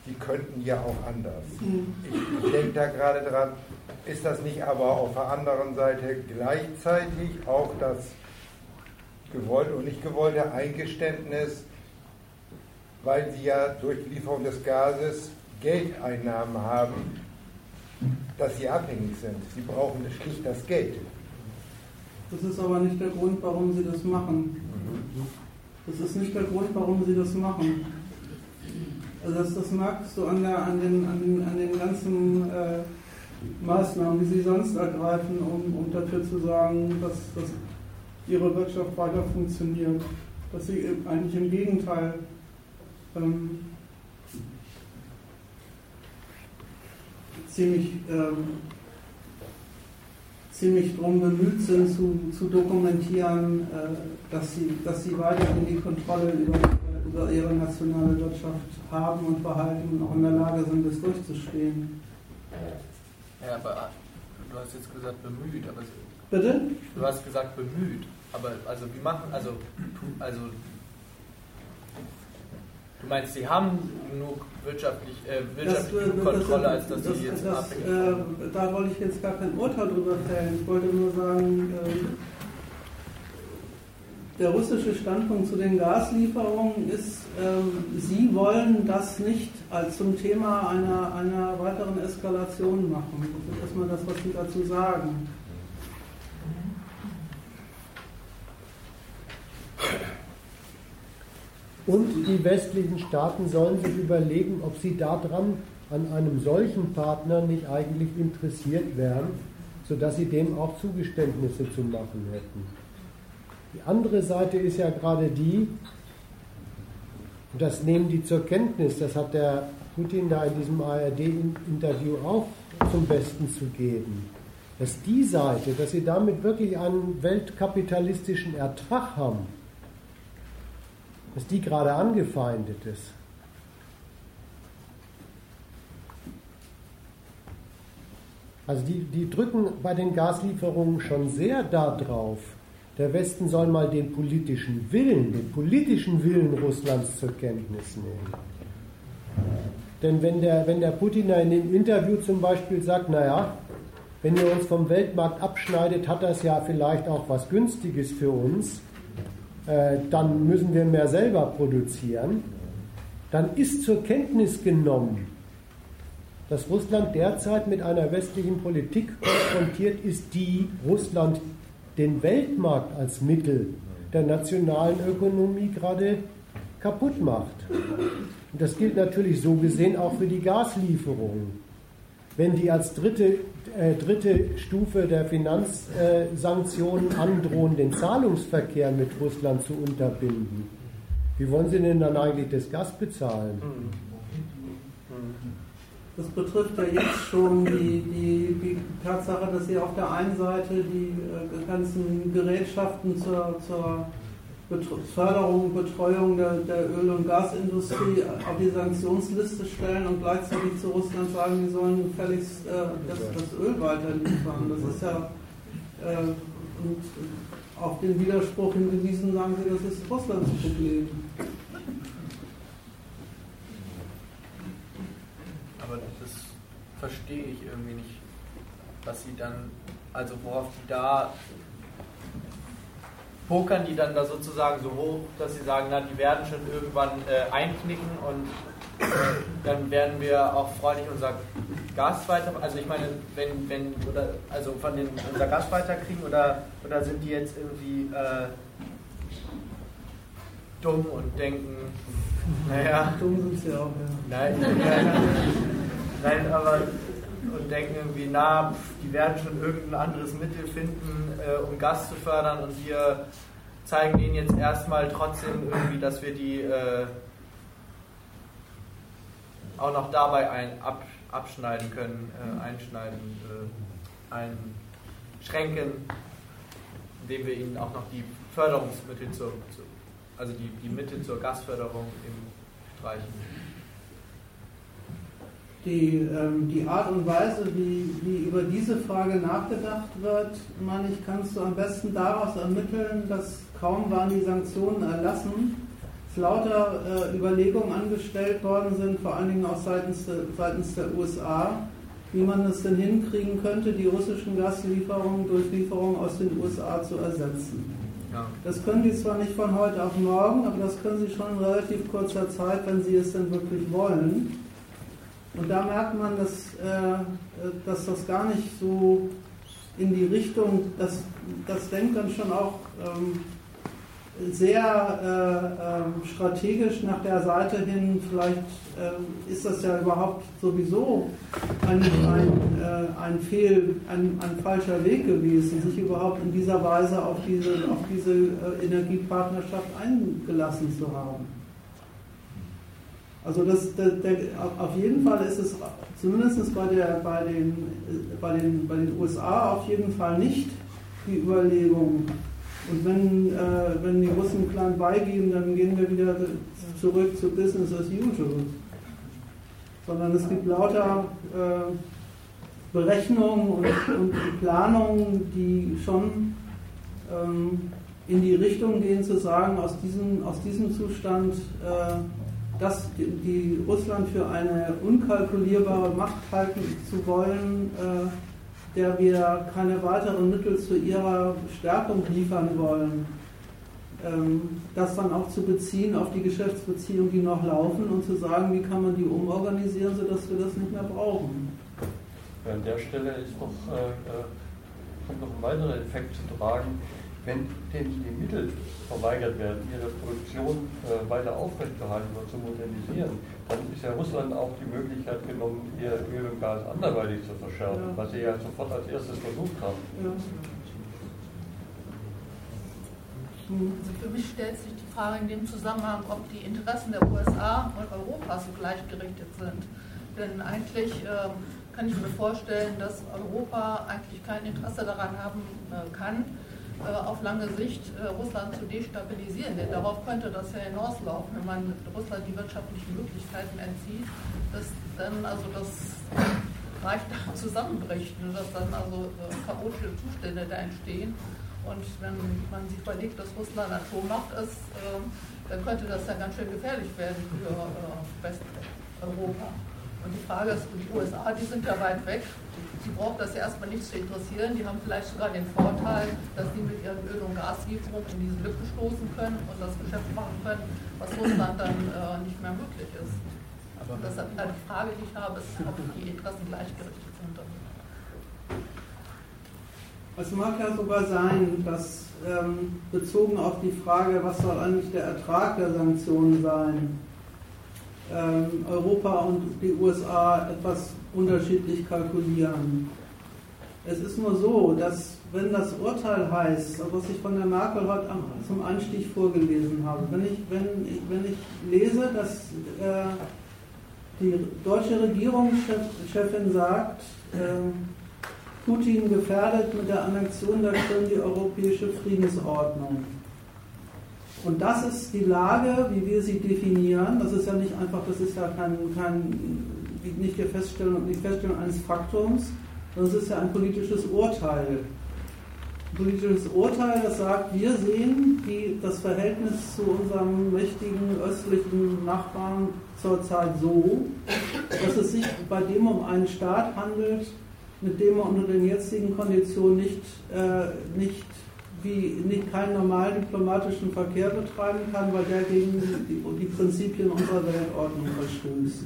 Die könnten ja auch anders. Mhm. Ich, ich denke da gerade dran, ist das nicht aber auf der anderen Seite gleichzeitig auch das gewollte und nicht gewollte Eingeständnis, weil sie ja durch die Lieferung des Gases Geldeinnahmen haben, dass sie abhängig sind. Sie brauchen schlicht das Geld.
Das ist aber nicht der Grund, warum sie das machen. Das ist nicht der Grund, warum sie das machen. Also das, das magst du an, der, an, den, an, den, an den ganzen äh, Maßnahmen, die sie sonst ergreifen, um, um dafür zu sagen, dass, dass ihre Wirtschaft weiter funktioniert. Dass sie eigentlich im Gegenteil ähm, ziemlich, ähm, ziemlich darum bemüht sind, zu, zu dokumentieren, äh, dass, sie, dass sie weiterhin die Kontrolle über, über ihre nationale Wirtschaft haben und behalten und auch in der Lage sind, das durchzustehen.
Ja, aber du hast jetzt gesagt bemüht, aber.
Bitte?
Du hast gesagt bemüht, aber also wie machen, also, also Du meinst, sie haben genug wirtschaftlich, äh, wirtschaftliche das, Kontrolle, als dass das, sie jetzt das, abhängig
äh, Da wollte ich jetzt gar kein Urteil drüber fällen. Ich wollte nur sagen, äh, der russische Standpunkt zu den Gaslieferungen ist, ähm, sie wollen das nicht als zum Thema einer, einer weiteren Eskalation machen. Das ist erstmal das, was sie dazu sagen.
Und die westlichen Staaten sollen sich überlegen, ob sie daran an einem solchen Partner nicht eigentlich interessiert wären, sodass sie dem auch Zugeständnisse zu machen hätten. Die andere Seite ist ja gerade die, und das nehmen die zur Kenntnis, das hat der Putin da in diesem ARD-Interview auch zum Besten zu geben, dass die Seite, dass sie damit wirklich einen weltkapitalistischen Ertrag haben, dass die gerade angefeindet ist. Also die, die drücken bei den Gaslieferungen schon sehr darauf, der Westen soll mal den politischen Willen, den politischen Willen Russlands zur Kenntnis nehmen. Denn wenn der, wenn der Putin in dem Interview zum Beispiel sagt, naja, wenn ihr uns vom Weltmarkt abschneidet, hat das ja vielleicht auch was Günstiges für uns, äh, dann müssen wir mehr selber produzieren, dann ist zur Kenntnis genommen, dass Russland derzeit mit einer westlichen Politik konfrontiert ist, die Russland den Weltmarkt als Mittel der nationalen Ökonomie gerade kaputt macht. Und das gilt natürlich so gesehen auch für die Gaslieferungen. Wenn die als dritte, äh, dritte Stufe der Finanzsanktionen äh, androhen, den Zahlungsverkehr mit Russland zu unterbinden, wie wollen sie denn dann eigentlich das Gas bezahlen?
Das betrifft ja jetzt schon die, die, die Tatsache, dass sie auf der einen Seite die äh, ganzen Gerätschaften zur, zur Förderung Betreuung der, der Öl- und Gasindustrie auf die Sanktionsliste stellen und gleichzeitig zu Russland sagen, die sollen gefälligst äh, das, das, Öl weiter liefern. Das ist ja äh, und auf den Widerspruch hingewiesen, sagen sie, das ist Russlands Problem.
Aber das verstehe ich irgendwie nicht, was sie dann, also worauf die da pokern die dann da sozusagen so hoch, dass sie sagen, na, die werden schon irgendwann äh, einknicken und dann werden wir auch freundlich unser Gas weiter, also ich meine, wenn, wenn, oder, also von den, unser Gas weiterkriegen oder, oder sind die jetzt irgendwie äh, dumm und denken, naja.
Dumm sind sie auch, ja.
Nein, nein, nein, aber und denken irgendwie, na, die werden schon irgendein anderes Mittel finden, äh, um Gas zu fördern. Und wir zeigen ihnen jetzt erstmal trotzdem irgendwie, dass wir die äh, auch noch dabei ein, ab, abschneiden können, äh, einschneiden, äh, einschränken, indem wir ihnen auch noch die Förderungsmittel zur, zur also die, die Mittel zur Gasförderung streichen
die, ähm, die Art und Weise, wie, wie über diese Frage nachgedacht wird, meine ich, kannst du am besten daraus ermitteln, dass kaum waren die Sanktionen erlassen, es lauter äh, Überlegungen angestellt worden sind, vor allen Dingen auch seitens, de, seitens der USA, wie man es denn hinkriegen könnte, die russischen Gaslieferungen durch Lieferungen aus den USA zu ersetzen. Ja. Das können die zwar nicht von heute auf morgen, aber das können sie schon in relativ kurzer Zeit, wenn sie es denn wirklich wollen. Und da merkt man, dass, äh, dass das gar nicht so in die Richtung, das, das denkt dann schon auch ähm, sehr äh, äh, strategisch nach der Seite hin, vielleicht äh, ist das ja überhaupt sowieso ein, ein, ein, Fehl, ein, ein, falscher Weg gewesen, sich überhaupt in dieser Weise auf diese, auf diese Energiepartnerschaft eingelassen zu haben. Also das, der, der, auf jeden Fall ist es zumindest bei, der, bei, den, bei, den, bei den USA auf jeden Fall nicht die Überlegung. Und wenn, äh, wenn die Russen klein beigeben, dann gehen wir wieder zurück zu Business as usual. Sondern es gibt lauter äh, Berechnungen und, und Planungen, die schon ähm, in die Richtung gehen, zu sagen, aus diesem, aus diesem Zustand äh, dass die Russland für eine unkalkulierbare Macht halten zu wollen, äh, der wir keine weiteren Mittel zu ihrer Stärkung liefern wollen, ähm, das dann auch zu beziehen auf die Geschäftsbeziehungen, die noch laufen und zu sagen, wie kann man die umorganisieren, sodass wir das nicht mehr brauchen.
An der Stelle ist noch, äh, äh kommt noch ein weiterer Effekt zu tragen wenn denen die Mittel verweigert werden, ihre Produktion äh, weiter aufrechtzuerhalten oder zu modernisieren, dann ist ja Russland auch die Möglichkeit genommen, ihr Öl und Gas anderweitig zu verschärfen, ja. was sie ja sofort als erstes versucht haben. Ja.
Also für mich stellt sich die Frage in dem Zusammenhang, ob die Interessen der USA und Europas so gleichgerichtet sind. Denn eigentlich äh, kann ich mir vorstellen, dass Europa eigentlich kein Interesse daran haben äh, kann, auf lange Sicht äh, Russland zu destabilisieren. Denn darauf könnte das ja hinauslaufen, wenn man Russland die wirtschaftlichen Möglichkeiten entzieht, dass dann also das Reich da zusammenbricht, ne, dass dann also äh, chaotische Zustände da entstehen. Und wenn man sich überlegt, dass Russland Atommacht ist, dann könnte das ja ganz schön gefährlich werden für Westeuropa. Und die Frage ist, die USA, die sind ja weit weg, Sie braucht das ja erstmal nicht zu interessieren. Die haben vielleicht sogar den Vorteil, dass sie mit ihren Öl- und Gaslieferungen in diese Lücke stoßen können und das Geschäft machen können, was Russland dann äh, nicht mehr möglich ist. Und deshalb halt die Frage, die ich habe, ist, ob die Interessen gleichgerichtet sind.
Es mag ja sogar sein, dass ähm, bezogen auf die Frage, was soll eigentlich der Ertrag der Sanktionen sein, ähm, Europa und die USA etwas unterschiedlich kalkulieren. Es ist nur so, dass wenn das Urteil heißt, was ich von der Merkel heute zum Einstieg vorgelesen habe, wenn ich, wenn ich, wenn ich lese, dass äh, die deutsche Regierungschefin sagt, äh, Putin gefährdet mit der Annexion der Krim die europäische Friedensordnung. Und das ist die Lage, wie wir sie definieren. Das ist ja nicht einfach, das ist ja kein, kein nicht die Feststellung, die Feststellung eines Faktums, sondern es ist ja ein politisches Urteil. politisches Urteil, das sagt, wir sehen die, das Verhältnis zu unserem mächtigen östlichen Nachbarn zurzeit so, dass es sich bei dem um einen Staat handelt, mit dem man unter den jetzigen Konditionen nicht, äh, nicht wie nicht keinen normalen diplomatischen Verkehr betreiben kann, weil der gegen die, die Prinzipien unserer Weltordnung verstößt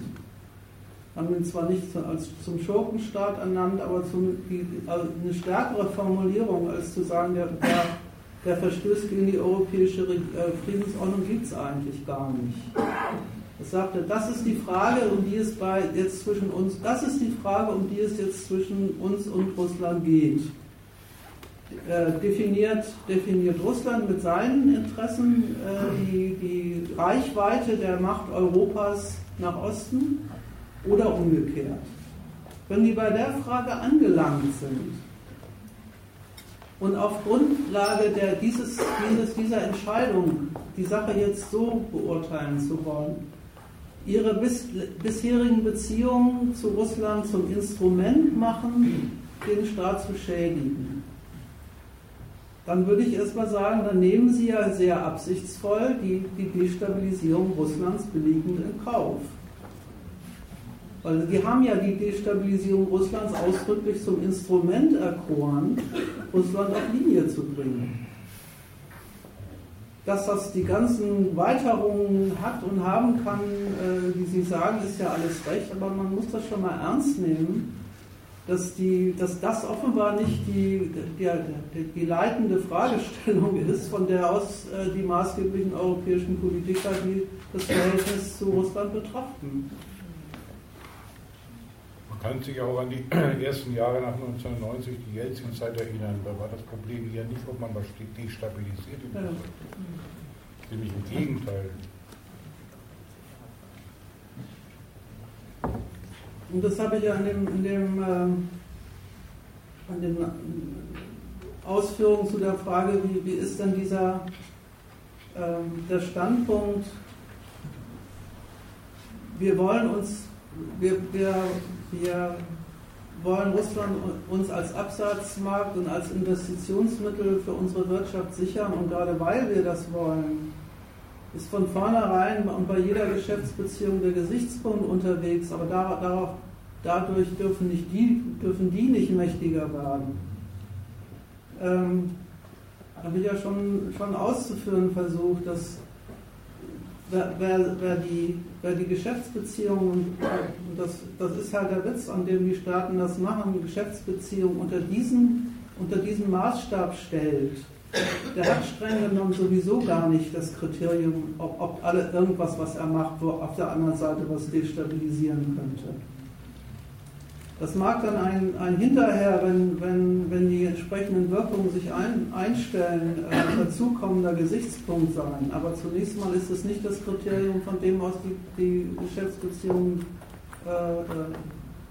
haben ihn zwar nicht als zum Schurkenstaat ernannt, aber zum, die, also eine stärkere Formulierung, als zu sagen, der, der, der Verstöß gegen die europäische äh, Friedensordnung gibt es eigentlich gar nicht. Es sagte, das ist die Frage, um die es bei jetzt zwischen uns, das ist die Frage, um die es jetzt zwischen uns und Russland geht. Äh, definiert, definiert Russland mit seinen Interessen äh, die, die Reichweite der Macht Europas nach Osten oder umgekehrt. Wenn die bei der Frage angelangt sind und auf Grundlage der, dieses, dieses, dieser Entscheidung die Sache jetzt so beurteilen zu wollen, ihre bis, bisherigen Beziehungen zu Russland zum Instrument machen, den Staat zu schädigen. Dann würde ich erstmal sagen, dann nehmen Sie ja sehr absichtsvoll die, die Destabilisierung Russlands billigend in Kauf. Weil die haben ja die Destabilisierung Russlands ausdrücklich zum Instrument erkoren, Russland auf Linie zu bringen. Dass das die ganzen Weiterungen hat und haben kann, äh, wie Sie sagen, ist ja alles recht, aber man muss das schon mal ernst nehmen, dass, die, dass das offenbar nicht die, die, die, leitende Fragestellung ist, von der aus äh, die maßgeblichen europäischen Politiker die das Verhältnis zu Russland betrachten
kann sich auch an die ersten Jahre nach 1990, die Jelzin-Zeit erinnern. Da war das Problem hier nicht, ob man was destabilisiert. Ja. Nämlich im Gegenteil.
Und das habe ich ja in dem, in dem, äh, an den Ausführungen zu der Frage, wie, wie ist denn dieser äh, der Standpunkt, wir wollen uns, wir, wir wir wollen Russland uns als Absatzmarkt und als Investitionsmittel für unsere Wirtschaft sichern. Und gerade weil wir das wollen, ist von vornherein und bei jeder Geschäftsbeziehung der Gesichtspunkt unterwegs, aber darauf, dadurch dürfen, nicht die, dürfen die nicht mächtiger werden. Ähm, habe ich ja schon, schon auszuführen versucht, dass wer, wer, wer, die, wer die Geschäftsbeziehungen, das, das ist halt der Witz, an dem die Staaten das machen, Geschäftsbeziehungen unter diesen, unter diesen Maßstab stellt, der hat streng genommen sowieso gar nicht das Kriterium, ob, ob alle irgendwas, was er macht, wo auf der anderen Seite was destabilisieren könnte. Das mag dann ein, ein hinterher, wenn, wenn, wenn die entsprechenden Wirkungen sich ein, einstellen, äh, dazukommender Gesichtspunkt sein. Aber zunächst mal ist es nicht das Kriterium, von dem aus die, die Geschäftsbeziehungen äh, äh,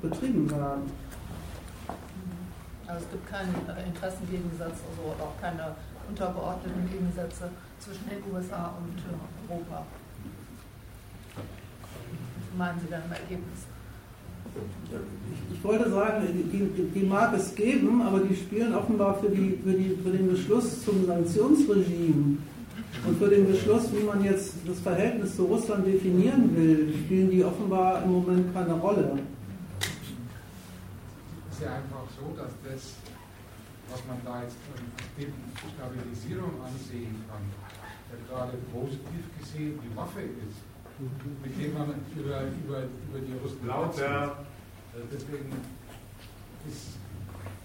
betrieben werden.
Also es gibt keinen äh, Interessengegensatz also, oder auch keine untergeordneten Gegensätze zwischen den USA und äh, Europa. Meinen Sie dann im Ergebnis?
ich, ich wollte sagen, die, die, mag es geben, aber die spielen offenbar für, die, für, die, für den Beschluss zum Sanktionsregime und für den Beschluss, wie man jetzt das Verhältnis zu Russland definieren will, spielen die offenbar im Moment keine Rolle.
Es ist ja einfach so, dass das, was man da jetzt als Stabilisierung ansehen kann, ja gerade positiv gesehen die Waffe ist mit dem man über, über, über die Russen Lauter. Äh, deswegen ist,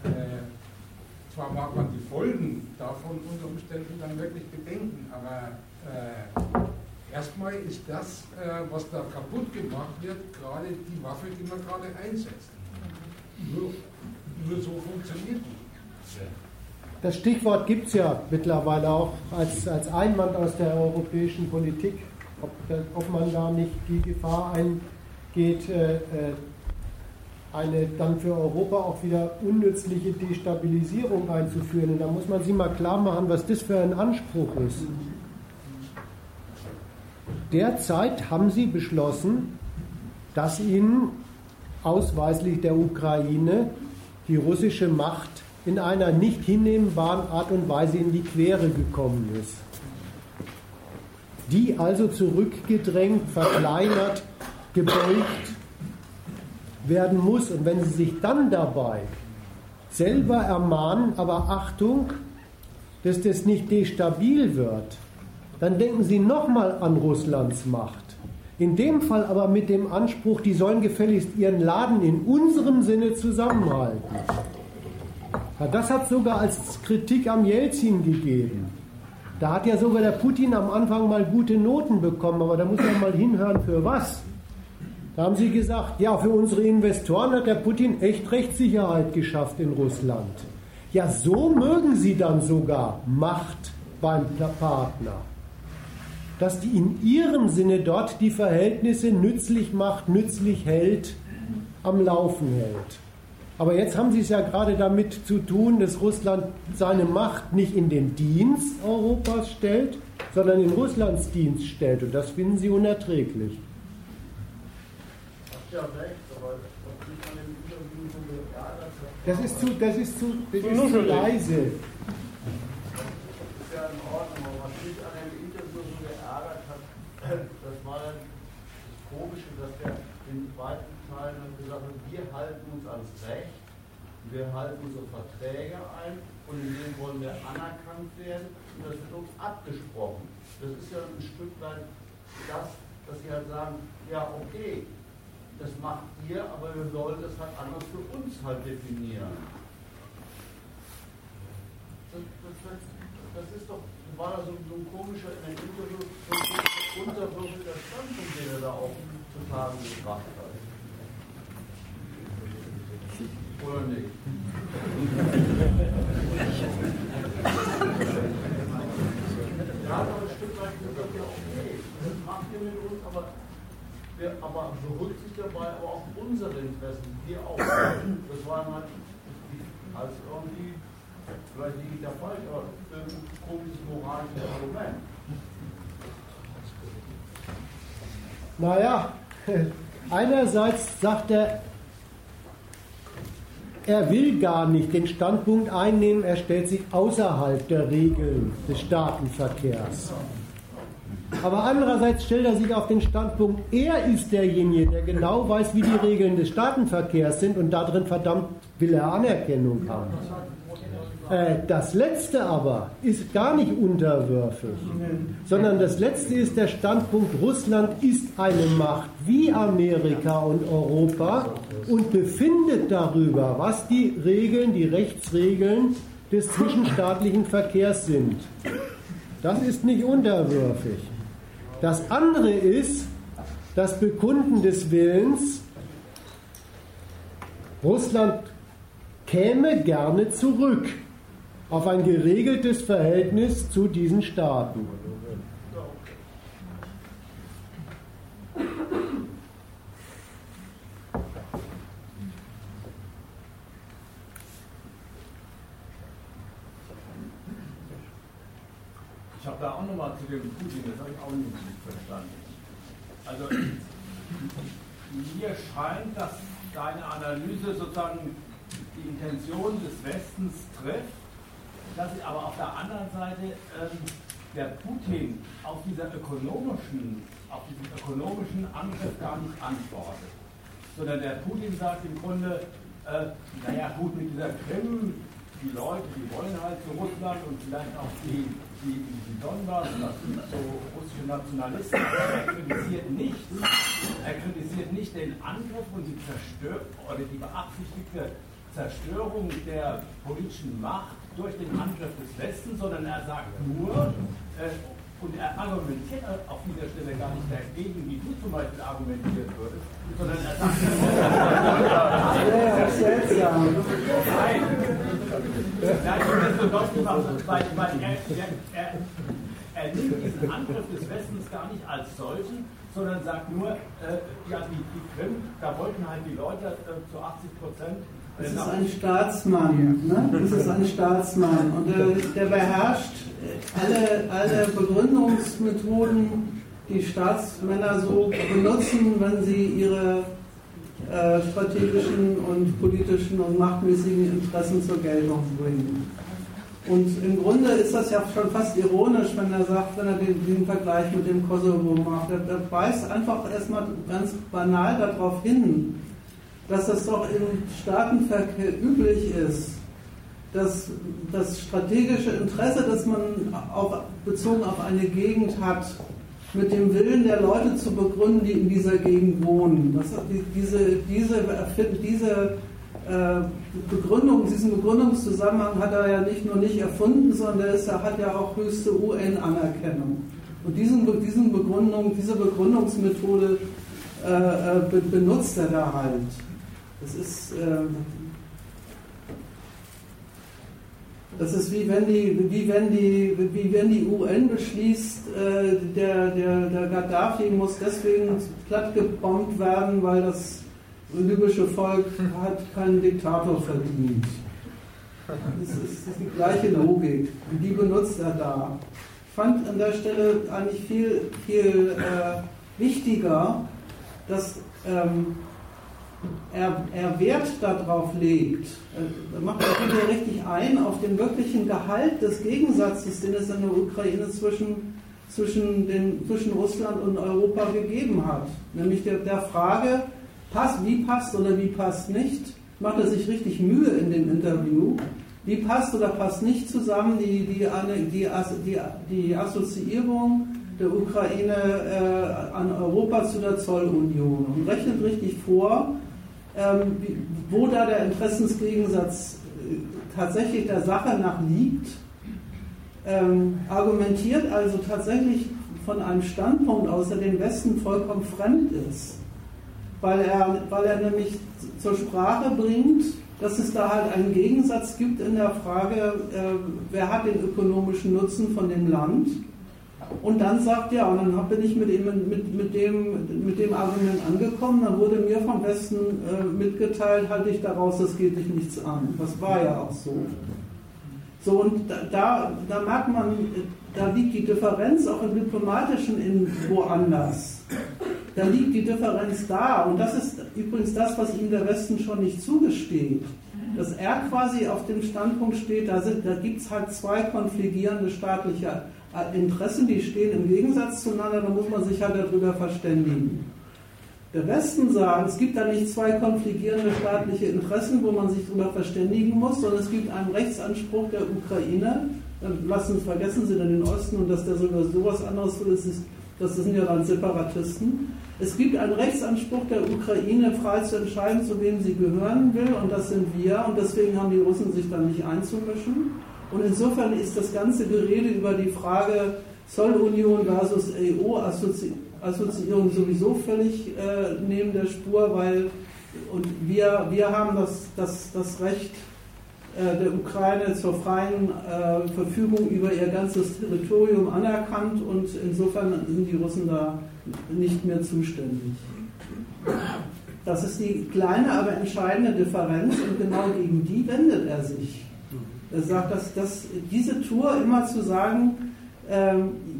äh, zwar mag man die Folgen davon unter Umständen dann wirklich bedenken, aber äh, erstmal ist das, äh, was da kaputt gemacht wird, gerade die Waffe, die man gerade einsetzt. Nur, nur so funktioniert die.
Das Stichwort gibt es ja mittlerweile auch als, als Einwand aus der europäischen Politik ob, ob man da nicht die Gefahr eingeht, äh, äh, eine dann für Europa auch wieder unnützliche Destabilisierung einzuführen. Und da muss man sich mal klar machen, was das für ein Anspruch ist. Derzeit haben sie beschlossen, dass ihnen ausweislich der Ukraine die russische Macht in einer nicht hinnehmbaren Art und Weise in die Quere gekommen ist. Die also zurückgedrängt, verkleinert, gebeugt werden muss. Und wenn sie sich dann dabei selber ermahnen, aber Achtung, dass das nicht destabil wird, dann denken sie nochmal an Russlands Macht. In dem Fall aber mit dem Anspruch, die sollen gefälligst ihren Laden in unserem Sinne zusammenhalten. Das hat sogar als Kritik am Jelzin gegeben. Da hat ja sogar der Putin am Anfang mal gute Noten bekommen, aber da muss man mal hinhören, für was. Da haben sie gesagt, ja, für unsere Investoren hat der Putin echt Rechtssicherheit geschafft in Russland. Ja, so mögen sie dann sogar Macht beim Partner. Dass die in ihrem Sinne dort die Verhältnisse nützlich macht, nützlich hält, am Laufen hält. Aber jetzt haben Sie es ja gerade damit zu tun, dass Russland seine Macht nicht in den Dienst Europas stellt, sondern in Russlands Dienst stellt. Und das finden Sie unerträglich. Das ist zu, das ist zu, das ist zu leise.
ist ja in Ordnung, aber was mich an dem Interview so geärgert hat, das war das Komische, dass der in weiten Teilen gesagt hat, wir halten uns ans Recht, wir halten unsere Verträge ein und in denen wollen wir anerkannt werden und das wird uns abgesprochen. Das ist ja ein Stück weit das, dass sie halt sagen, ja okay, das macht ihr, aber wir sollen das halt anders für uns halt definieren. Das, das, das, das ist doch, war da so, so ein komischer in der Interview, so ein unterwürfelter Standpunkt, den er da auch zutage gebracht hat. Oder nicht? Er hat aber ein Stück weit gesagt, ja okay, das macht ihr mit uns, aber wir, aber berücksichtigt dabei aber auch unsere Interessen, wir auch. Das war halt als irgendwie, vielleicht liege ich da falsch, aber ein komisches moralisches Argument.
Naja, einerseits sagt er, er will gar nicht den Standpunkt einnehmen, er stellt sich außerhalb der Regeln des Staatenverkehrs. Aber andererseits stellt er sich auf den Standpunkt, er ist derjenige, der genau weiß, wie die Regeln des Staatenverkehrs sind und darin verdammt will er Anerkennung haben. Äh, das Letzte aber ist gar nicht unterwürfig, sondern das Letzte ist der Standpunkt, Russland ist eine Macht wie Amerika und Europa und befindet darüber, was die Regeln, die Rechtsregeln des zwischenstaatlichen Verkehrs sind. Das ist nicht unterwürfig. Das andere ist das Bekunden des Willens, Russland käme gerne zurück auf ein geregeltes Verhältnis zu diesen Staaten.
Ich habe da auch nochmal zu dem Putin, das habe ich auch nicht verstanden. Also mir scheint, dass deine Analyse sozusagen die Intention des Westens trifft, dass sie aber auf der anderen Seite ähm, der Putin auf dieser ökonomischen, auf diesen ökonomischen Angriff gar nicht antwortet. Sondern der Putin sagt im Grunde, äh, naja gut, mit dieser Krim, die Leute, die wollen halt zu Russland und vielleicht auch die, die, die Donbass, das sind so russische Nationalisten, er kritisiert nicht, er kritisiert nicht den Angriff und die Zerstörung oder die beabsichtigte Zerstörung der politischen Macht durch den Angriff des Westens, sondern er sagt nur, äh, und er argumentiert auf dieser Stelle gar nicht dagegen, wie du zum Beispiel argumentieren würdest, sondern er sagt,
ja, seltsam.
Nein, Nein, ich das so deutlich machen, weil, weil er, er, er, er nimmt diesen Angriff des Westens gar nicht als solchen, sondern sagt nur, äh, ja, die, die Krim, da wollten halt die Leute äh, zu 80 Prozent
das ist ein Staatsmann, ne? Das ist ein Staatsmann und der, der beherrscht alle, alle Begründungsmethoden, die Staatsmänner so benutzen, wenn sie ihre äh, strategischen und politischen und machtmäßigen Interessen zur Geltung bringen. Und im Grunde ist das ja schon fast ironisch, wenn er sagt, wenn er den, den Vergleich mit dem Kosovo macht. Er, er weist einfach erstmal ganz banal darauf hin, dass es doch im Staatenverkehr üblich ist, dass das strategische Interesse, das man auch bezogen auf eine Gegend hat, mit dem Willen der Leute zu begründen, die in dieser Gegend wohnen. Das, diese, diese, diese äh, Begründung, diesen Begründungszusammenhang hat er ja nicht nur nicht erfunden, sondern er hat ja auch höchste UN-Anerkennung. Und diesen, diesen Begründung, diese Begründungsmethode äh, äh benutzt er da halt. Das ist, äh, das ist wie wenn die, wie wenn die, wie wenn die UN beschließt, äh, der, der, der Gaddafi muss deswegen plattgebombt werden, weil das libysche Volk hat keinen Diktator verdient. Das ist, das ist die gleiche Logik. Die benutzt er da. Ich fand an der Stelle eigentlich viel, viel äh, wichtiger, dass ähm, er, er Wert darauf legt, er macht er wieder richtig ein auf den wirklichen Gehalt des Gegensatzes, den es in der Ukraine zwischen, zwischen, den, zwischen Russland und Europa gegeben hat. Nämlich der, der Frage, passt, wie passt oder wie passt nicht, macht er sich richtig Mühe in dem Interview. Wie passt oder passt nicht zusammen die, die, die, die, die Assoziierung der Ukraine äh, an Europa zu der Zollunion und rechnet richtig vor, wo da der Interessensgegensatz äh, tatsächlich der Sache nach liegt, ähm, argumentiert also tatsächlich von einem Standpunkt aus, der dem Westen vollkommen fremd ist weil er, weil er nämlich zur Sprache bringt, dass es da halt einen Gegensatz gibt in der Frage, äh, wer hat den ökonomischen Nutzen von dem Land. Und dann sagt, ja, und dann bin ich mit, ihm, mit, mit, dem, mit dem Argument angekommen, dann wurde mir vom Westen äh, mitgeteilt, halte ich daraus, das geht dich nichts an. Das war ja auch so. So, und da, da merkt man, da liegt die Differenz auch im Diplomatischen in woanders da liegt die Differenz da. Und das ist übrigens das, was ihm der Westen schon nicht zugesteht. Dass er quasi auf dem Standpunkt steht, da, da gibt es halt zwei konfligierende staatliche Interessen, die stehen im Gegensatz zueinander, da muss man sich halt darüber verständigen. Der Westen sagt, es gibt da nicht zwei konfligierende staatliche Interessen, wo man sich darüber verständigen muss, sondern es gibt einen Rechtsanspruch der Ukraine. Dann lassen, vergessen Sie dann den Osten und dass der sogar sowas anderes will, ist, das sind ja dann Separatisten. Es gibt einen Rechtsanspruch der Ukraine, frei zu entscheiden, zu wem sie gehören will, und das sind wir, und deswegen haben die Russen sich dann nicht einzumischen. Und insofern ist das ganze Gerede über die Frage Zollunion versus EU-Assoziierung sowieso völlig äh, neben der Spur, weil und wir, wir haben das, das, das Recht äh, der Ukraine zur freien äh, Verfügung über ihr ganzes Territorium anerkannt und insofern sind die Russen da nicht mehr zuständig. Das ist die kleine, aber entscheidende Differenz und genau gegen die wendet er sich. Sagt, dass, dass diese Tour immer zu sagen, äh,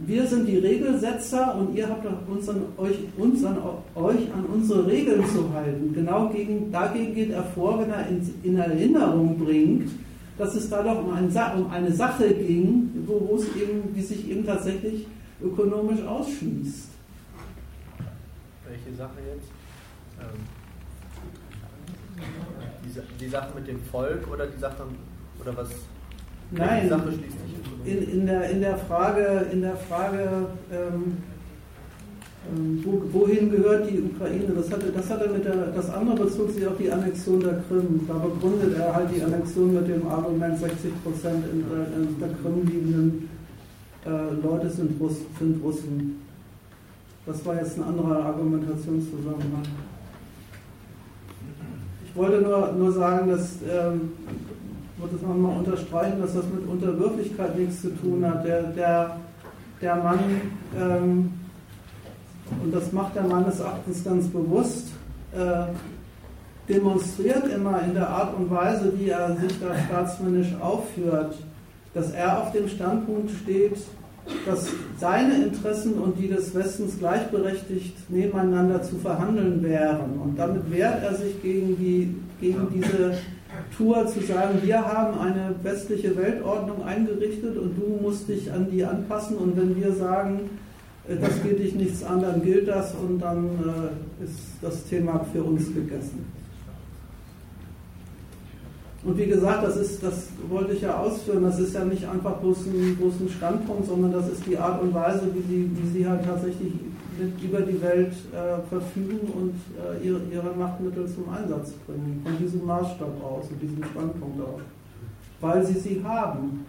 wir sind die Regelsetzer und ihr habt uns an euch, uns an euch an unsere Regeln zu halten. Genau gegen, dagegen geht er vor, wenn er in, in Erinnerung bringt, dass es da doch um, ein, um eine Sache ging, wo, wo es eben, die sich eben tatsächlich ökonomisch ausschließt.
Welche Sache jetzt? Ähm, die, die Sache mit dem Volk oder die Sache oder was?
Nein, Sache schließt sich in, in, der, in der Frage, in der Frage ähm, ähm, wo, wohin gehört die Ukraine? Das hatte, das hatte mit der, das andere bezog sich auf die Annexion der Krim. Da begründet er halt die Annexion mit dem Argument, 60 Prozent in, äh, in der Krim liegenden äh, Leute sind, Russ, sind Russen. Das war jetzt ein anderer Argumentationszusammenhang. Ich wollte nur, nur sagen, dass ähm, würde es nochmal unterstreichen, dass das mit Unterwürfigkeit nichts zu tun hat. Der, der, der Mann, ähm, und das macht er meines Erachtens ganz bewusst, äh, demonstriert immer in der Art und Weise, wie er sich da staatsmännisch aufführt, dass er auf dem Standpunkt steht, dass seine Interessen und die des Westens gleichberechtigt nebeneinander zu verhandeln wären. Und damit wehrt er sich gegen, die, gegen diese Tour zu sagen, wir haben eine westliche Weltordnung eingerichtet und du musst dich an die anpassen. Und wenn wir sagen, äh, das gilt dich nichts an, dann gilt das und dann äh, ist das Thema für uns gegessen. Und wie gesagt, das ist, das wollte ich ja ausführen, das ist ja nicht einfach bloß ein, bloß ein Standpunkt, sondern das ist die Art und Weise, wie sie, wie sie halt tatsächlich über die Welt äh, verfügen und äh, ihre, ihre Machtmittel zum Einsatz bringen. Von diesem Maßstab aus und diesem Standpunkt aus. Weil sie sie haben.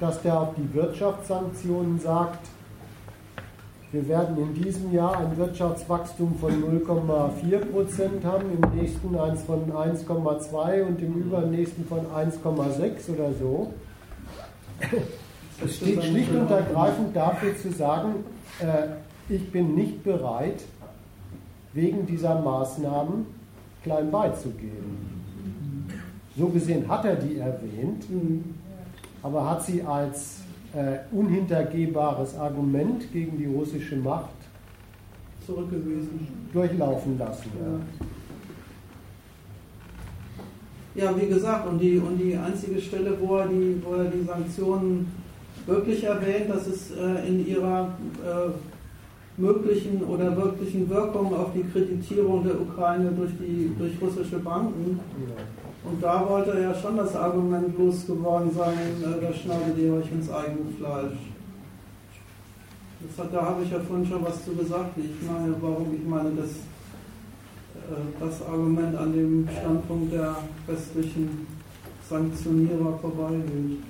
Dass der auf die Wirtschaftssanktionen sagt, wir werden in diesem Jahr ein Wirtschaftswachstum von 0,4 Prozent haben, im nächsten eins von 1,2 und im übernächsten von 1,6% oder so. Es steht schlicht und ergreifend dafür zu sagen, äh, ich bin nicht bereit, wegen dieser Maßnahmen klein beizugeben. So gesehen hat er die erwähnt, aber hat sie als unhintergehbares Argument gegen die russische Macht
zurückgewiesen.
Durchlaufen lassen.
Ja. ja, wie gesagt, und die, und die einzige Stelle, wo er die, wo er die Sanktionen wirklich erwähnt, das ist äh, in ihrer äh, möglichen oder wirklichen Wirkung auf die Kreditierung der Ukraine durch, die, durch russische Banken. Und da wollte er ja schon das Argument losgeworden sein, äh, da schneidet ihr euch ins eigene Fleisch. Hat, da habe ich ja vorhin schon was zu gesagt. Ich meine, warum ich meine, dass äh, das Argument an dem Standpunkt der westlichen Sanktionierer vorbeigeht.